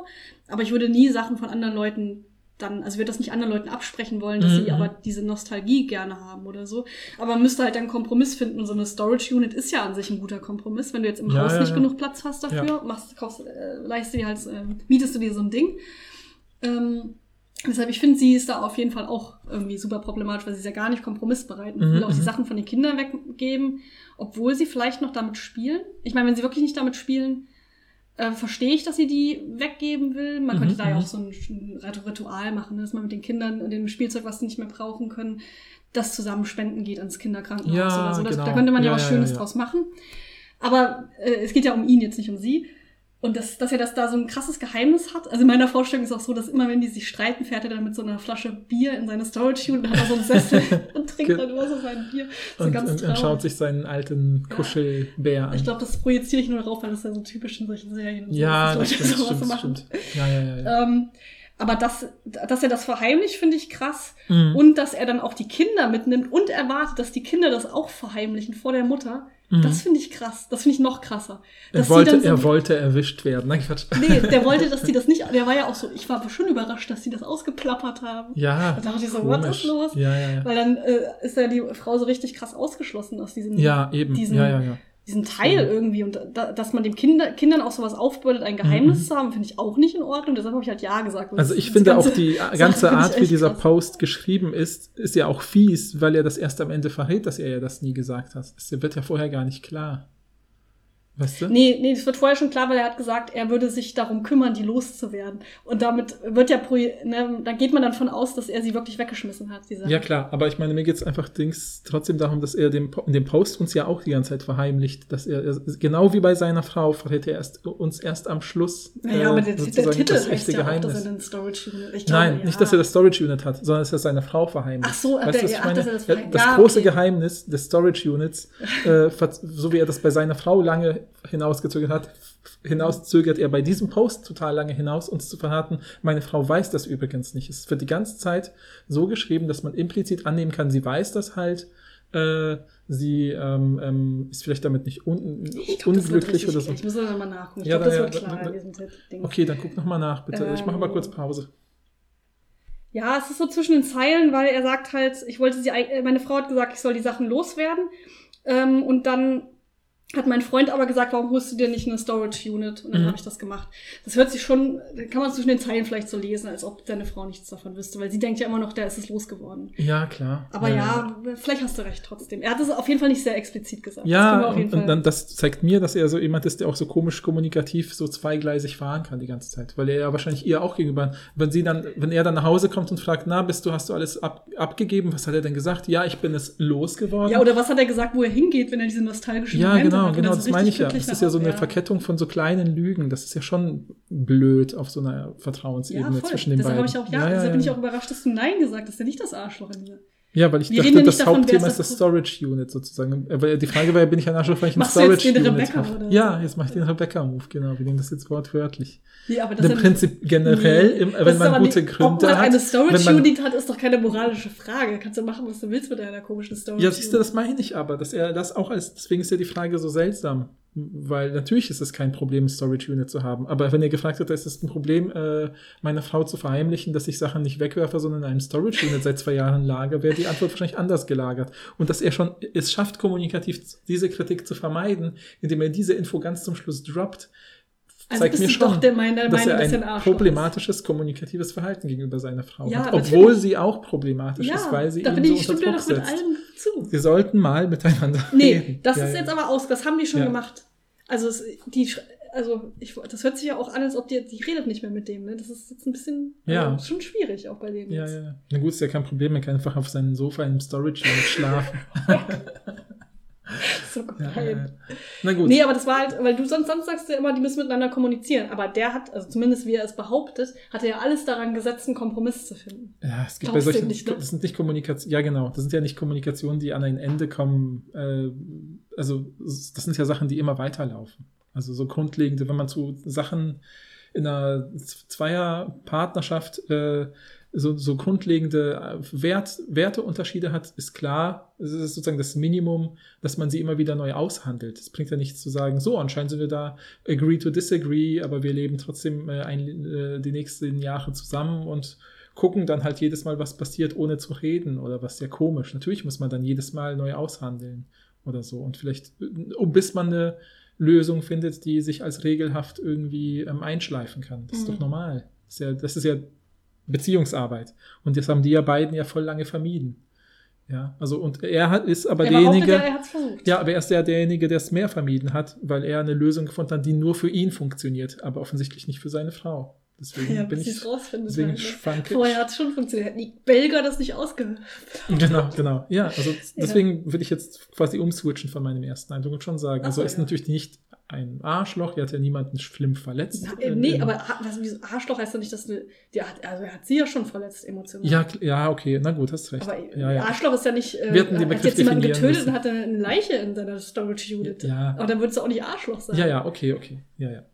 Speaker 2: Aber ich würde nie Sachen von anderen Leuten dann, also ich würde das nicht anderen Leuten absprechen wollen, dass
Speaker 3: Mhm.
Speaker 2: sie aber diese Nostalgie gerne haben oder so. Aber man müsste halt einen Kompromiss finden. Und so eine Storage Unit ist ja an sich ein guter Kompromiss. Wenn du jetzt im
Speaker 3: Ja,
Speaker 2: Haus
Speaker 3: ja,
Speaker 2: nicht
Speaker 3: ja.
Speaker 2: genug Platz hast dafür, machst, kaufst, äh, leistest dir halt, äh, mietest du dir so ein Ding. Ähm, deshalb, ich finde, sie ist da auf jeden Fall auch irgendwie super problematisch, weil sie ist ja gar nicht kompromissbereit und
Speaker 3: Mhm,
Speaker 2: will auch die
Speaker 3: mhm.
Speaker 2: Sachen von den Kindern weggeben, obwohl sie vielleicht noch damit spielen. Ich meine, wenn sie wirklich nicht damit spielen, äh, verstehe ich, dass sie die weggeben will. Man
Speaker 3: Mhm,
Speaker 2: könnte da ja
Speaker 3: mhm.
Speaker 2: auch so ein, Ritual machen, ne, dass man mit den Kindern und dem Spielzeug, was sie nicht mehr brauchen können, das zusammen spenden geht ans Kinderkrankenhaus oder so. Das,
Speaker 3: genau.
Speaker 2: Da könnte man ja, was Schönes draus machen. Aber äh, es geht ja um ihn, jetzt nicht um sie. Und das, dass er das da so ein krasses Geheimnis hat. Also in meiner Vorstellung ist auch so, dass immer wenn die sich streiten, fährt er dann mit so einer Flasche Bier in seine Storage dann hat er so einen Sessel *laughs* und trinkt dann immer so sein Bier. So
Speaker 3: und,
Speaker 2: ganz
Speaker 3: und, und schaut sich seinen alten
Speaker 2: Ja.
Speaker 3: Kuschelbär an.
Speaker 2: Ich glaube, das projiziere ich nur darauf, weil das ja so typisch in solchen Serien und so
Speaker 3: ja,
Speaker 2: ist,
Speaker 3: das
Speaker 2: dass
Speaker 3: stimmt,
Speaker 2: sowas
Speaker 3: stimmt, stimmt. Ja, ja, ja. ja.
Speaker 2: Ähm, aber das, dass er das verheimlicht, finde ich krass.
Speaker 3: Mhm.
Speaker 2: Und dass er dann auch die Kinder mitnimmt und erwartet, dass die Kinder das auch verheimlichen vor der Mutter.
Speaker 3: Mhm.
Speaker 2: Das finde ich krass. Das finde ich noch krasser.
Speaker 3: er,
Speaker 2: Dass
Speaker 3: wollte,
Speaker 2: so-
Speaker 3: er wollte erwischt werden. Nein, Quatsch.
Speaker 2: Nee, der wollte, *laughs* dass die das nicht. Der war ja auch so. Ich war schon überrascht, dass die das ausgeplappert haben.
Speaker 3: Ja,
Speaker 2: Da dachte ich so, was
Speaker 3: komisch.
Speaker 2: ist los?
Speaker 3: Ja, ja, ja.
Speaker 2: Weil dann äh, ist ja die Frau so richtig krass ausgeschlossen aus diesem,
Speaker 3: Ja, eben.
Speaker 2: diesen,
Speaker 3: ja, ja, ja.
Speaker 2: Diesen Teil irgendwie. Und da, dass man dem Kinder, Kindern auch sowas aufbürdet, ein Geheimnis
Speaker 3: Mhm.
Speaker 2: zu haben, finde ich auch nicht in Ordnung. Deshalb habe ich halt Ja gesagt.
Speaker 3: Also ich finde auch die *laughs* ganze Art, wie dieser
Speaker 2: krass.
Speaker 3: Post geschrieben ist, ist ja auch fies, weil er das erst am Ende verrät, dass er ja das nie gesagt hat. Das wird ja vorher gar nicht klar. Weißt du?
Speaker 2: Nee, nee, das wird vorher schon klar, weil er hat gesagt, er würde sich darum kümmern, die loszuwerden. Und damit wird ja, pro, ne, da geht man dann von aus, dass er sie wirklich weggeschmissen hat, die Sache.
Speaker 3: Ja klar, aber ich meine, mir geht's einfach Dings trotzdem darum, dass er dem, in dem Post uns ja auch die ganze Zeit verheimlicht, dass er, genau wie bei seiner Frau verrät er erst, uns erst am Schluss
Speaker 2: Naja,
Speaker 3: äh,
Speaker 2: aber der, der Titel
Speaker 3: das
Speaker 2: heißt
Speaker 3: echte
Speaker 2: ja auch,
Speaker 3: Geheimnis.
Speaker 2: dass er Storage Unit. Ich glaube,
Speaker 3: Nein,
Speaker 2: ja.
Speaker 3: nicht, dass er das Storage Unit hat, sondern dass er seine Frau verheimlicht.
Speaker 2: Ach so,
Speaker 3: weißt
Speaker 2: der-
Speaker 3: was ich
Speaker 2: ach,
Speaker 3: meine?
Speaker 2: dass er das
Speaker 3: Ja,
Speaker 2: verheim-
Speaker 3: das
Speaker 2: Ja,
Speaker 3: große
Speaker 2: okay.
Speaker 3: Geheimnis des Storage Units, äh, *laughs* so wie er das bei seiner Frau lange hinausgezögert hat, hinauszögert er bei diesem Post total lange hinaus, uns zu verraten, meine Frau weiß das übrigens nicht. Es wird die ganze Zeit so geschrieben, dass man implizit annehmen kann, sie weiß das halt, äh, sie ähm, ähm, ist vielleicht damit nicht un
Speaker 2: glaub,
Speaker 3: unglücklich oder so.
Speaker 2: Ich muss da mal nachgucken. Ich
Speaker 3: Ja,
Speaker 2: glaube, das
Speaker 3: da-
Speaker 2: wird
Speaker 3: ja,
Speaker 2: klar
Speaker 3: da-
Speaker 2: diesem Ding.
Speaker 3: Okay, dann guck noch mal nach, bitte. ich mache
Speaker 2: Ähm,
Speaker 3: kurz Pause.
Speaker 2: Ja, es ist so zwischen den Zeilen, weil er sagt halt, ich wollte sie, meine Frau hat gesagt, ich soll die Sachen loswerden. Ähm, und dann hat mein Freund aber gesagt, warum holst du dir nicht eine Storage Unit? Und dann
Speaker 3: Mhm.
Speaker 2: habe ich das gemacht. Das hört sich schon, kann man zwischen den Zeilen vielleicht so lesen, als ob deine Frau nichts davon wüsste, weil sie denkt ja immer noch, da ist es losgeworden.
Speaker 3: Ja, klar.
Speaker 2: Aber ja, vielleicht hast du recht trotzdem. Er hat es auf jeden Fall nicht sehr explizit gesagt.
Speaker 3: Ja,
Speaker 2: wir auf jeden
Speaker 3: und, und dann, das zeigt mir, dass er so jemand ist, der auch so komisch kommunikativ so zweigleisig fahren kann die ganze Zeit. Weil er ja wahrscheinlich ihr auch gegenüber, wenn sie dann, wenn er dann nach Hause kommt und fragt, na, bist du, hast du alles ab, abgegeben? Was hat er denn gesagt? Ja, ich bin es losgeworden.
Speaker 2: ja, oder was hat er gesagt, wo er hingeht, wenn er diese nostalgischen
Speaker 3: Ja,
Speaker 2: Momente
Speaker 3: genau, genau,
Speaker 2: dann
Speaker 3: das meine ich ja. Das ist ja so eine
Speaker 2: Hause-
Speaker 3: Verkettung von so kleinen Lügen. Das ist ja schon blöd auf so einer
Speaker 2: Ja,
Speaker 3: Vertrauensebene
Speaker 2: voll.
Speaker 3: zwischen den
Speaker 2: Deshalb
Speaker 3: beiden.
Speaker 2: ich auch, ja, deshalb bin ich auch überrascht, dass du Nein gesagt hast, ja nicht das Arschloch in dir.
Speaker 3: Ja, weil ich
Speaker 2: Wir
Speaker 3: dachte,
Speaker 2: ja
Speaker 3: das
Speaker 2: davon,
Speaker 3: Hauptthema ist das Storage Unit sozusagen. Weil die Frage war ja, bin ich ein Arschloch, weil ich ein Storage Unit
Speaker 2: Rebecca oder
Speaker 3: Ja, jetzt mache ich den Rebecca-Move, genau. Wir nehmen das jetzt wortwörtlich.
Speaker 2: Nee, aber das
Speaker 3: Im
Speaker 2: ja
Speaker 3: Prinzip generell, im,
Speaker 2: das
Speaker 3: wenn man gute
Speaker 2: nicht-
Speaker 3: Gründe
Speaker 2: Ob man
Speaker 3: hat.
Speaker 2: eine Storage Unit hat, ist doch keine moralische Frage. Kannst du machen, was du willst mit deiner komischen Storage
Speaker 3: ja, siehst du,
Speaker 2: Unit.
Speaker 3: das meine ich aber, dass er das auch als, deswegen ist ja die Frage so seltsam. Weil natürlich ist es kein Problem, Storage Unit zu haben. Aber wenn ihr gefragt hättet, ist es ein Problem, äh, meiner Frau zu verheimlichen, dass ich Sachen nicht wegwerfe, sondern in einem Storage Unit seit zwei Jahren lagere, wäre die Antwort wahrscheinlich anders gelagert. Und dass er schon es schafft, kommunikativ diese Kritik zu vermeiden, indem er diese Info ganz zum Schluss droppt,
Speaker 2: Also
Speaker 3: zeigt mir schon,
Speaker 2: doch der Meinung, der
Speaker 3: dass er
Speaker 2: er
Speaker 3: ein
Speaker 2: ein
Speaker 3: problematisches kommunikatives Verhalten gegenüber seiner Frau
Speaker 2: Ja,
Speaker 3: hat.
Speaker 2: natürlich.
Speaker 3: Obwohl sie auch problematisch
Speaker 2: ist.
Speaker 3: ist,
Speaker 2: Ja,
Speaker 3: weil sie
Speaker 2: da
Speaker 3: ihn so
Speaker 2: ich, stimme
Speaker 3: unter Druck
Speaker 2: doch mit
Speaker 3: setzt.
Speaker 2: zu.
Speaker 3: Wir sollten mal miteinander
Speaker 2: Nee,
Speaker 3: reden.
Speaker 2: das
Speaker 3: Ja,
Speaker 2: ist
Speaker 3: ja.
Speaker 2: jetzt aber aus, das haben die schon
Speaker 3: Ja.
Speaker 2: gemacht. Also, es, die, also ich, das hört sich ja auch an, als ob die, die redet nicht mehr mit dem. Ne? Das ist jetzt ein bisschen
Speaker 3: Ja.
Speaker 2: also, schon schwierig auch bei denen.
Speaker 3: Ja,
Speaker 2: jetzt.
Speaker 3: ja. Na gut, ist ja kein Problem, man kann einfach auf seinem Sofa im Storage schlafen. *laughs* *laughs* *laughs*
Speaker 2: So gemein.
Speaker 3: ja. Na gut.
Speaker 2: Nee, aber das war halt, weil du sonst, sonst sagst du ja immer, die müssen miteinander kommunizieren. Aber der hat, also zumindest wie er es behauptet, hat er ja alles daran gesetzt, einen Kompromiss zu finden.
Speaker 3: Ja, es gibt bei
Speaker 2: Glaubst
Speaker 3: solchen,
Speaker 2: nicht, ne?
Speaker 3: das sind nicht Kommunikation, ja genau, das sind ja nicht Kommunikationen, die an ein Ende kommen, äh, also das sind ja Sachen, die immer weiterlaufen. Also so grundlegende, wenn man zu Sachen in einer Zweierpartnerschaft äh, so, so grundlegende äh, Wert, Werteunterschiede hat, ist klar, es ist sozusagen das Minimum, dass man sie immer wieder neu aushandelt. Es bringt ja nichts zu sagen, so anscheinend sind wir da agree to disagree, aber wir leben trotzdem äh, ein, äh, die nächsten Jahre zusammen und gucken dann halt jedes Mal, was passiert, ohne zu reden oder was sehr komisch. Natürlich muss man dann jedes Mal neu aushandeln oder so und vielleicht, äh, um bis man eine Lösung findet, die sich als regelhaft irgendwie ähm, einschleifen kann. Das ist
Speaker 2: Mhm.
Speaker 3: doch normal. Das ist, ja, das ist ja Beziehungsarbeit. Und das haben die ja beiden ja voll lange vermieden. Ja, also und er hat, ist aber
Speaker 2: er
Speaker 3: derjenige.
Speaker 2: er versucht.
Speaker 3: Ja, aber er ist ja derjenige, der es mehr vermieden hat, weil er eine Lösung gefunden hat, die nur für ihn funktioniert, aber offensichtlich nicht für seine Frau. Deswegen
Speaker 2: Ja,
Speaker 3: bin ich.
Speaker 2: rausfindet.
Speaker 3: Deswegen
Speaker 2: halt, ne?
Speaker 3: schwanke
Speaker 2: Vorher hat es schon funktioniert. Hätten die Belgier das nicht ausgehört.
Speaker 3: Genau, genau. Ja, also *laughs* deswegen würde ich jetzt quasi umswitchen von meinem ersten Eindruck und schon sagen.
Speaker 2: Ach
Speaker 3: Also
Speaker 2: so,
Speaker 3: er ist
Speaker 2: ja.
Speaker 3: natürlich nicht ein Arschloch, er hat ja niemanden schlimm verletzt.
Speaker 2: Na, äh, nee,
Speaker 3: in-
Speaker 2: aber ha- was, wieso- Arschloch heißt doch nicht, dass du. Die hat, also er hat sie ja schon verletzt emotional.
Speaker 3: Ja, ja, okay, na gut, hast recht.
Speaker 2: Aber
Speaker 3: ja, ja.
Speaker 2: Arschloch ist ja nicht. Äh,
Speaker 3: Wir hatten den
Speaker 2: hat jetzt jemanden getötet
Speaker 3: müssen.
Speaker 2: und hatte eine Leiche in seiner Storage Unit.
Speaker 3: Ja.
Speaker 2: Aber dann würdest du auch nicht Arschloch sein.
Speaker 3: ja, ja, okay, okay. Ja, ja.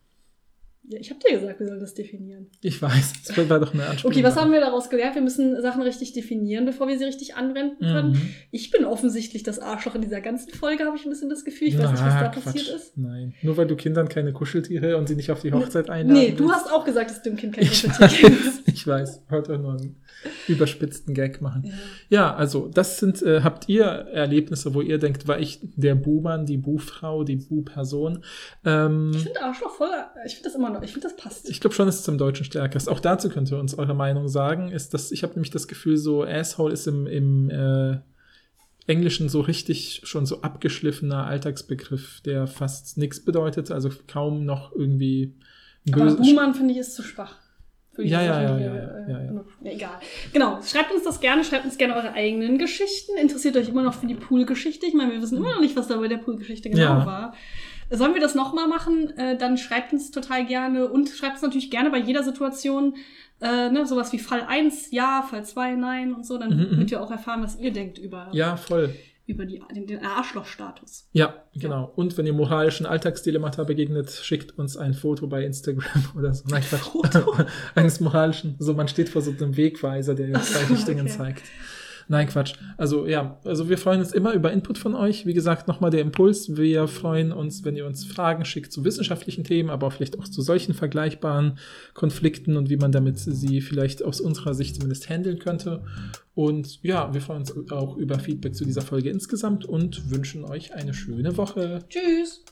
Speaker 2: Ja, ich habe dir gesagt, wir sollen das definieren.
Speaker 3: Ich weiß, das war doch eine Anspielung.
Speaker 2: Okay, was haben wir daraus gelernt? Wir müssen Sachen richtig definieren, bevor wir sie richtig anwenden können.
Speaker 3: Mhm.
Speaker 2: Ich bin offensichtlich das Arschloch in dieser ganzen Folge, habe ich ein bisschen das Gefühl. Ich weiß nicht, was
Speaker 3: Na,
Speaker 2: da
Speaker 3: Quatsch.
Speaker 2: passiert ist.
Speaker 3: Nein, nur weil du Kindern keine Kuscheltiere und sie nicht auf die Hochzeit einladen
Speaker 2: Nee, du
Speaker 3: willst.
Speaker 2: hast auch gesagt, dass du dem Kind kein
Speaker 3: Ich
Speaker 2: Kuscheltier gibst.
Speaker 3: weiß, *laughs* ich weiß. Wollte nur einen überspitzten Gag machen. Ja, also das sind, äh, habt ihr Erlebnisse, wo ihr denkt, war ich der Buhmann, die Buhfrau, die Buhperson? Ähm,
Speaker 2: Ich finde Arschloch voll, ich finde das immer noch, ich finde das passt.
Speaker 3: ich glaube schon, dass es im Deutschen stärker ist. Auch dazu könnt ihr uns eure Meinung sagen. Ist das, ich habe nämlich das Gefühl, so Asshole ist im, im äh, Englischen so richtig schon so abgeschliffener Alltagsbegriff, der fast nichts bedeutet, also kaum noch irgendwie
Speaker 2: Aber
Speaker 3: böse.
Speaker 2: Buhmann, finde ich, ist zu schwach.
Speaker 3: Ja, ja,
Speaker 2: Sachen,
Speaker 3: ja, ja, ja,
Speaker 2: äh,
Speaker 3: ja, ja.
Speaker 2: Egal. Genau, schreibt uns das gerne, schreibt uns gerne eure eigenen Geschichten. Interessiert euch immer noch für die Poolgeschichte? Ich meine, wir wissen immer noch nicht, was da bei der Poolgeschichte genau war. Sollen wir das nochmal machen? Äh, dann schreibt uns total gerne und schreibt uns natürlich gerne bei jeder Situation äh, ne, sowas wie Fall 1, ja, Fall 2, nein und so, dann
Speaker 3: Mhm, mhm.
Speaker 2: damit wir auch erfahren, was ihr denkt über
Speaker 3: Ja, voll.
Speaker 2: über die, den, den Arschlochstatus.
Speaker 3: Ja, genau. Und wenn ihr moralischen Alltagsdilemmata begegnet, schickt uns ein Foto bei Instagram *laughs* oder so. Nein, Quatsch.
Speaker 2: Foto? *laughs*
Speaker 3: Eines moralischen. So, man steht vor so einem Wegweiser, der
Speaker 2: so,
Speaker 3: zwei Richtungen
Speaker 2: okay.
Speaker 3: zeigt. Nein, Quatsch. Also ja, also wir freuen uns immer über Input von euch. Wie gesagt, nochmal der Impuls. Wir freuen uns, wenn ihr uns Fragen schickt zu wissenschaftlichen Themen, aber vielleicht auch zu solchen vergleichbaren Konflikten und wie man damit sie vielleicht aus unserer Sicht zumindest handeln könnte. Und ja, wir freuen uns auch über Feedback zu dieser Folge insgesamt und wünschen euch eine schöne Woche.
Speaker 2: Tschüss!